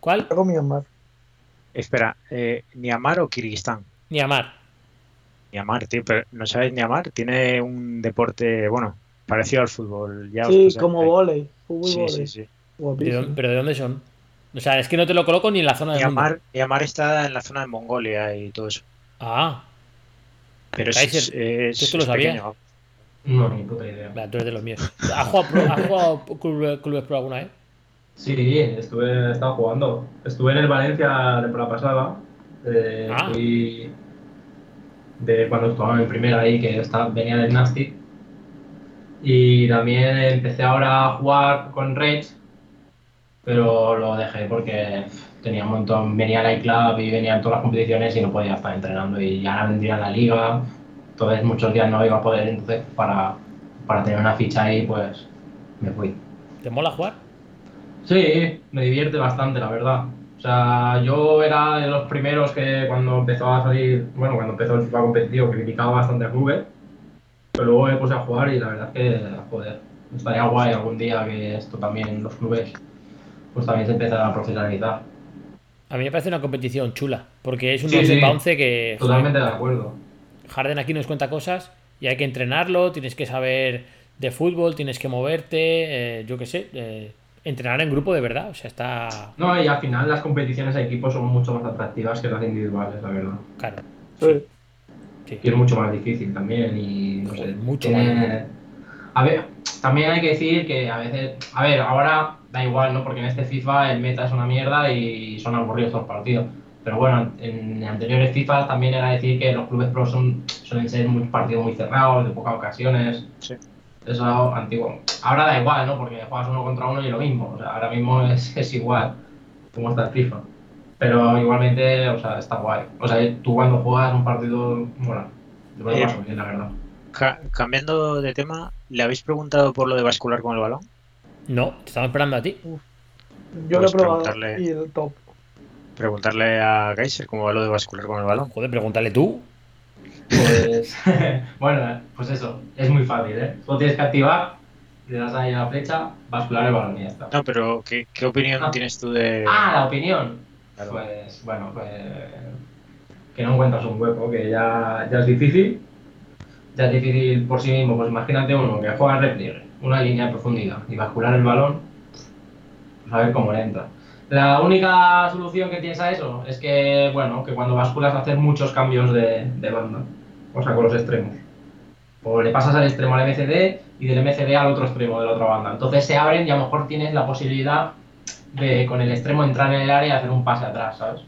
¿Cuál? Algo Myanmar. Espera, eh, ¿Niamar o Kirguistán? Niamar. Niamar, tío, pero ¿no sabes Niamar? Tiene un deporte, bueno, parecido al fútbol. Ya Sí, como volei. Sí, sí, sí. ¿De Guapísimo. dónde- ¿Pero de dónde son? O sea, es que no te lo coloco ni en la zona del mundo. Niamar, Niamar está en la zona de Mongolia y todo eso. Ah, Pero es, Kaiser, es, ¿tú esto lo es sabías? pequeño. No, ni puta idea. vale, tú eres de los míos. ¿Has jugado, has jugado clubes, clubes pro alguna vez? Sí, estuve, he estado jugando. Estuve en el Valencia la temporada pasada. eh, Ah. fui de cuando estaba en primera ahí, que estaba, venía del Nasty. Y también empecé ahora a jugar con Rage, pero lo dejé porque tenía un montón, venía al iClub y venía en todas las competiciones y no podía estar entrenando y ya vendría la liga, entonces muchos días no iba a poder, entonces para, para tener una ficha ahí pues me fui. ¿Te mola jugar? Sí, me divierte bastante, la verdad. O sea, yo era de los primeros que cuando empezó a salir, bueno, cuando empezó el FIFA competitivo, criticaba bastante a clubes, pero luego me puse a jugar y la verdad es que, joder, estaría guay algún día que esto también, los clubes, pues también se empezara a profesionalizar. A mí me parece una competición chula, porque es un Sí, 11 sí. para 11 que joder, Totalmente de acuerdo. Harden aquí nos cuenta cosas y hay que entrenarlo, tienes que saber de fútbol, tienes que moverte, eh, yo qué sé, eh, entrenar en grupo de verdad, o sea, está No, y al final las competiciones a equipo son mucho más atractivas que las individuales, la verdad. claro. Sí. Sí. Y es mucho más difícil también y no sé, mucho tiene- más. A ver, también hay que decir que a veces, a ver, ahora da igual, ¿no? Porque en este FIFA el meta es una mierda y son aburridos los partidos. Pero bueno, en anteriores FIFA también era decir que los clubes pro son, suelen ser muy partidos muy cerrados, de pocas ocasiones. Sí. Eso es algo antiguo. Ahora da igual, ¿no? Porque juegas uno contra uno y lo mismo. O sea, ahora mismo es, es igual como está el FIFA. Pero igualmente, o sea, está guay. O sea, tú cuando juegas un partido, bueno, yo me lo Eh, paso bien, la verdad. Ca- cambiando de tema, ¿le habéis preguntado por lo de bascular con el balón? No, te estamos esperando a ti. Yo Pues lo he probado preguntarle. y el top. Preguntarle a Kaiser cómo va lo de bascular con el balón. Joder, pregúntale tú. Pues, bueno, pues eso, es muy fácil, ¿eh? Solo tienes que activar, le das ahí a la flecha, bascular el balón y ya está. No, pero ¿qué, qué opinión Ah. tienes tú de...? Ah, la opinión. Claro. Pues, bueno, pues. Que no encuentras un hueco, que ya, ya es difícil. Ya es difícil por sí mismo. Pues imagínate uno que juega repliegue, una línea de profundidad y bascular el balón, pues a ver cómo le entra. La única solución que tienes a eso es que, bueno, que cuando basculas hacer muchos cambios de, de banda, o sea, con los extremos. O le pasas al extremo al MCD y del MCD al otro extremo de la otra banda. Entonces se abren y a lo mejor tienes la posibilidad de con el extremo entrar en el área y hacer un pase atrás, ¿sabes?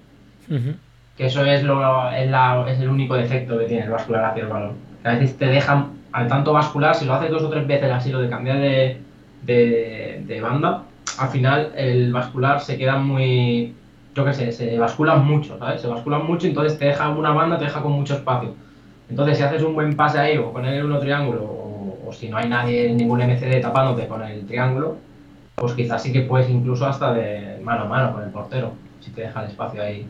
Que eso es, lo, es, la- es el único defecto que tiene el bascular hacia el balón. Que a veces te dejan al tanto bascular, si lo haces dos o tres veces así, lo de cambiar de, de, banda, al final el bascular se queda muy. Yo qué sé, se basculan mucho, ¿sabes? Se basculan mucho, entonces te deja una banda, te deja con mucho espacio. Entonces, si haces un buen pase ahí o con el uno triángulo, o, si no hay nadie, ningún MCD tapándote con el triángulo, pues quizás sí que puedes incluso hasta de mano a mano con el portero, si te deja el espacio ahí.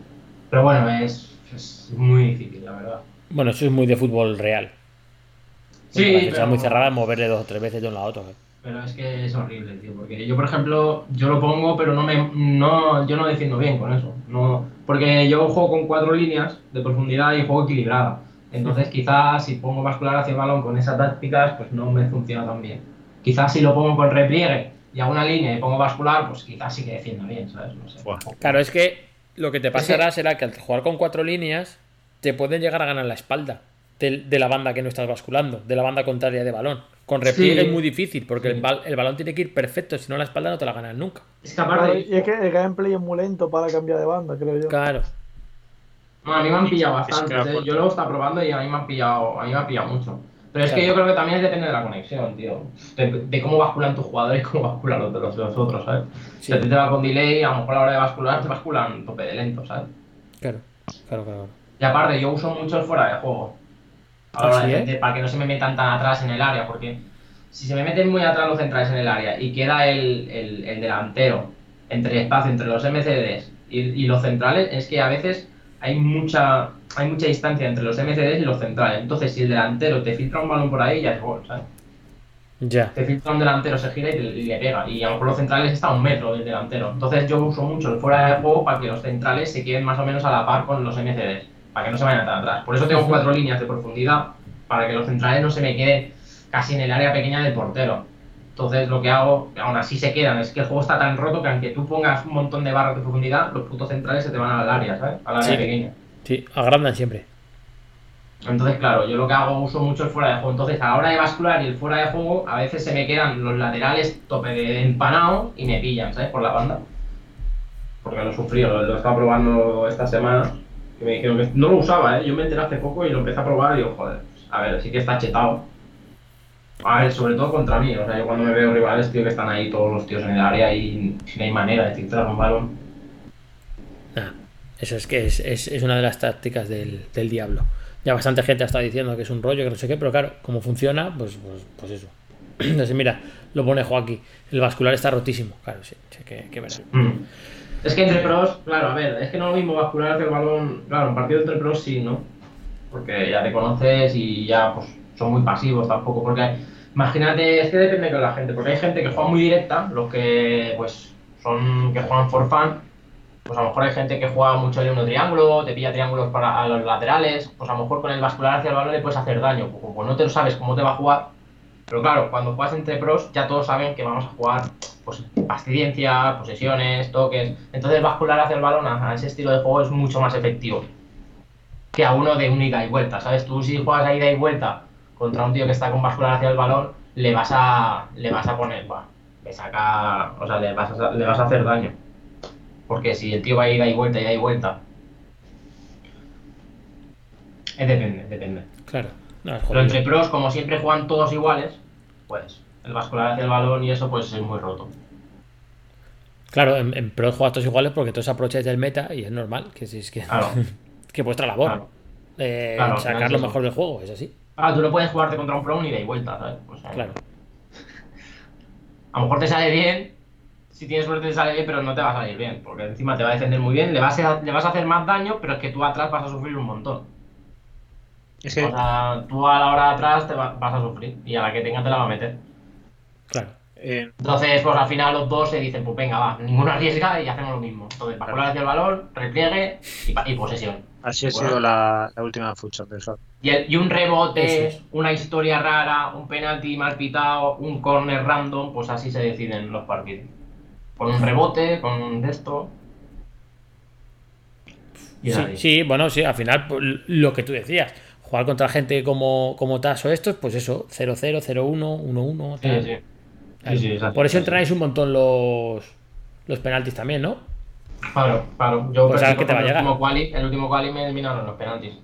Pero bueno, es muy difícil, la verdad. Bueno, eso es muy de fútbol real. Sí, sea pero- muy cerrada, moverle dos o tres veces de un lado a otro. ¿eh? Pero es que es horrible, tío, porque yo, por ejemplo, yo lo pongo, pero no me, no, yo no defiendo bien con eso. No, porque yo juego con cuatro líneas de profundidad y juego equilibrada. Entonces, quizás si pongo bascular hacia el balón con esas tácticas, pues no me funciona tan bien. Quizás si lo pongo con repliegue y hago una línea y pongo bascular, pues quizás sí que defienda bien, ¿sabes? No sé. Claro, es que lo que te pasará será que al jugar con cuatro líneas te pueden llegar a ganar la espalda de, de la banda que no estás basculando, de la banda contraria de balón. Con repliegue Sí. es muy difícil porque Sí. el, bal- el balón tiene que ir perfecto, si no la espalda no te la ganas nunca. Es que aparte, Y es que el gameplay es muy lento para cambiar de banda, creo yo. Claro. No, a mí me han pillado Es que bastante. ¿eh? Yo lo he estado probando y a mí me han pillado, a mí me han pillado mucho. Pero es que yo creo que también depende de la conexión, tío. De, de cómo basculan tus jugadores y cómo basculan los de los, los otros, ¿sabes? Sí. Si a ti te va con delay, a lo mejor a la hora de bascular te basculan tope de lento, ¿sabes? Claro, claro, claro. Y aparte, yo uso mucho el fuera de juego. A la ¿Ah, hora sí, de- de- para que no se me metan tan atrás en el área, porque si se me meten muy atrás los centrales en el área y queda el, el- el delantero entre el espacio entre los MCDs y, y los centrales, es que a veces hay mucha hay mucha distancia entre los MCDs y los centrales. Entonces, si el delantero te filtra un balón por ahí, ya es gol, ¿sabes? Ya. Te filtra un delantero, se gira y, te- y le pega. Y a lo mejor los centrales está a un metro del delantero. Entonces, yo uso mucho el fuera de juego para que los centrales se queden más o menos a la par con los MCDs, para que no se vayan tan atrás. Por eso tengo cuatro líneas de profundidad, para que los centrales no se me queden casi en el área pequeña del portero. Entonces lo que hago, aún así se quedan, es que el juego está tan roto que aunque tú pongas un montón de barras de profundidad, los puntos centrales se te van al área, ¿sabes? Al área Sí. pequeña. Sí, agrandan siempre. Entonces, claro, yo lo que hago, uso mucho el fuera de juego. Entonces, a la hora de bascular y el fuera de juego, a veces se me quedan los laterales tope de empanado y me pillan, ¿sabes? Por la banda. Porque lo sufrí, lo, lo he estado probando esta semana. Y me dijeron que no lo usaba, ¿eh? Yo me enteré hace poco y lo empecé a probar y digo, joder, a ver, sí que está chetado. A ver, sobre todo contra mí. O sea, yo cuando me veo rivales, tío, que están ahí todos los tíos en el área y no hay manera de filtrar un balón. Nah, eso es que es, es- es una de las tácticas del, del diablo. Ya bastante gente ha estado diciendo que es un rollo, que no sé qué, pero claro, como funciona, pues, pues, pues eso. Entonces, mira, lo pone Joaquín. El vascular está rotísimo. Claro, sí, sí, que, que verá. Mm. Es que entre pros, claro, a ver, es que no es lo mismo bascular hacia el balón. Claro, en partido entre pros sí, ¿no? Porque ya te conoces y ya pues son muy pasivos tampoco. Porque imagínate, es que depende con la gente. Porque hay gente que juega muy directa, los que pues son que juegan for fun. Pues a lo mejor hay gente que juega mucho el uno triángulo, te pilla triángulos para a los laterales. Pues a lo mejor con el bascular hacia el balón le puedes hacer daño. Pues, pues no te lo sabes cómo te va a jugar. Pero claro, cuando juegas entre pros, ya todos saben que vamos a jugar pues, pastillencia, posesiones, toques. Entonces, bascular hacia el balón a, ese estilo de juego es mucho más efectivo que a uno de un ida y vuelta. ¿Sabes? Tú, si juegas a ida y vuelta contra un tío que está con bascular hacia el balón, le vas a, le vas a poner, buah, le saca, o sea, le vas, a, le vas a hacer daño. Porque si el tío va a ida y vuelta, ida y vuelta. Es depende, depende. Claro. No, Pero entre pros, como siempre juegan todos iguales, pues el bascular hacia el balón y eso pues es muy roto. Claro, en, en pro juegas todos iguales porque todos aprovecháis del meta y es normal que si es que, Claro. que vuestra labor. Claro. eh, Claro, sacar lo mejor del juego, es así. Ah, tú no puedes jugarte contra un pro ni de vuelta, ¿sabes? O sea, Claro. A lo mejor te sale bien, si tienes suerte te sale bien, pero no te va a salir bien, porque encima te va a defender muy bien, le vas a, le vas a hacer más daño, pero es que tú atrás vas a sufrir un montón. Es que O sea, tú a la hora de atrás te va- vas a sufrir y a la que tenga te la va a meter. Claro. eh, Entonces, pues al final los dos se dicen, pues venga, va, ninguno arriesga y hacemos lo mismo. Entonces, bascular hacia el balón, repliegue y, posesión. así ha Bueno. sido la, la última Food Champions Cup. Y, el- y un rebote, es. una historia rara, un penalti mal pitado, un corner random, pues así se deciden los partidos. Con un rebote, con un de esto. Sí, sí, bueno, sí, al final pues, lo que tú decías, jugar contra gente como, como TAS o estos, pues eso, 0-0, 0-1, 1-1. Sí, sí. Claro. Por eso entrenáis un montón los, los penaltis también, ¿no? Claro, claro. Yo Pues qué te va a el llegar. último quali, el último quali me eliminaron los penaltis.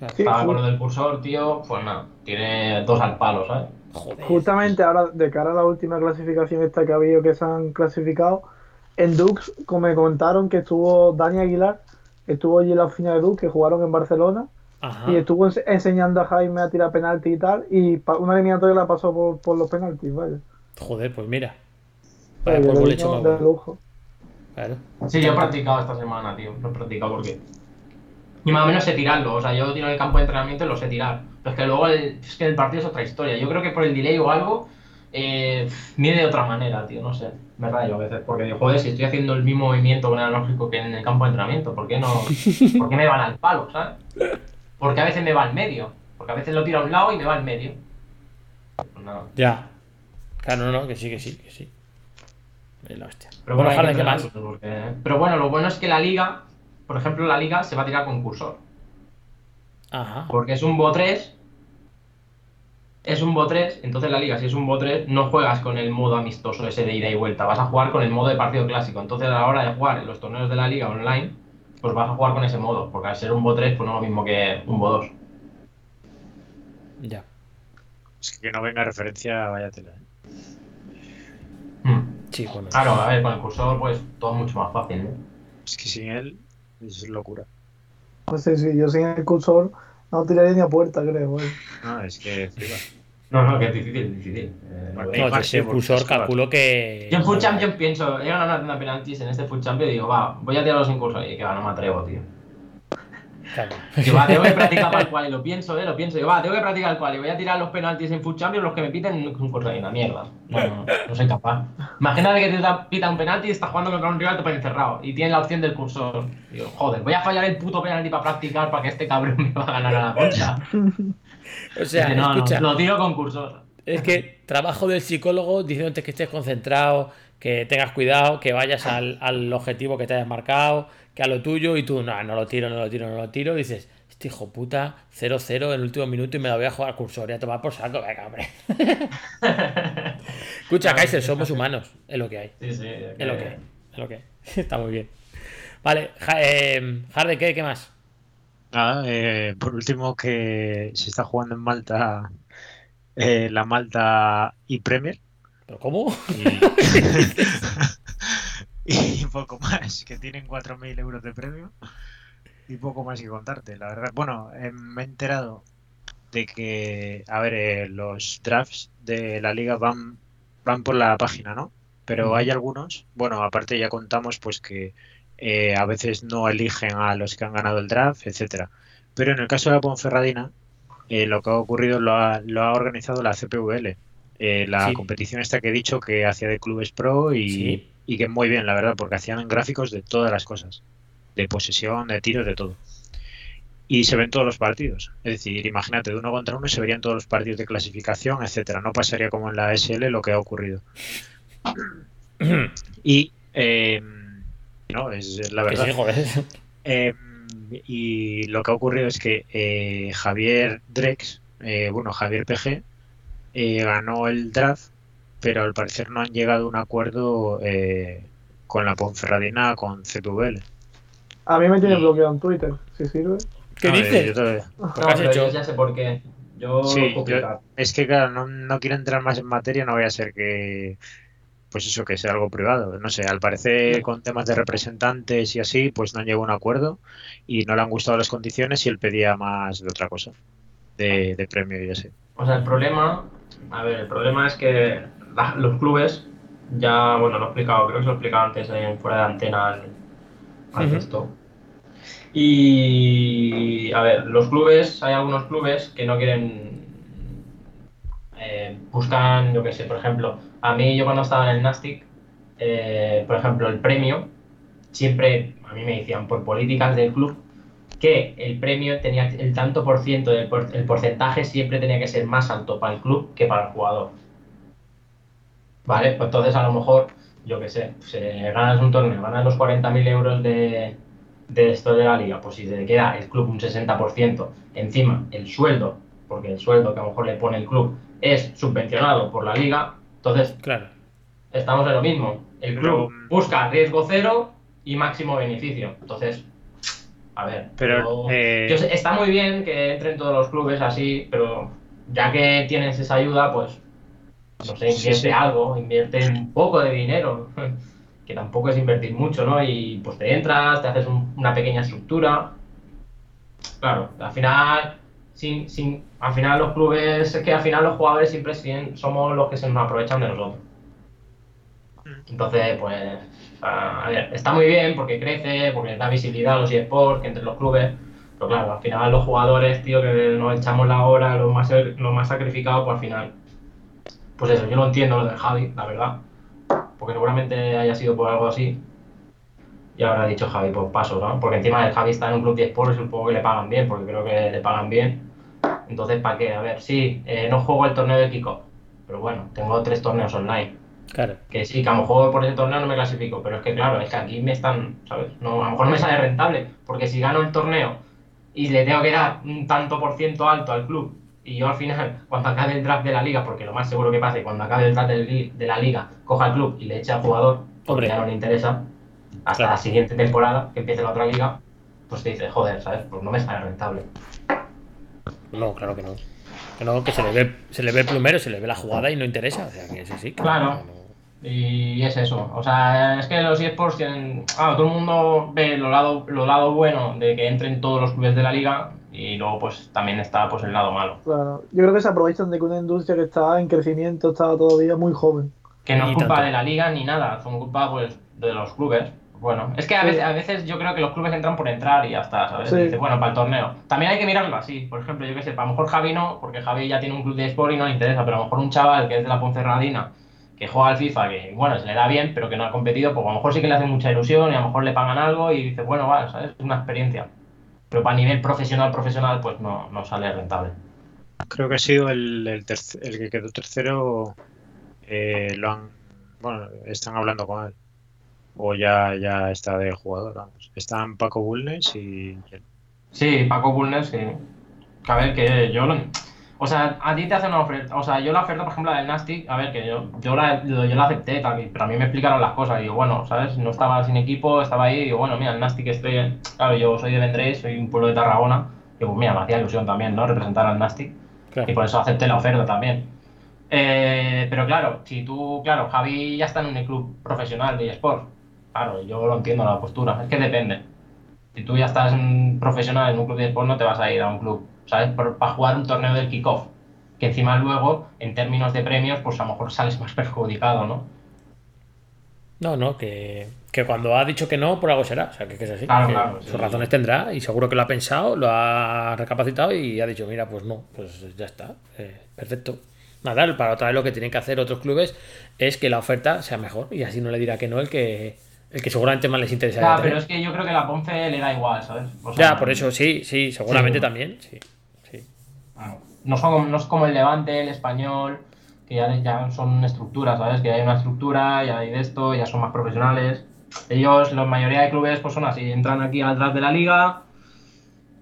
Ju- con lo del cursor, tío, pues nada, tiene dos al palo, ¿sabes? Joder. Justamente ahora, de cara a la última clasificación esta que ha habido que se han clasificado, en Dux, como me comentaron que estuvo Dani Aguilar, estuvo allí en la oficina de Dux, que jugaron en Barcelona, Ajá. y estuvo ense- enseñando a Jaime a tirar penalti y tal, y una eliminatoria la pasó por, por los penaltis, vaya. Joder, pues mira. Vaya le de bueno. lujo. Claro. Sí, yo he practicado esta semana, tío. Lo he practicado porque. Y más o menos sé tirarlo. O sea, yo tiro en el campo de entrenamiento y lo sé tirar. Pero es que luego el, es que el partido es otra historia. Yo creo que por el delay o algo, eh, mide de otra manera, tío. No sé. Me rayo a veces. Porque digo, joder, si estoy haciendo el mismo movimiento analógico que en el campo de entrenamiento, ¿por qué no? ¿Por qué me van al palo, sabes? Porque a veces me va al medio. Porque a veces lo tiro a un lado y me va al medio. Nada. Ya. Claro, no, no, que sí, que sí, que sí. Es la hostia. Pero bueno, que porque- Pero bueno, lo bueno es que la liga, por ejemplo, la liga se va a tirar con cursor. Ajá. Porque es un BO 3. Es un BO 3, entonces la liga, si es un BO 3, no juegas con el modo amistoso ese de ida y vuelta, vas a jugar con el modo de partido clásico. Entonces a la hora de jugar en los torneos de la liga online, pues vas a jugar con ese modo, porque al ser un BO 3, pues no es lo mismo que un BO 2. Ya. Es que no venga referencia, vaya tela. ¿eh? Hmm. Sí, bueno. Claro, a ver, con el cursor, pues todo es mucho más fácil, ¿no? Es que sin él es locura. No sé si yo sin el cursor no tiraría ni a puerta, creo. vaya. No, es que. No, no, que es difícil, es difícil. Eh, Bueno, no- yo sí, claro. calculo que. Yo en Full Champion pienso, he ganado una tanda de penaltis en este Full Champion y digo, va, voy a tirarlo sin cursor. Y que va, no me atrevo, tío. Claro. Que va, tengo que practicar para el cual y lo pienso, ¿eh? Lo pienso. Yo, va, tengo que practicar el cual y voy a tirar los penaltis en Food Champions, los que me piten, un cosa una mierda. No, no, no soy capaz. Imagínate que te pita un penalti y estás jugando contra un rival tope encerrado y tienes la opción del cursor. Yo, joder, voy a fallar el puto penalti para practicar para que este cabrón me va a ganar a la concha. O sea, no, escucha, no, lo tiro con cursor. es que trabajo del psicólogo diciéndote que estés concentrado, que tengas cuidado, que vayas al, al objetivo que te hayas marcado, que a lo tuyo y tú, no, no lo tiro, no lo tiro, no lo tiro. Y dices, este hijo puta, 0-0 en el último minuto y me la voy a jugar al cursor y a tomar por saco, venga, hombre. Escucha, Kaiser, somos humanos, es lo que hay. Sí, sí. Es lo que hay. Es lo que hay. Está muy bien. Vale, eh, Harde, ¿qué, ¿qué más? Nada, eh, por último que se está jugando en Malta eh, la Malta y Premier ¿Pero cómo? y, y poco más, que tienen 4.000 euros de premio y poco más que contarte, la verdad. Bueno, eh, me he enterado de que, a ver, eh, los drafts de la liga van, van por la página, ¿no? Pero hay algunos, bueno, aparte ya contamos pues que eh, a veces no eligen a los que han ganado el draft, etcétera. Pero en el caso de la Ponferradina, eh, lo que ha ocurrido lo ha, lo ha organizado la CPVL. eh, la Sí. competición esta que he dicho que hacía de clubes pro y, Sí. y que muy bien, la verdad, porque hacían gráficos de todas las cosas, de posesión, de tiros, de todo. Y se ven todos los partidos. Es decir, imagínate, de uno contra uno se verían todos los partidos de clasificación, etcétera. No pasaría como en la SL lo que ha ocurrido. Y eh, no, es la verdad. sí, joder. Eh, y lo que ha ocurrido es que eh, Javier Drex, eh, bueno, Javier PG, eh, ganó el draft, pero al parecer no han llegado a un acuerdo eh, con la Ponferradina, con CPVL. A mí me tiene Y- bloqueado en Twitter, si sirve. ¿Qué A ver, dices? yo te- ¿Por qué No, has pero hecho? yo ya sé por qué. Yo Sí, yo- es que claro, no, no quiero entrar más en materia, no voy a ser que, pues eso, que sea algo privado. No sé, al parecer con temas de representantes y así, pues no han llegado a un acuerdo y no le han gustado las condiciones y él pedía más de otra cosa, de, de premio y así. O sea, el problema, a ver, el problema es que la- los clubes, ya, bueno, lo he explicado, creo que se lo he explicado antes en fuera de antena al, al. Y, a ver, los clubes, hay algunos clubes que no quieren, eh, buscan, yo qué sé, por ejemplo, a mí yo cuando estaba en el Nastic, eh, por ejemplo, el premio, siempre, a mí me decían por políticas del club, que el premio tenía el tanto por ciento del el porcentaje siempre tenía que ser más alto para el club que para el jugador. Vale, pues entonces a lo mejor, yo qué sé, ganas un torneo, ganas los 40.000 euros de, de esto de la liga, pues si te queda el club un 60%, encima el sueldo, porque el sueldo que a lo mejor le pone el club es subvencionado por la liga, entonces Claro. estamos en lo mismo. El club Pero- busca riesgo cero y máximo beneficio. Entonces, a ver, Pero, yo- eh, yo sé- está muy bien que entren todos los clubes así, pero ya que tienes esa ayuda, pues, no sé, Sí, invierte sí. algo, invierte un poco de dinero, que tampoco es invertir mucho, ¿no? Y pues te entras, te haces un- una pequeña estructura. Claro, al final, sin, sin, al final los clubes, es que al final los jugadores siempre somos los que se nos aprovechan de nosotros. Entonces, pues, a ver, está muy bien porque crece, porque da visibilidad a los eSports, que entre los clubes, pero claro, al final los jugadores, tío, que nos echamos la hora, lo más, lo más sacrificado, pues al final, pues eso, yo no entiendo lo del Javi, la verdad, porque seguramente haya sido por algo así. Y ahora ha dicho Javi, pues paso, ¿no? Porque encima el Javi está en un club de eSports y supongo que le pagan bien, porque creo que le pagan bien. Entonces, ¿para qué? A ver, sí, eh, no juego el torneo de kickoff, pero bueno, tengo tres torneos online. Claro. Que sí, que a lo mejor por ese torneo no me clasifico, pero es que claro, es que aquí me están, ¿sabes? No, a lo mejor no me sale rentable, porque si gano el torneo y le tengo que dar un tanto por ciento alto al club, y yo al final, cuando acabe el draft de la liga, porque lo más seguro que pase, cuando acabe el draft de, la liga, coja al club y le eche al jugador, porque Hombre. ya no le interesa, hasta Claro. la siguiente temporada, que empiece la otra liga, pues te dice, joder, ¿sabes? Pues no me sale rentable. No, claro que no. Que no, que se le ve, se le ve el plumero, se le ve la jugada y no interesa. O sea, que sí, sí. que Claro. no, no. Y es eso, o sea, es que los eSports tienen. Ah, todo el mundo ve lo lado, lo lado bueno de que entren todos los clubes de la liga y luego, pues también está pues el lado malo. Claro. Yo creo que se aprovechan de que una industria que está en crecimiento está todavía muy joven. Que no es culpa tanto. de la liga ni nada, son culpa pues de los clubes. Bueno, es que a Sí. veces, a veces yo creo que los clubes entran por entrar y ya está, ¿sabes? Sí. Dice, bueno, para el torneo. También hay que mirarlo así. Por ejemplo, yo qué sé, a lo mejor Javi no, porque Javi ya tiene un club de sport y no le interesa, pero a lo mejor un chaval que es de la Ponferradina, que juega al FIFA, que bueno, se le da bien, pero que no ha competido, pues a lo mejor sí que le hace mucha ilusión y a lo mejor le pagan algo y dice, bueno, va, ¿sabes? Es una experiencia. Pero para nivel profesional, profesional, pues no, no sale rentable. Creo que ha sido el, el, el que quedó tercero. eh, lo han. Bueno, están hablando con él. O ya, ya está de jugador, vamos. Están Paco Bulnes y. Sí, Paco Bulnes, sí. Que a ver, que yo lo... O sea, a ti te hacen una oferta. O sea, yo la oferta, por ejemplo, la del Nastic, a ver, que yo, yo, la, yo la acepté, tal, pero a mí me explicaron las cosas. Y digo, bueno, ¿sabes? No estaba sin equipo, estaba ahí. Y digo, bueno, mira, el Nastic estoy. en- Claro, yo soy de Vendrés, soy un pueblo de Tarragona. Y digo, mira, me hacía ilusión también, ¿no? Representar al Nastic. Claro. Y por eso acepté la oferta también. Eh, pero claro, si tú, claro, Javi ya está en un club profesional de eSport. Claro, yo lo entiendo la postura. Es que depende. Si tú ya estás profesional en un club de eSport, no te vas a ir a un club, ¿sabes? Por- para jugar un torneo del kickoff. Que encima luego, en términos de premios, pues a lo mejor sales más perjudicado, ¿no? No, no, que, que cuando ha dicho que no, por algo será. O sea, que, que es así. Claro, que claro, sus sí. razones tendrá y seguro que lo ha pensado, lo ha recapacitado y ha dicho, mira, pues no, pues ya está. eh, perfecto. Nada, para otra vez lo que tienen que hacer otros clubes es que la oferta sea mejor y así no le dirá que no el que el que seguramente más les interesa. Ya, pero es que yo creo que la Ponce le da igual, ¿sabes? O sea, Ya, por eso sí, sí, seguramente Sí. también, sí. sí. No, son, no es como el Levante, el Español, que ya, ya son estructuras, ¿sabes? Que hay una estructura, ya hay de esto, ya son más profesionales. Ellos, la mayoría de clubes, pues son así, entran aquí atrás de la liga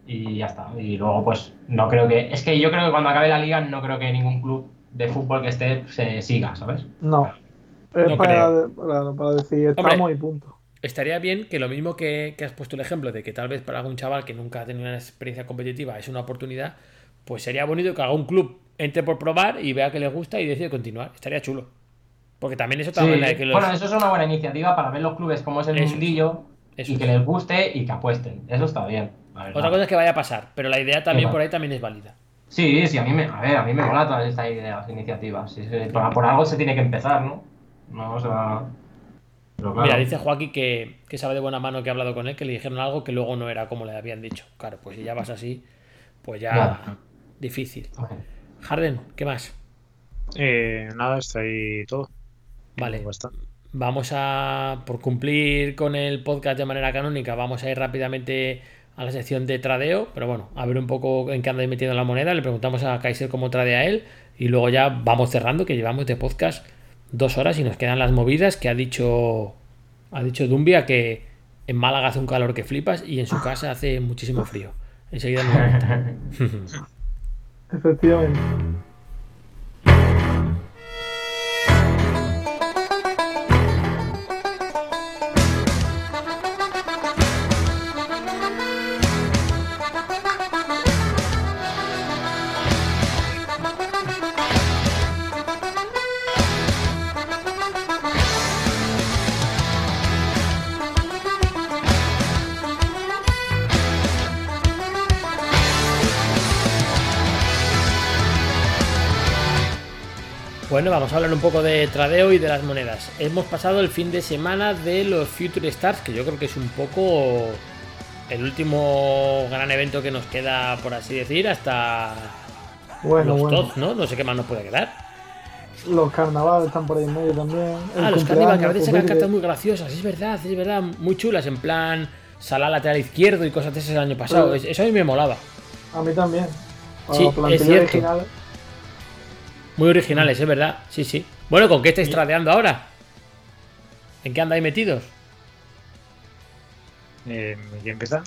y ya está. Y luego, pues, no creo que... Es que yo creo que cuando acabe la liga, no creo que ningún club de fútbol que esté se siga, ¿sabes? No. Es No para, para, para decir Hombre. estamos y punto. Estaría bien que lo mismo que, que has puesto el ejemplo de que tal vez para algún chaval que nunca ha tenido una experiencia competitiva es una oportunidad, pues sería bonito que haga un club entre por probar y vea que le gusta y decide continuar. Estaría chulo. Porque también eso Sí. también hay que los... Bueno, eso es una buena iniciativa para ver los clubes cómo es el Eso es. mundillo Eso y que les guste y que apuesten. Eso está bien. Otra cosa es que vaya a pasar, pero la idea también por ahí también es válida. Sí, sí, a mí me, a ver, a mí me mola todas estas ideas, iniciativas. Sí, sí, por, por algo se tiene que empezar, ¿no? No, o sea. Pero claro. Mira, dice Joaquín que, que sabe de buena mano que ha hablado con él, que le dijeron algo que luego no era como le habían dicho. Claro, pues si ya vas así, pues ya difícil. Harden, ¿qué más? Eh, nada, está ahí todo. Vale. Vamos a, por cumplir con el podcast de manera canónica, vamos a ir rápidamente a la sección de tradeo, pero bueno, a ver un poco en qué andáis metiendo la moneda, le preguntamos a Kaiser cómo tradea él y luego ya vamos cerrando, que llevamos de podcast dos horas y nos quedan las movidas que ha dicho, ha dicho Dumbia que en Málaga hace un calor que flipas y en su casa hace muchísimo frío. Enseguida nos. Efectivamente. Bueno, vamos a hablar un poco de tradeo y de las monedas. Hemos pasado el fin de semana de los Future Stars, que yo creo que es un poco el último gran evento que nos queda, por así decir, hasta Bueno, los bueno. TOTS, ¿no? No sé qué más nos puede quedar. Los carnavales están por ahí en medio también. El Ah, los carnavales, que a veces sacan cartas muy graciosas, es verdad, es verdad, muy chulas, en plan Salah lateral izquierdo y cosas de ese el año pasado. Eso a mí me molaba. A mí también. Sí, plantillas es cierto. originales. Muy originales, es verdad. Sí, sí. Bueno, ¿con qué estáis tradeando ahora? ¿En qué andáis metidos? Eh, ¿Quién empieza?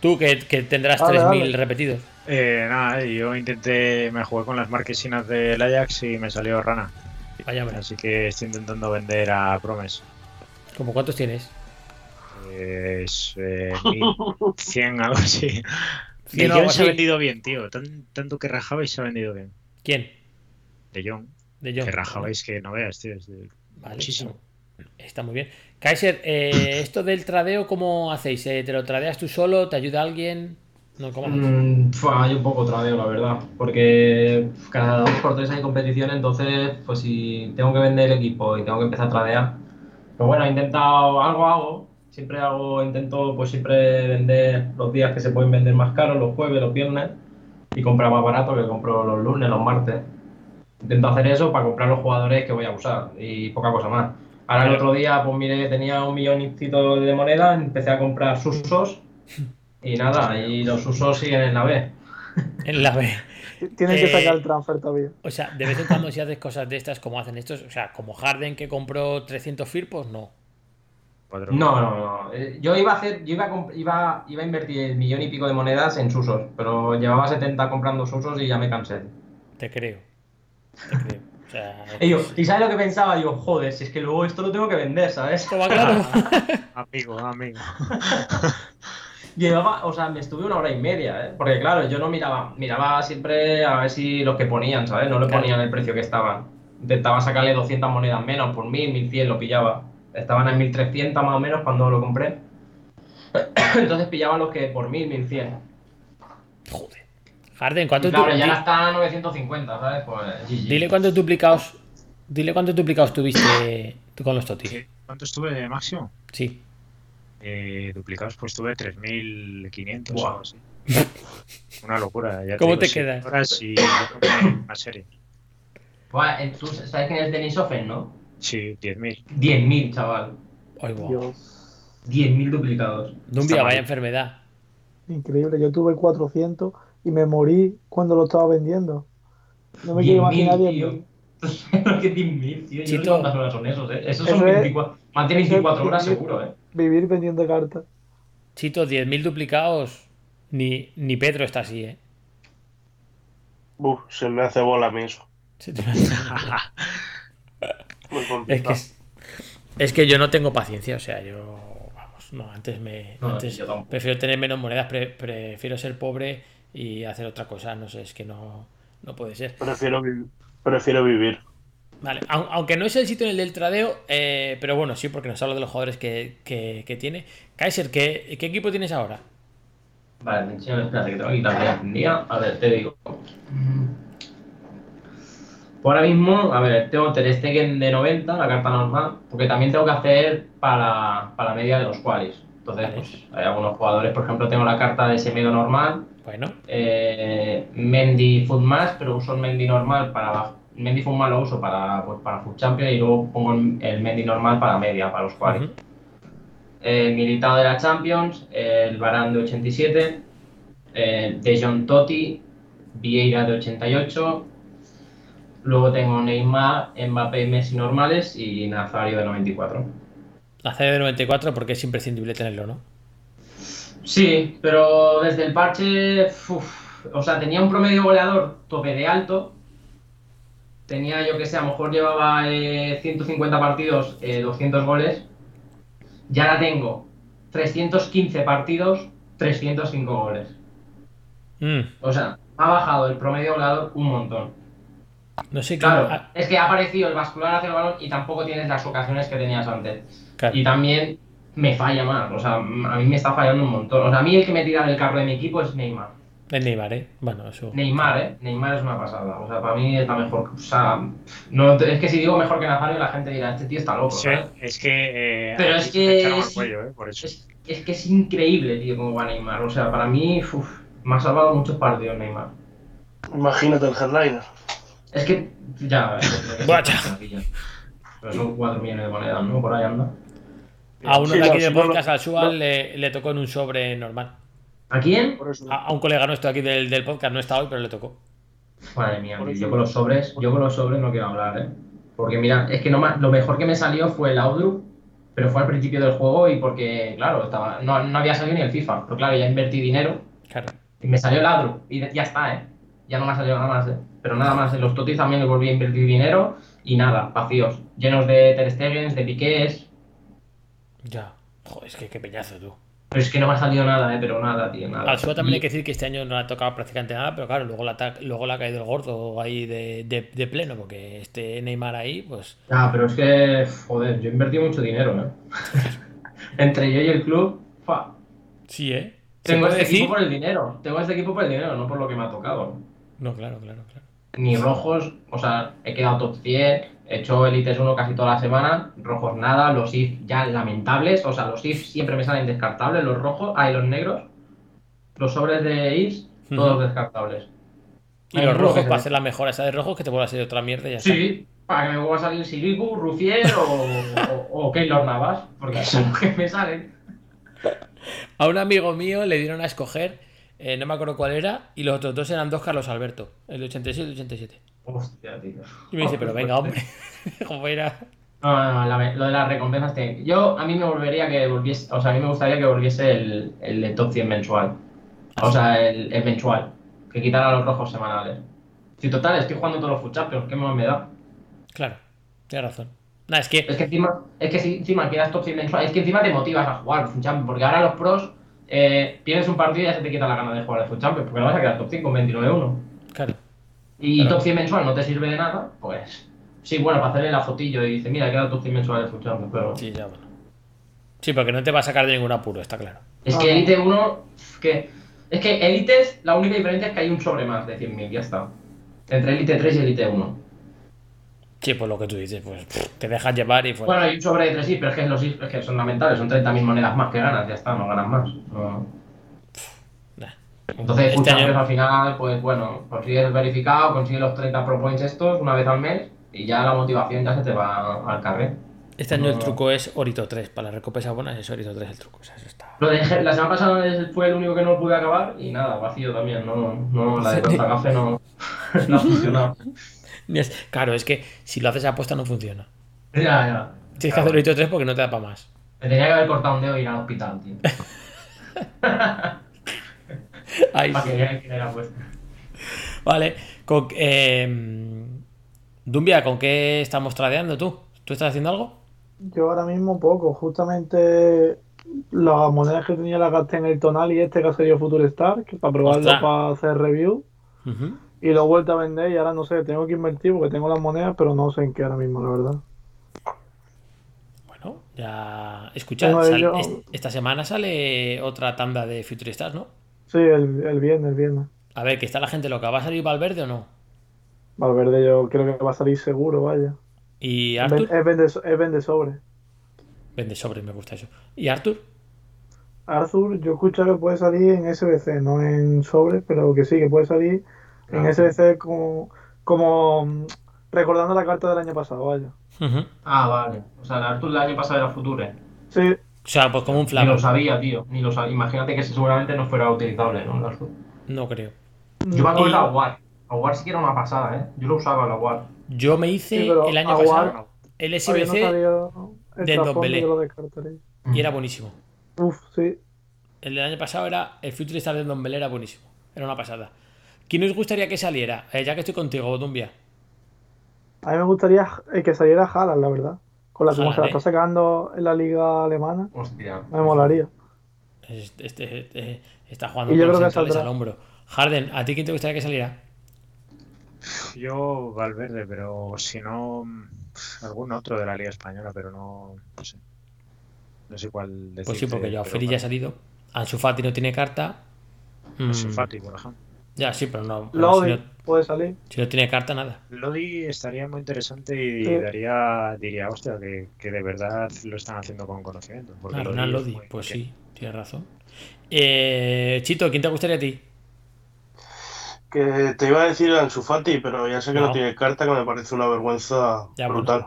Tú que, que tendrás Dale, 3.000 dale. repetidos. Eh, nada, yo intenté, me jugué con las marquesinas del Ajax y me salió rana. Vaya, hombre. Así que estoy intentando vender a Promes. ¿Cómo cuántos tienes? Pues eh, 1100, algo así. Se ha así. vendido bien, tío. Tan- tanto que rajabais se ha vendido bien. ¿Quién? De Jong. De John. Que rajabais que no veas, tío. es de- Vale, muchísimo. Está, está muy bien. Kaiser, eh, esto del tradeo, ¿cómo hacéis? Eh, ¿Te lo tradeas tú solo? ¿Te ayuda alguien? No, ¿cómo? Mm, hay un poco tradeo, la verdad. Porque cada dos por tres hay competición, entonces, pues si tengo que vender el equipo y tengo que empezar a tradear, Pero bueno, he intentado, algo hago. Siempre hago, intento pues siempre vender los días que se pueden vender más caros, los jueves, los viernes, y comprar más barato que compro los lunes, los martes. Intento hacer eso para comprar los jugadores que voy a usar y poca cosa más. Ahora el otro día, pues mire, tenía un milloncito de moneda, empecé a comprar susos y nada, y los usos siguen en la B. En la B. Tienes que Eh, sacar el transfer todavía. O sea, de vez en cuando si haces cosas de estas como hacen estos, o sea, como Harden que compró 300 firpos, no. No, no, no. Eh, Yo iba a hacer, yo iba a, iba, iba a invertir el millón y pico de monedas en susos, pero llevaba 70 comprando susos y ya me cansé. Te creo. Te creo. O sea, Y, yo, ¿y sabes lo que pensaba? Digo, joder, si es que luego esto lo tengo que vender, ¿sabes? esto va claro. Amigo, amigo. Llevaba, o sea, me estuve una hora y media, ¿eh? Porque claro, yo no miraba, miraba siempre a ver si los que ponían, ¿sabes? No le Claro. ponían el precio que estaban. Intentaba sacarle 200 monedas menos, por 1000, 1100 lo pillaba. Estaban en 1300 más o menos cuando lo compré. Entonces pillaba los que por 1000, 1100. Joder. Harden, Y ¿cuántos claro, ya está a 950, ¿sabes? Pues GG. Dile cuántos duplicados. Dile cuántos duplicados tuviste tú con los totis. ¿Qué- ¿Cuánto estuve de máximo? Sí. Eh, duplicados, pues tuve 3.500 o Buah. algo así. Una locura. Ya ¿Cómo digo, te sí, quedas? Horas y yo creo que una serie. Buah, eh, ¿tú ¿Sabes quién es Denis Offen, no? Sí, 10.000. 10.000, chaval. Ay, guau. Dios, 10.000 duplicados. Dumbia, vaya enfermedad. increíble. Yo tuve 400 y me morí cuando lo estaba vendiendo. No me quiero 10.000, imaginar tío. 10.000. ¿Qué 10.000, tío? Yo no sé Chito. cuántas horas son esos, ¿eh? Esos son Eso es- 24, más de 24 horas seguro, ¿eh? Vivir vendiendo cartas. Chito, 10.000 duplicados. Ni, ni Pedro está así, ¿eh? Uf, se me hace bola a mí eso. Se te- Muy Es que, es, que yo no tengo paciencia, o sea, yo. Vamos, no, antes me. No, antes prefiero tener menos monedas, pre- prefiero ser pobre y hacer otra cosa, no sé, es que no, no puede ser. Prefiero, vi- prefiero vivir. Vale, au- aunque no es el sitio en el del tradeo, eh, pero bueno, sí, porque nos habla de los jugadores que, que- que tiene. Kaiser, ¿qué, ¿qué equipo tienes ahora? Vale, me enseño, espérate que tengo aquí encendida. A ver, te digo. Ahora mismo, a ver, tengo Ter Stegen de 90, la carta normal, porque también tengo que hacer para, para la media de los qualis. Entonces, Vale. pues, hay algunos jugadores, por ejemplo, tengo la carta de Semedo normal, Bueno, eh, Mendy Food Más, pero uso el Mendy normal para. Mendy Food Más lo uso para, pues, para Food Champion y luego pongo el, el Mendy normal para media, para los ujú, El Militao de la Champions, el Varane de 87, el De Jong Totti, Vieira de 88, luego tengo Neymar, Mbappé y Messi normales y Nazario de 94. la CD de 94 porque es imprescindible tenerlo, ¿no? Sí, pero desde el parche, uf, o sea, tenía un promedio goleador tope de alto. Tenía, yo que sé, a lo mejor llevaba eh, 150 partidos, eh, 200 goles. Ya la tengo 315 partidos, 305 goles. Mm, O sea, ha bajado el promedio goleador un montón. No sé. Claro, es que ha aparecido el bascular hacia el balón y tampoco tienes las ocasiones que tenías antes. claro. Y también me falla más, o sea, a mí me está fallando un montón. O sea, a mí el que me tira del carro de mi equipo es Neymar. Es Neymar, ¿eh? Bueno, eso. Neymar, ¿eh? Neymar es una pasada. O sea, para mí es la mejor. O sea, no, es que si digo mejor que Nazario, la gente dirá, este tío está loco. Sí, ¿sabes? es que. eh, Pero es que es- cuello, eh, por eso. Es, es que es increíble, tío, cómo va Neymar. O sea, para mí, uf, me ha salvado muchos partidos Neymar. Imagínate el headliner. Es que, ya, eh. Pero son 4 millones de monedas, ¿no? Por ahí anda. A uno Sí, de aquí no, de sí, no, podcast, no, al Sual, no. le, le tocó en un sobre normal. ¿A quién? A, a un colega nuestro aquí del, del podcast, no está hoy, pero le tocó. Madre mía, tío, yo con los sobres, yo con los sobres no quiero hablar, ¿eh? Porque mira, es que no ma- lo mejor que me salió fue el Audru, pero fue al principio del juego y porque, claro, estaba, no, no había salido ni el FIFA. Pero claro, ya invertí dinero Claro. y me salió el Audru y ya está, ¿eh? Ya no me ha salido nada más, ¿eh? Pero nada más, en los Totis también le volví a invertir dinero y nada, vacíos, llenos de Ter Stegens, de Piqués. Ya. Joder, es que qué peñazo tú. Pero es que no me ha salido nada, ¿eh? Pero nada, tío, nada. Al Sual también hay que decir que este año no le ha tocado prácticamente nada, pero claro, luego le ha, luego le ha caído el gordo ahí de, de, de pleno, porque este Neymar ahí, pues. Ah, pero es que, joder, yo invertí mucho dinero, ¿eh? Entre yo y el club, ¡fua! Sí, ¿eh? ¿Se Tengo este decir? equipo por el dinero. Tengo este equipo por el dinero, no por lo que me ha tocado. No, claro, claro, claro. Ni rojos, o sea, he quedado top 100, He hecho Elites 1 casi toda la semana, rojos nada, los IF ya lamentables, o sea, los IF siempre me salen descartables, los rojos, hay los negros, los sobres de IFs, todos descartables. Y Hay los rojos para hacer la mejora esa de rojos que te vuelva a salir otra mierda y ya está. Sí, para que me vuelva a salir Sirigu, Rufier o, o, o Keylor Navas, porque son los que me salen. A un amigo mío le dieron a escoger, eh, no me acuerdo cuál era, y los otros dos eran dos Carlos Alberto, el de 86 y el de 87. Hostia, tío. Y me dice, pero venga, hombre, ¿cómo era? No, no, no, la- lo de las recompensas. te- Yo, a mí me volvería que volviese, o sea, a mí me gustaría que volviese el, el de top 100 mensual. O sea, el, el mensual. Que quitara los rojos semanales. Si total, estoy jugando todos los Food Champions, ¿qué más me da? Claro, tienes razón. Es que Es que encima, es que si encima quedas top 100 mensual, es que encima te motivas a jugar Food Champions, porque ahora los pros eh, tienes un partido y ya se te quita la gana de jugar al Food Champions, porque no vas a quedar top 5 con 29-1. Claro. Y Claro. top 100 mensual no te sirve de nada, pues. Sí, bueno, para hacerle la fotillo y dice, mira, queda top 100 mensual de Food Champions, pero. Sí, ya bueno. Sí, porque no te va a sacar de ningún apuro, está claro. Es que Elite 1, que es que Elites, la única diferencia es que hay un sobre más de 100.000, ya está. Entre Elite 3 y Elite 1. Sí, pues lo que tú dices, pues pff, te dejas llevar y fuera. Bueno, hay un sobre de 3 sí, pero es que, los, is- es que son lamentables, son 30.000 monedas más que ganas, ya está, no ganas más. No. Nah. Entonces, Este muchas año- veces al final, pues bueno, consigues el verificado, consigues los 30 pro points estos una vez al mes y ya la motivación ya se te va al carré. Este año el No. truco es Orito 3. Para las recompensas buenas es Orito 3 el truco. O sea, eso está. Lo de, la semana pasada fue el único que no pude acabar y nada, vacío también, no, no la de Costa Café no, no ha funcionado. Claro, es que si lo haces a apuesta no funciona. Ya, ya. Tienes que hacer Orito 3 porque no te da para más. Me tenía que haber cortado un dedo y ir al hospital, tío. Ahí Para sí. que vean quién era puesto. Vale. Con, eh, Dumbia, ¿con qué estamos tradeando tú? ¿Tú estás haciendo algo? Yo ahora mismo poco, justamente las monedas que tenía las gasté en el tonal y este que ha salido Future Star, que para probarlo Ostras. para hacer review, Ujú. Y lo he vuelto a vender y ahora no sé, tengo que invertir porque tengo las monedas, pero no sé en qué ahora mismo, la verdad. Bueno, ya. Escucha, Tengo sal- yo- est- esta semana sale otra tanda de Future Stars, ¿no? Sí, el, el viernes, el viernes. A ver, que está la gente loca. ¿Va a salir Valverde o no? Valverde yo creo que va a salir seguro, vaya. ¿Y Arthur? es vende, es vende sobre. Vende sobre, me gusta eso. ¿Y Arthur? Arthur, yo escucho que puede salir en SBC, no en sobre, pero que sí, que puede salir en Ah. SBC como, como mm, recordando la carta del año pasado, vaya. Ah, vale. O sea, el Arthur del año pasado era Future. Sí, O sea, pues como un Ni flaco. lo sabía, tío. Ni lo sabía. Imagínate que ese seguramente no fuera utilizable, ¿no? El Arthur. No creo. Yo me acuerdo de Aguar. Aguar sí que era una pasada, ¿eh? Yo lo usaba el Aguar. Yo me hice Sí, el año Aguar- pasado el no SBC salió el de trasfondo Ndombele. que lo descartaré. y era buenísimo. Uf, sí. El del año pasado era el Future Star de Don Belé era buenísimo. Era una pasada. ¿Quién os gustaría que saliera? Eh, ya que estoy contigo, Dumbia. A mí me gustaría eh, que saliera Haaland, la verdad. Con la como se la está sacando en la liga alemana, Hostia. me molaría. Este, este- este- está jugando Y yo con los creo que al hombro. Harden, ¿a ti quién te gustaría que saliera? Yo Valverde, pero si no, algún otro de la Liga Española, pero no, no sé. No sé cuál decir. Pues sí, porque ya Feli ya ha salido. Ansu Fati no tiene carta. Mm, Fati, por ejemplo. Ya, sí, pero no. si, Lodi no puede salir. si no tiene carta, nada. Lodi estaría muy interesante y Sí. daría, diría, hostia, que, que de verdad lo están haciendo con conocimiento. Porque Ah, Lodi muy pues sí, tienes razón. Eh, Chito, ¿quién te gustaría a ti? Que te iba a decir Ansu Fati, pero ya sé que no, No. tiene carta, que me parece una vergüenza Ya, brutal.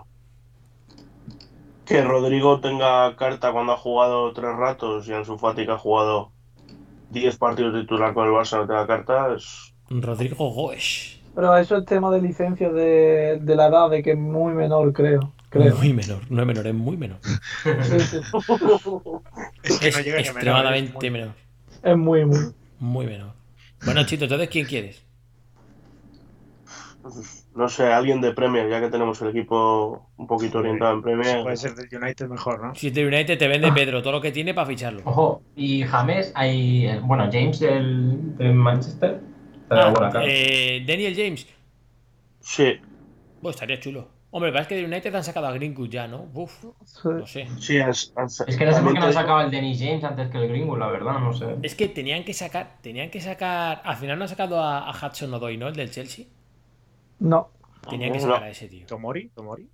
Que Rodrigo tenga carta cuando ha jugado tres ratos y Ansu Fati que ha jugado 10 partidos de titular con el Barça no tenga carta, es... Rodrigo Goes. Pero eso es tema de licencia de, de la edad, de que es muy menor, creo. creo. Muy menor, no es menor, es muy menor. Sí, sí. Es que Es no llega ni a menor, extremadamente es muy- menor. Es muy, muy. Muy menor. Bueno, Chito, entonces, ¿quién quieres? No sé, alguien de Premier, ya que tenemos el equipo un poquito orientado en Premier. puede ser del United mejor, ¿no? Si te United te vende Pedro todo lo que tiene para ficharlo. Ojo, y James, hay. eh, Bueno, James del, del Manchester. Estaría Ah, buena cara. eh, Daniel James. Sí, Pues estaría chulo. Hombre, es que de United han sacado a Greenwood ya, ¿no? Uf, Sí. no sé. sí, han- Es que no sé por qué no han sacado el Dennis James antes que el Greenwood, la verdad, no sé. Es que tenían que sacar, tenían que sacar. Al final no han sacado a, a Hudson Odoi, ¿no? El del Chelsea. No. Tenía que No. sacar a ese tío. Tomori, Tomori.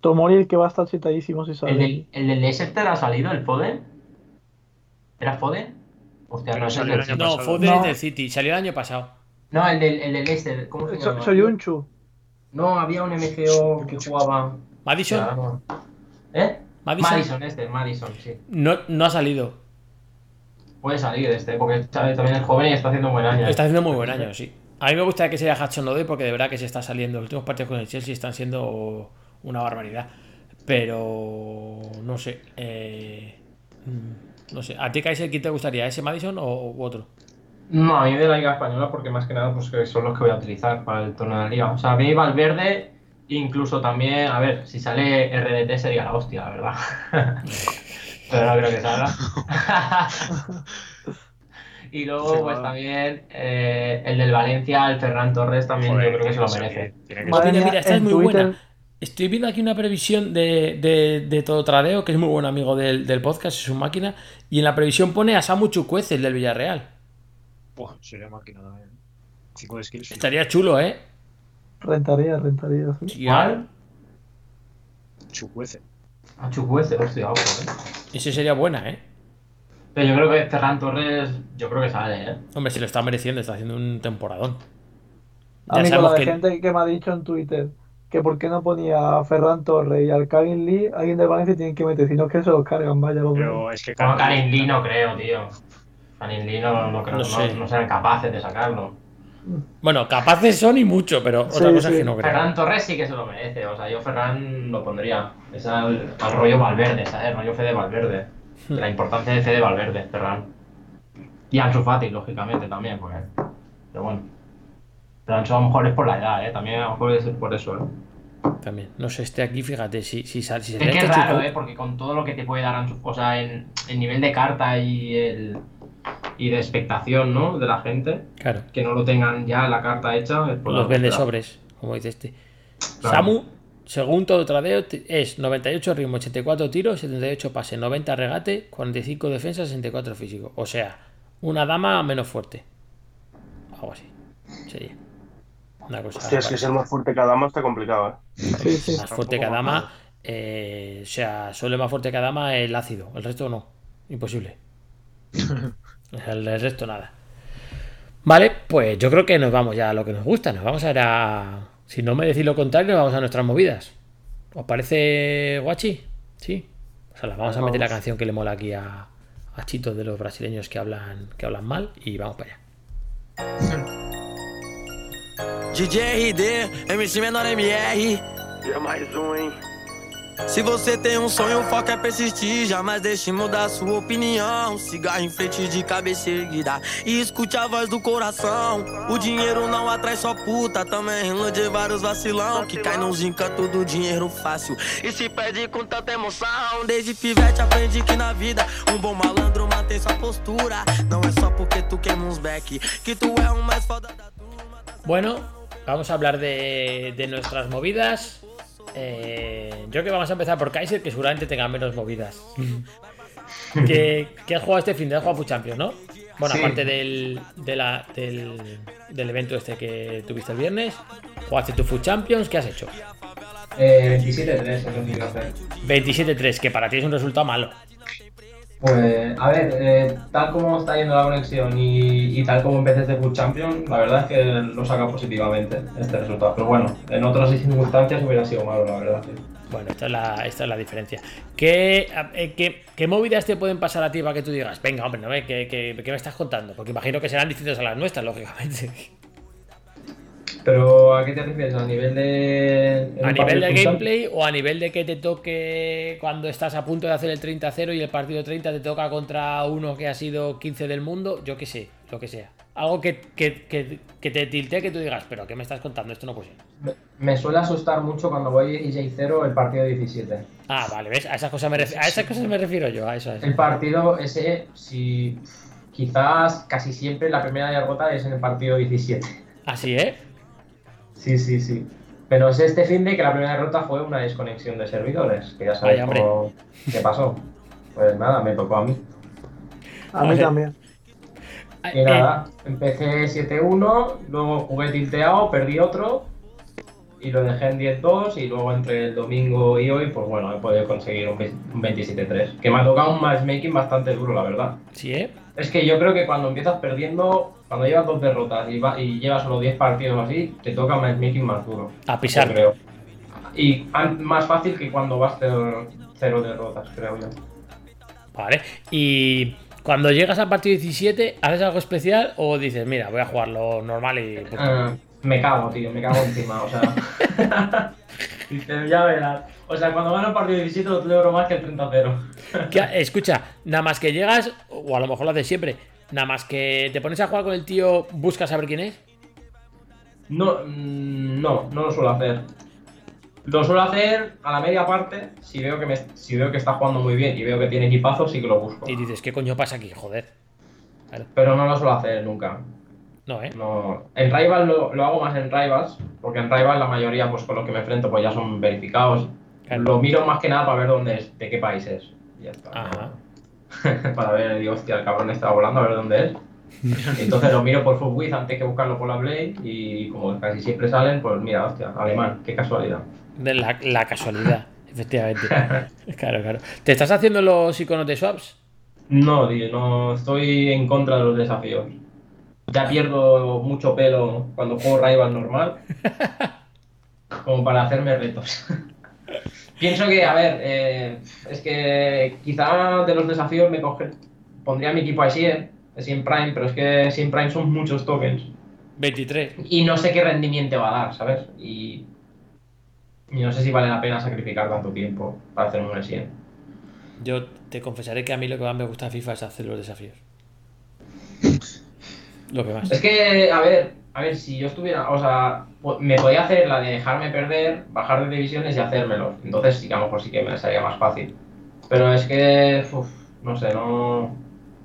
Tomori el que va a estar citadísimo si sale. ¿El del, el del Leicester ha salido, el Foden? ¿Era Foden? Hostia, Pero no, es el salió el del año City. No, pasado. Foden No. es del City. Salió el año pasado. No, el del, el del Leicester. ¿Cómo se llama? soy un chu. No, había un MCO que jugaba. Madison Ya, no. ¿Eh? Madison. Madison, este, Madison, sí. no, no ha salido. Puede salir este, porque ¿sabes? también es joven y está haciendo un buen año. Está haciendo muy buen año, sí. A mí me gustaría que sea Hudson Odoi porque de verdad que se está saliendo. Los últimos partidos con el Chelsea están siendo una barbaridad. Pero no sé. eh, mm, no sé. ¿A ti, Kaiser, quién te gustaría? ¿Ese Madison o u otro? No, a mí de la Liga Española, porque más que nada pues que son los que voy a utilizar para el torneo de la Liga. O sea, a mí Valverde, incluso también, a ver, si sale RDT sería la hostia, la verdad. Pero no creo que salga. y luego, Sí, pues va. también eh, el del Valencia, el Ferran Torres, también Joder, yo creo que se lo merece. Madre mira, mía, mira, esta es muy Twitter- buena. Estoy viendo aquí una previsión de, de, de Todo Tradeo, que es muy buen amigo del, del podcast, es su máquina. Y en la previsión pone a Samu Chukwueze, el del Villarreal. Buah, sería máquina también. 5 de skills. Estaría chulo, ¿eh? Rentaría, rentaría. sí. ¿Cuál? Chucuece. A Chukwueze, hostia, ojo, eh. Ese sería buena, ¿eh? Pero yo creo que Ferran Torres, yo creo que sale, ¿eh? Hombre, se lo está mereciendo, está haciendo un temporadón. A Ya mí con sabemos la de que- gente que me ha dicho en Twitter que por qué no ponía a Ferran Torres y al Karim Lee, alguien de Valencia tiene que meter, si no es que se los cargan, vaya los Pero es que Como Karim- Karim Lee no creo, tío. Karim Lee no, no creo, No no, sé. no serán capaces de sacarlo. Bueno, capaces son y mucho, pero otra Sí, cosa es que no creo. Ferran Torres sí que se lo merece, o sea, yo Ferran lo pondría. Es al, al rollo Valverde, ¿sabes? Rollo Fede Valverde. De la importancia de Fede Valverde, Ferran. Y Ansu Fati, lógicamente, también, pues. Pero bueno. Pero Ansu a lo mejor es por la edad, ¿eh? También a lo mejor es por eso, ¿eh? También. No sé, este aquí, fíjate, si, si, si se Es que es echa raro, ¿eh? Porque con todo lo que te puede dar Ansu, o sea, en el nivel de carta y el y de expectación, ¿no? De la gente, Claro, que no lo tengan ya la carta hecha, los vende sobres, como dice este. Claro. Samu, según todo tradeo, es 98 ritmo, 84 tiros, 78 pase, 90 regate, 45 defensa, 64 físico. O sea, una dama menos fuerte. Algo así. Sería. Una cosa. Hostia, es que ser más fuerte que Adama está complicado, ¿eh? Sí, sí. más fuerte que Adama. eh, o sea, solo es más fuerte que Adama el ácido. El resto no. Imposible. el, el resto nada. Vale, pues yo creo que nos vamos ya a lo que nos gusta. Nos vamos a ir a. Si no me decís lo contrario, vamos a nuestras movidas. ¿Os parece guachi? Sí. O sea, vamos a meter la canción que le mola aquí a, a Chito de los brasileños que hablan, que hablan mal y vamos para allá. DJ RD, MC menor MR. E é mais um, hein? Se você tem um sonho, o foco é persistir. Jamais deixe mudar sua opinião. Cigarro em frente de cabeça erguida. E escute a voz do coração. O dinheiro não atrai só puta. Também ilude vários vacilão. Que cai nos encantos do dinheiro fácil. E se perde com tanta emoção. Desde pivete aprendi que na vida um bom malandro mantém sua postura. Não é só porque tu queima uns back. Que tu é o mais foda da turma. Bueno, vamos a hablar de, de nuestras movidas. Eh, yo creo que vamos a empezar por Kaiser, que seguramente tenga menos movidas. ¿Qué, qué has jugado este fin de Has jugado Champions, no? Bueno, Sí. aparte del, de la- del, del evento este que tuviste el viernes, jugaste tu Food Champions, ¿qué has hecho? Eh, 27-3 es lo que quiero hacer. 27-3, que para ti es un resultado malo. Pues, a ver, eh, tal como está yendo la conexión y, tal como empecé este Food Champion, la verdad es que lo saca positivamente este resultado. Pero bueno, en otras circunstancias hubiera sido malo, la verdad. Bueno, esta es la, esta es la diferencia. ¿Qué, eh, qué, qué movidas te pueden pasar a ti para que tú digas, venga, hombre, no, eh, ¿qué, qué, qué me estás contando? Porque imagino que serán distintas a las nuestras, lógicamente. Pero, ¿a qué te refieres? ¿A nivel de. A nivel de gameplay o a nivel de que te toque cuando estás a punto de hacer el 30-0 y el partido 30 te toca contra uno que ha sido 15 del mundo, yo qué sé, lo que sea. Algo que, que, que, que te tilte que tú digas, pero ¿qué me estás contando? Esto no puede ser. Me- suele asustar mucho cuando voy 16-0 el partido 17. Ah, vale, ¿ves? A esas cosas me, ref- a esas cosas me refiero yo, a eso es. El partido ese, si. Quizás casi siempre la primera derrota es en el partido 17. Así, ¿eh? Sí, sí, sí. Pero es este fin de que la primera derrota fue una desconexión de servidores, que ya hombre. cómo- qué pasó. Pues nada, me tocó a mí. A mí también. Y Eh, nada, empecé 7-1, luego jugué tilteado, perdí otro. y lo dejé en 10-2 y luego entre el domingo y hoy, pues bueno, he podido conseguir un 27-3. Que me ha tocado un matchmaking bastante duro, la verdad. Sí, ¿eh? Es que yo creo que cuando empiezas perdiendo, cuando llevas dos derrotas y, va- y llevas solo 10 partidos o así, te toca matchmaking más duro. A pisar. Creo. Y más fácil que cuando vas cero, cero derrotas, creo yo. Vale. Y cuando llegas al partido 17, ¿haces algo especial o dices, mira, voy a jugarlo normal y. Ah, me cago, tío, me cago encima, o sea. Ya verás. O sea, cuando gano el partido 17 lo celebro más que el 30-0. Que- escucha, nada más que llegas, o a lo mejor lo haces siempre, nada más que te pones a jugar con el tío, buscas saber quién es. No, mm, no, no lo suelo hacer. Lo suelo hacer a la media parte, si veo que me, si veo que está jugando muy bien y veo que tiene equipazo, sí que lo busco. Y dices, ¿qué coño pasa aquí? Joder. Pero no lo suelo hacer nunca. No, ¿eh? No. En Rivals lo, lo hago más en Rivals, porque en Rivals la mayoría pues con los que me enfrento pues ya son verificados. Claro. Lo miro más que nada para ver dónde es, de qué país es. Y ya está. Ajá. para ver, digo, hostia, el cabrón está volando, a ver dónde es. Entonces lo miro por Footwiz antes que buscarlo por la Blade y como casi siempre salen, pues mira, hostia, alemán, qué casualidad. De la, la casualidad, efectivamente. Claro, claro. ¿Te estás haciendo los iconos de swaps? No, tío, no estoy en contra de los desafíos. Ya pierdo mucho pelo cuando juego rival normal. Como para hacerme retos. Pienso que, a ver, eh, es que quizá de los desafíos me coge, pondría mi equipo a Sien, Sien Prime, pero es que Sien Prime son muchos tokens. 23. Y no sé qué rendimiento va a dar, ¿sabes? Y, y no sé si vale la pena sacrificar tanto tiempo para hacerme un Sien. Yo te confesaré que a mí lo que más me gusta de FIFA es hacer los desafíos. Lo que más. Es que, a ver, a ver, si yo estuviera, o sea, me podía hacer la de dejarme perder, bajar de divisiones y hacérmelo. Entonces, sí que a lo mejor sí que me sería más fácil. Pero es que, uf, no sé, no.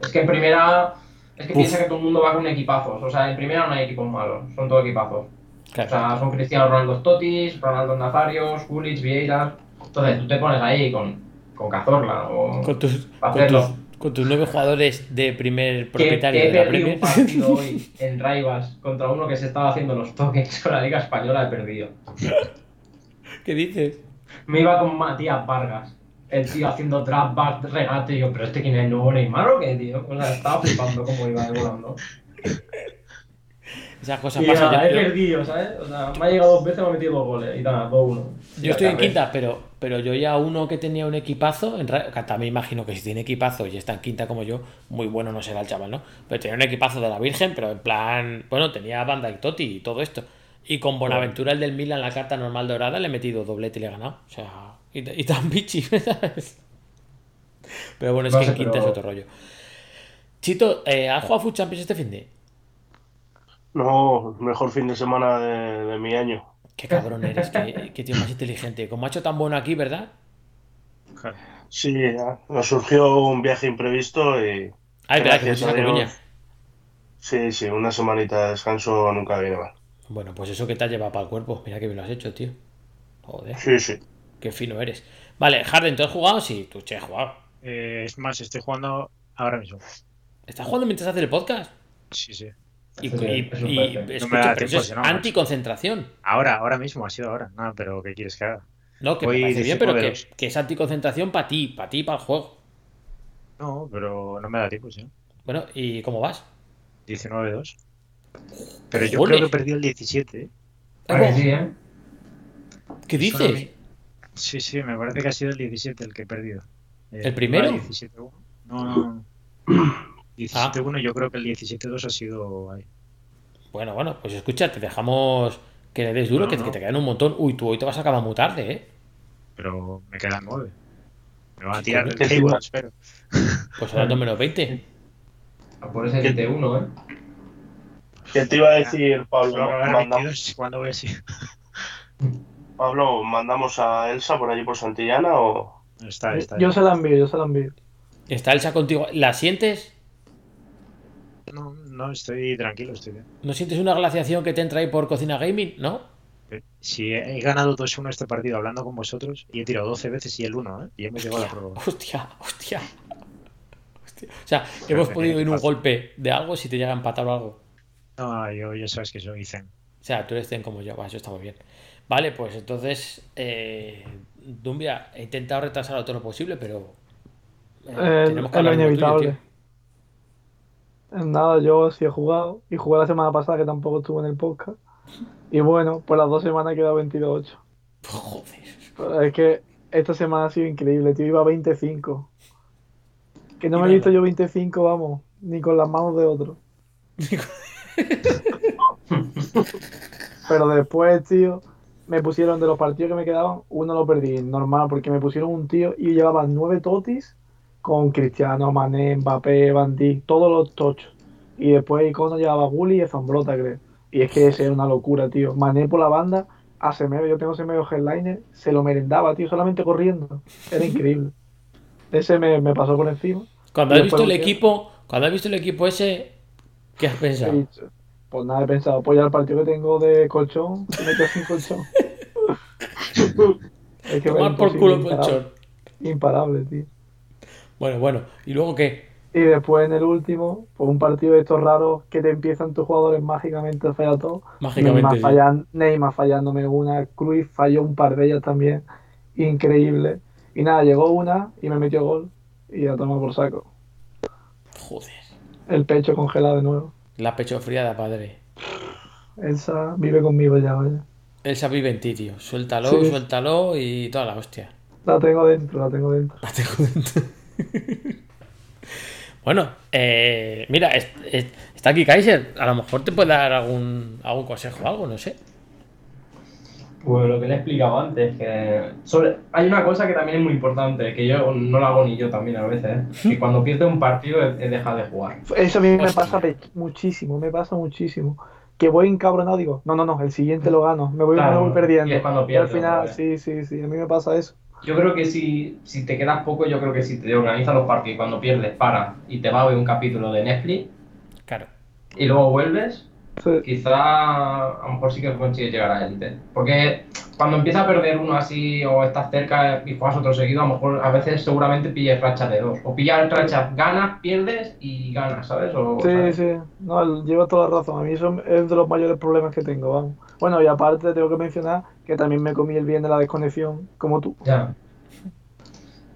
Es que en primera, es que Uf. piensa que todo el mundo va con equipazos. O sea, en primera no hay equipos malos, son todos equipazos. O sea, son Cristiano Ronaldo Totis, Ronaldo Nazarios, Gullit, Vieira. Entonces, tú te pones ahí con, con Cazorla o. Con tus, con, tus, con tus nueve jugadores de primer que, propietario que he de la perdido un Premier. partido hoy en Rivas contra uno que se estaba haciendo los tokens con la Liga Española, he perdido. ¿Qué dices? Me iba con Matías Vargas, el tío haciendo trap back, regate, y yo, pero este quién es el nuevo Neymar o qué, tío. O sea, estaba flipando cómo iba volando. Esas cosas Y pasan. nada, he Yo, yo- perdido, ¿sabes? O sea, me ha llegado dos veces, me ha metido dos goles y nada, 2-1. yo estoy en quinta, pero, pero yo ya uno que tenía un equipazo, en también imagino que si tiene equipazo y está en quinta como yo, muy bueno no será el chaval, ¿no? Pero tenía un equipazo de la Virgen, pero en plan, bueno, tenía Banda y Totti y todo esto. Y con Bonaventura, el del Milan, la carta normal dorada, le he metido doblete y le he ganado. O sea, y, y tan bichi, ¿sabes? Pero bueno, es No que sé, en quinta pero- es otro rollo. Chito, eh, ¿has jugado Food Champions este fin de? No, mejor fin de semana de, de mi año. Qué cabrón eres, qué, qué tío más inteligente. Como ha hecho tan bueno aquí, ¿verdad? Sí, nos surgió un viaje imprevisto y Ay, verdad que a Dios. Sí, sí, una semanita de descanso nunca viene mal. Bueno, pues eso que te has llevado para el cuerpo. Mira que bien lo has hecho, tío. Joder, Sí, sí. qué fino eres. Vale, Harden, ¿tú has jugado? Sí, tú, che, has jugado. Eh, es más, estoy jugando ahora mismo. ¿Estás jugando mientras haces el podcast? Sí, sí. Y, es. No me escucha, da pero eso tiempo, es si no, anticoncentración. Ahora, ahora mismo, ha sido ahora. No, pero ¿qué quieres que haga? No, que Voy me parece bien, pero que, 19-2. que es anticoncentración para ti, para ti, para el juego. No, pero no me da tiempo, sí. Bueno, ¿y cómo vas? 19-2. Pero yo Joder. creo que perdí el 17. ¿eh? ¿eh? ¿Qué dices? Sí, sí, me parece que ha sido el 17 el que he perdido. Eh, ¿El primero? no, 17-1. No, no, no. 17-1, yo creo que el 17-2 ha sido ahí. Bueno, bueno, pues escucha, te dejamos que le des duro, No, que, no. que te quedan un montón. Uy, tú hoy te vas a acabar muy tarde, ¿eh? Pero me quedan 9. Me van a tirar el ¿Qué te table, espero. Pues ahora menos 20. A por ese 7-1, ¿eh? ¿Qué te iba a decir, Pablo? Solo va a haber Mandamos, 22 cuando voy así. Pablo, ¿mandamos a Elsa por allí por Santillana o...? Está, está. Yo se la envío, yo se la envío. ¿Está Elsa contigo? ¿La sientes? No, no, estoy tranquilo, estoy bien. ¿No sientes una glaciación que te entra ahí por cocina gaming? ¿No? Si he ganado 2-1 este partido hablando con vosotros y he tirado 12 veces y el 1, ¿eh? Y hemos llegado a la prueba. Hostia, hostia. Hostia. O sea, hemos podido ir un golpe de algo si te llega a empatar o algo. No, yo ya sabes que soy Zen. O sea, tú eres Zen como yo, va, eso está muy bien. Vale, pues entonces, eh, Dumbia, he intentado retrasarlo todo lo posible, pero eh, Eh, tenemos que es lo hablar lo inevitable. Nada, yo sí he jugado y jugué la semana pasada que tampoco estuve en el podcast. Y bueno, pues las dos semanas he quedado 22-8. Joder. Pero es que esta semana ha sido increíble, tío. Iba a 25. Que no Y me he visto yo 25, vamos, ni con las manos de otro. Pero después, tío, me pusieron de los partidos que me quedaban, uno lo perdí, normal, porque me pusieron un tío y llevaba nueve totis con Cristiano, Mané, Mbappé, Van Dijk, todos los tochos. Y después Icono llevaba Gulli y Zambrota, creo. Y es que ese es una locura, tío. Mané por la banda, a Semedo, yo tengo Semedo headliner, se lo merendaba, tío, solamente corriendo. Era increíble. Ese me, me pasó por encima. Cuando has visto el equipo, cuando has visto el equipo ese, ¿qué has pensado? dicho, Pues nada, he pensado, pues ya el partido que tengo de colchón, se me sin colchón. es que Tomar por culo colchón. imparable, tío. Bueno, bueno. ¿Y luego qué? Y después en el último, pues un partido de estos raros que te empiezan tus jugadores mágicamente a fallar todo. Mágicamente, Neymar, sí. fallan- Neymar fallándome una, Cruz falló un par de ellas también. Increíble. Y nada, llegó una y me metió gol. Y ya tomó por saco. Joder. El pecho congelado de nuevo. La pecho fría de padre. Elsa vive conmigo ya, vaya. Elsa vive en ti, tío. Suéltalo, Sí. suéltalo y toda la hostia. La tengo dentro, la tengo dentro. La tengo dentro. bueno, eh, mira, es- es- está aquí Kaiser. A lo mejor te puede dar algún, algún consejo o algo, no sé. Pues lo que le he explicado antes, que sobre- hay una cosa que también es muy importante, que yo no la hago ni yo también a veces, ¿eh? que cuando pierde un partido he, he dejado de jugar. Eso a mí me Hostia. pasa muchísimo, me pasa muchísimo. Que voy encabronado, digo, no, no, no, el siguiente lo gano, me voy, Claro, me voy perdiendo. y es cuando Y al final, sí, sí, sí, a mí me pasa eso. Yo creo que si, si te quedas poco, yo creo que si te organizas los partidos y cuando pierdes para y te va a ver un capítulo de Netflix Claro. y luego vuelves, Sí. quizá a lo mejor sí que consigues llegar a élite. Porque cuando empiezas a perder uno así o estás cerca y juegas otro seguido, a lo mejor a veces seguramente pilles racha de dos. O pillas racha, ganas, pierdes y ganas, ¿sabes? O, Sí, ¿sabes? sí, no, lleva toda la razón. A mí eso es de los mayores problemas que tengo, vamos. Bueno, y aparte tengo que mencionar que también me comí el bien de la desconexión, como tú. Ya.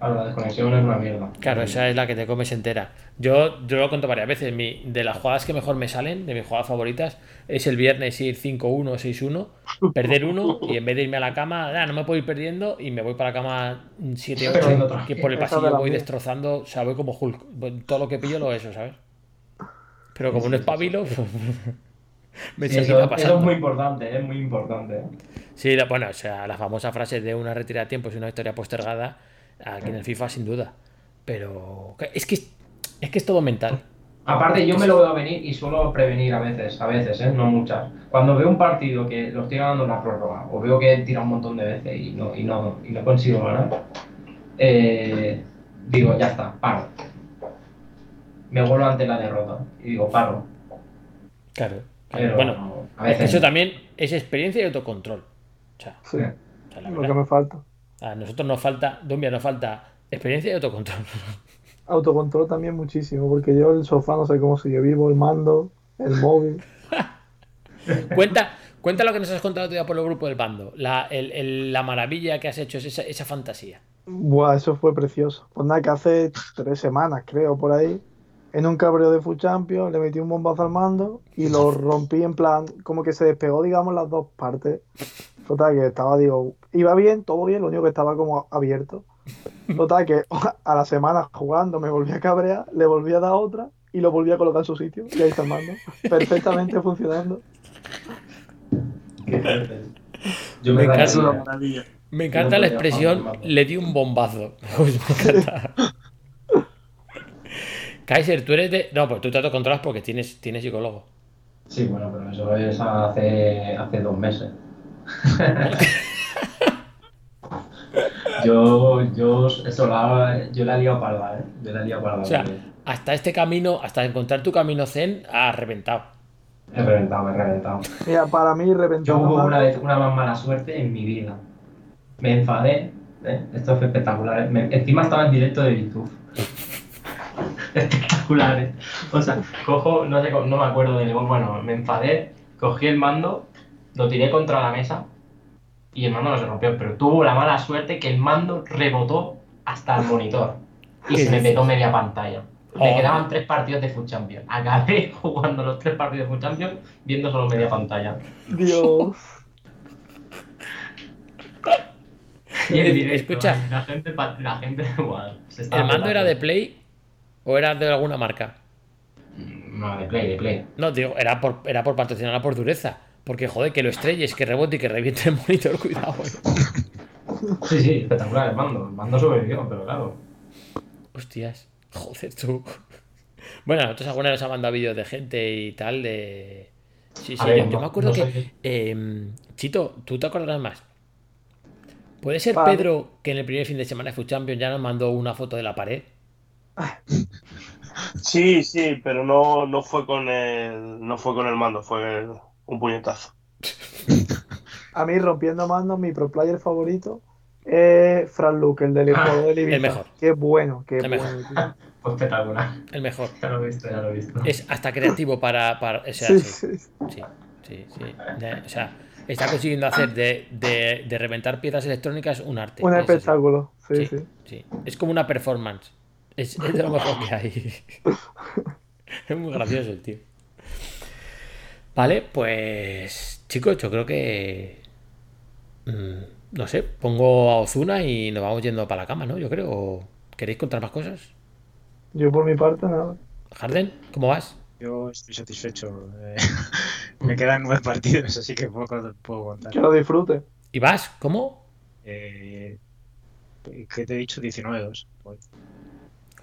Ahora, la desconexión es una mierda. Claro, esa es la que te comes entera. Yo, yo lo cuento varias veces. Mi, de las jugadas que mejor me salen, de mis jugadas favoritas, es el viernes ir 5-1 o 6-1, perder uno y en vez de irme a la cama, "Ah, no me puedo ir perdiendo y me voy para la cama 7-8, Perdiendo otra que por el pasillo voy destrozando, o sea, voy como Hulk. Todo lo que pillo lo eso, ¿sabes? Pero como no espabilo, me Sí, seguirá eso, eso es muy importante, es muy importante. ¿eh? Sí, la- bueno, o sea, la famosa frase de una retirada a tiempo es una victoria postergada, aquí en el FIFA sin duda. Pero es que es, es que es todo mental. Aparte, yo me lo veo venir y suelo prevenir a veces, a veces, ¿eh? no muchas. Cuando veo un partido que lo estoy ganando en la prórroga, o veo que tira un montón de veces y no, y no, y no consigo ganar, eh, digo, ya está, paro. Me vuelvo ante la derrota y digo, paro. Claro. Pero, bueno, a veces eso también es experiencia y autocontrol. O sea, Sí, o sea, la lo que me falta. A nosotros nos falta, Dumbia, nos falta experiencia y autocontrol. Autocontrol también muchísimo, porque yo el sofá no sé cómo sigue vivo, el mando, el móvil. cuenta, cuenta lo que nos has contado día por el grupo del bando. La, el- el- la maravilla que has hecho es esa, esa fantasía. Buah, eso fue precioso. Pues nada, que hace tres semanas, creo, por ahí, en un cabreo de Food Champions, le metí un bombazo al mando y lo rompí en plan, como que se despegó, digamos, las dos partes. Total, que estaba, digo, iba bien, todo bien, lo único que estaba como abierto. Total, que a la semana jugando me volví a cabrear, le volví a dar otra y lo volví a colocar en su sitio. Y ahí está el mando. Perfectamente funcionando. Yo Me me, encanta. Una. Me encanta la expresión, le di un bombazo. Pues me encanta. Kaiser, tú eres de. No, pues tú te autocontrolas porque tienes, tienes psicólogo. Sí, bueno, pero eso es hace, hace dos meses. yo, yo, eso la, yo la he liado parda, ¿eh? Yo la he liado parda. O sea, porque hasta este camino, hasta encontrar tu camino zen, has reventado. he reventado, he reventado. Mira, para mí Yo reventando hubo una vez una más mala suerte en mi vida. Me enfadé, ¿eh? esto fue espectacular. ¿eh? Me- encima estaba en directo de YouTube. Espectacular, ¿eh? O sea, cojo, no sé, cómo- no me acuerdo de bueno, me enfadé, cogí el mando lo tiré contra la mesa y el mando no se rompió, pero tuvo la mala suerte que el mando rebotó hasta el monitor y ¿Qué se me petó media pantalla. Me Oh. quedaban tres partidos de Food Champions. Acabé jugando los tres partidos de Food Champions viendo solo media pantalla. Dios. Y Eh, directo, escucha. la gente, la gente igual, se estaba ¿El mando era de Play o era de alguna marca? No, de Play, de Play. No, digo, era por, era por patrocinarla por dureza. Porque, joder, que lo estrelles, que rebote y que reviente el monitor, cuidado. eh. Sí, sí, espectacular el mando. El mando sobrevivió, pero claro. Hostias, joder tú. Bueno, nosotros alguna vez nos ha mandado vídeos de gente y tal de... Sí, sí, ver, yo, me acuerdo no que... eh, Chito, tú te acordarás más. ¿Puede ser. Pedro que en el primer fin de semana de Food Champions ya nos mandó una foto de la pared? Sí, sí, pero no, no fue con el, no fue con el mando, fue un puñetazo. A mí, rompiendo mandos, mi pro player favorito es Fran Luke, el del juego de Ibiza. el mejor. Qué bueno, qué El bueno. mejor. Fue espectacular. El mejor. Ya lo he visto, ya lo he visto. Es hasta creativo para... para o sea, Sí, sí. sí. Sí, sí, sí. Ya, O sea, está consiguiendo hacer de, de- de reventar piezas electrónicas un arte. Un espectáculo. Sí, Sí, sí. sí. Es como una performance. Es, es de lo mejor que hay. es muy gracioso el tío. Vale, pues chicos, yo creo que... mm, no sé, pongo a Ozuna y nos vamos yendo para la cama, ¿no? Yo creo. ¿O ¿Queréis contar más cosas? Yo por mi parte, nada. Harden, ¿cómo vas? Yo estoy satisfecho. eh, me quedan nueve partidos, así que poco puedo contar. Que lo disfrute. ¿Y vas? ¿Cómo? Eh, ¿Qué te he dicho? 19-2.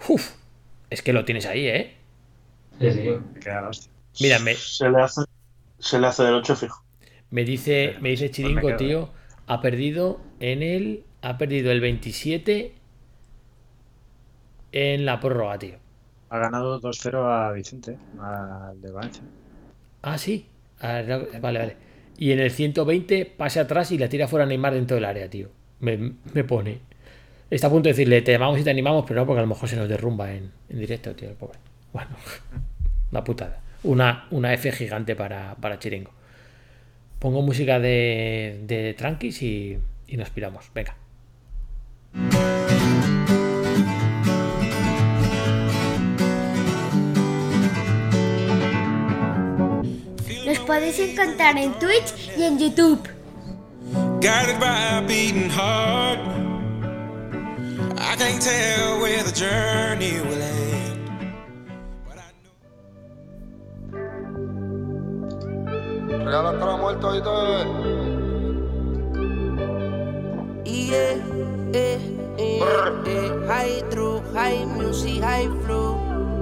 Uf, es que lo tienes ahí, ¿eh? Sí, sí. Me queda la hostia. Mira, me, Se le hace, se le hace de noche fijo. Me dice, me dice Chiringo, quedo, tío, ha perdido en el. Ha perdido el 27 en la prórroga, tío. Ha ganado 2-0 a Vicente, al de Valencia. Ah, sí. Ah, Vale, vale. Y en el 120 pase atrás y la tira fuera a Neymar dentro del área, tío. Me, me pone. Está a punto de decirle, te llamamos y te animamos, pero no, porque a lo mejor se nos derrumba en, en directo, tío, el pobre. Bueno, una putada. Una, una F gigante para, para Chiringo. Pongo música de, de tranquis y, y nos piramos. Venga. Nos podéis encontrar en Twitch y en YouTube. I can't tell where the journey will end. Real hasta la muerte, oíste. Yeah, eh, eh, eh, high true, high music, high flow.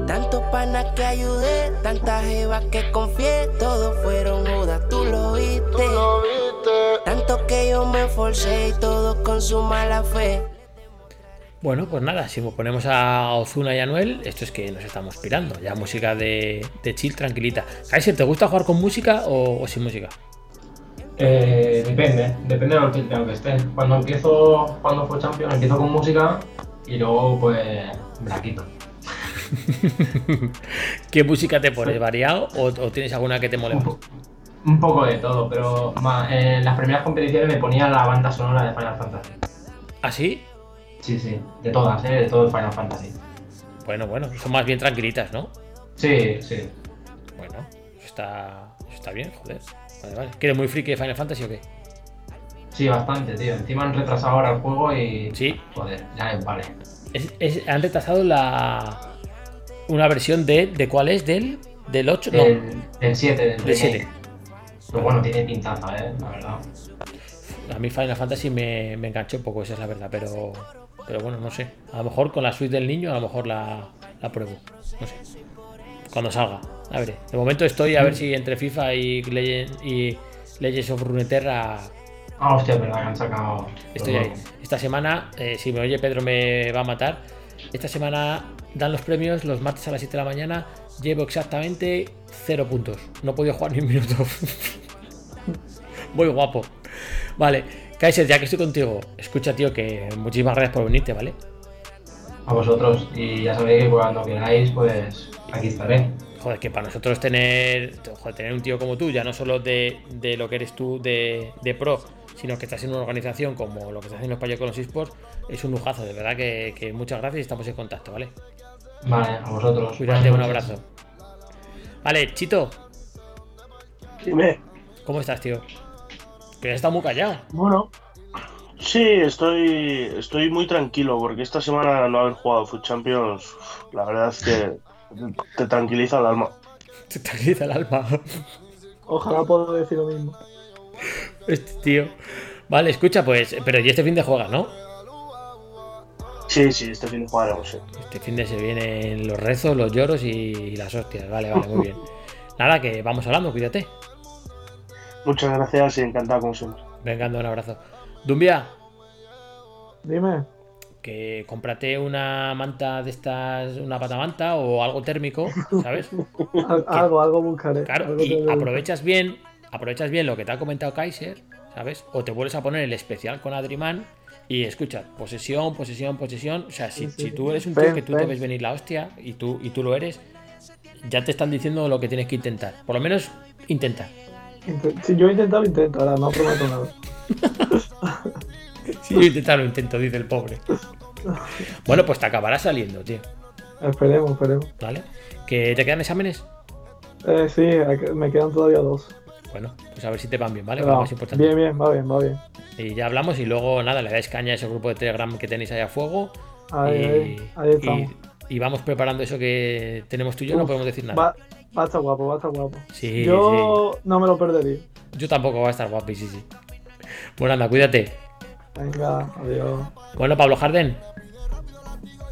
Tantos panas que ayudé, tantas jevas que confié, todos fueron judas, tú lo viste. Tanto que yo me forcé y todos con su mala fe. Bueno, pues nada, si ponemos a Ozuna y a Noel, esto es que nos estamos pirando. Ya música de, de chill tranquilita. Kaiser, ¿te gusta jugar con música o, o sin música? Eh, depende, depende de lo, que, de lo que esté. Cuando empiezo, cuando fue Champions, empiezo con música y luego pues me la quito. ¿Qué música te pones? ¿Variado o, o tienes alguna que te mole más? Un poco de todo, pero ma- en las primeras competiciones me ponía la banda sonora de Final Fantasy. ¿Ah, sí? Sí, sí, de todas, ¿eh? de todo Final Fantasy. Bueno, bueno, son más bien tranquilitas, ¿no? Sí, sí. Bueno, eso está, eso está bien, joder. Vale, vale. ¿Que eres muy friki de Final Fantasy o qué? Sí, bastante, tío. Encima han retrasado ahora el juego y. Sí. Joder, ya vale. Es- es- han retrasado la una versión de. ¿De cuál es? ¿Del, del 8? No, Del, del 7, del, del remake. 7. Pero bueno, tiene pintaza, eh, la verdad. A mí Final Fantasy me, me enganchó un poco, esa es la verdad, pero. Pero bueno, no sé. A lo mejor con la suite del niño, a lo mejor la, la pruebo. No sé. Cuando salga. A ver. De momento estoy a ver si entre FIFA y, Legend- y Legends of Runeterra Ah, hostia, verdad que han sacado. Estoy ahí. Esta semana, eh, si me oye Pedro me va a matar. Esta semana dan los premios los martes a las 7 de la mañana. Llevo exactamente 0 puntos. No he podido jugar ni un minuto. Muy guapo. Vale, Kaiser, ya que estoy contigo, escucha, tío, que muchísimas gracias por venirte, ¿vale? A vosotros. Y ya sabéis que cuando queráis, pues aquí estaré. joder, que para nosotros tener, joder, tener un tío como tú, ya no solo de, de lo que eres tú de, de pro, sino que estás en una organización como lo que está haciendo España con los esports, es un lujazo, de verdad que, que muchas gracias y estamos en contacto, ¿vale? Vale, a vosotros. Cuídate, un abrazo. Vale, Chito, Dime. ¿cómo estás, tío? Que estado muy callado. Bueno. Sí, estoy, estoy muy tranquilo porque esta semana no haber jugado Food Champions, la verdad es que te tranquiliza el alma. Te tranquiliza el alma. Ojalá pueda decir lo mismo. Este tío. Vale, escucha, pues, pero y este fin de juega, ¿no? Sí, sí, este fin de jugaremos, sí. Este fin de se vienen los rezos, los lloros y las hostias. Vale, vale, muy bien. Nada, que vamos hablando, cuídate. Muchas gracias y encantado como siempre. Venga, un abrazo. Dumbia, Dime. que cómprate una manta de estas, una patamanta o algo térmico, ¿sabes? Al- algo, algo buscaré. Claro, algo y que aprovechas bien, aprovechas bien lo que te ha comentado Kaiser, ¿sabes? O te vuelves a poner el especial con Adriman y escucha, posesión, posesión, posesión. O sea, si, Sí, sí, si sí. tú eres un tío Ven, que tú te ven. ves venir la hostia y tú, y tú lo eres, ya te están diciendo lo que tienes que intentar. Por lo menos intentar. Si yo he intentado, intento, ahora no prometo nada. Si yo intentar lo intento, dice el pobre. Bueno, pues te acabará saliendo, tío. Esperemos, esperemos. ¿Vale? ¿Que te quedan exámenes? Eh, sí, me quedan todavía dos. Bueno, pues a ver si te van bien, ¿vale? Más importante. bien, bien, va bien, va bien. Y ya hablamos y luego nada, le dais caña a ese grupo de Telegram que tenéis ahí a fuego. Ahí, y, ahí, ahí estamos. y- y vamos preparando eso que tenemos tú y yo, no podemos decir nada. Va, va a estar guapo, va a estar guapo. Sí, yo no me lo perdería. Yo tampoco va a estar guapi, sí, sí. Bueno, anda, cuídate. Venga, adiós. Bueno, Pablo Jardén,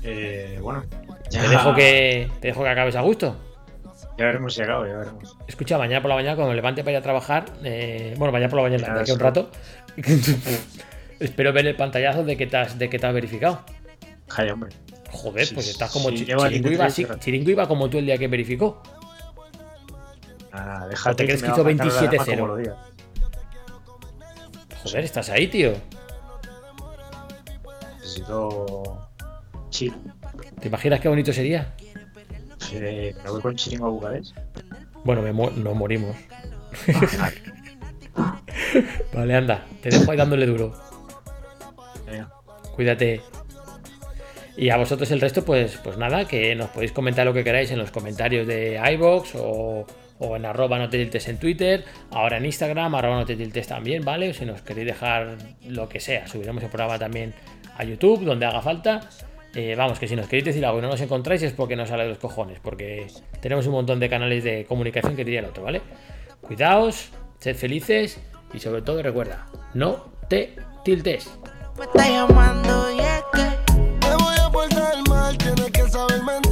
Eh, bueno, te dejo que te dejo que acabes a gusto. Ya veremos si acabo, ya veremos. Escucha, mañana por la mañana cuando me levante para ir a trabajar, eh, bueno, mañana por la mañana, de aquí a un rato, espero ver el pantallazo de que te has, de que te has verificado. Ay, hombre. Joder, Sí, pues estás como sí, chi- chiringo, iba, chiringo iba como tú el día que verificó. Ah, ¿O déjate te crees que hizo a matar la alarma 27-0? como lo diga. Joder, estás ahí, tío. Necesito chill. ¿Te imaginas qué bonito sería? Eh, me voy con chiringo a Bucarest. Bueno, me nos morimos. vale, anda, te dejo ahí dándole duro. Cuídate. Y a vosotros el resto, pues, pues nada, que nos podéis comentar lo que queráis en los comentarios de iBox o, o en arroba no te tiltes en Twitter, ahora en Instagram, arroba no te tiltes también, ¿vale? Si nos queréis dejar lo que sea, subiremos el programa también a YouTube, donde haga falta. Eh, vamos, que si nos queréis decir algo y no nos encontráis es porque nos sale de los cojones, porque tenemos un montón de canales de comunicación que diría el otro, ¿vale? Cuidaos, sed felices y sobre todo recuerda, no te tiltes. Me voy a mal, que saber.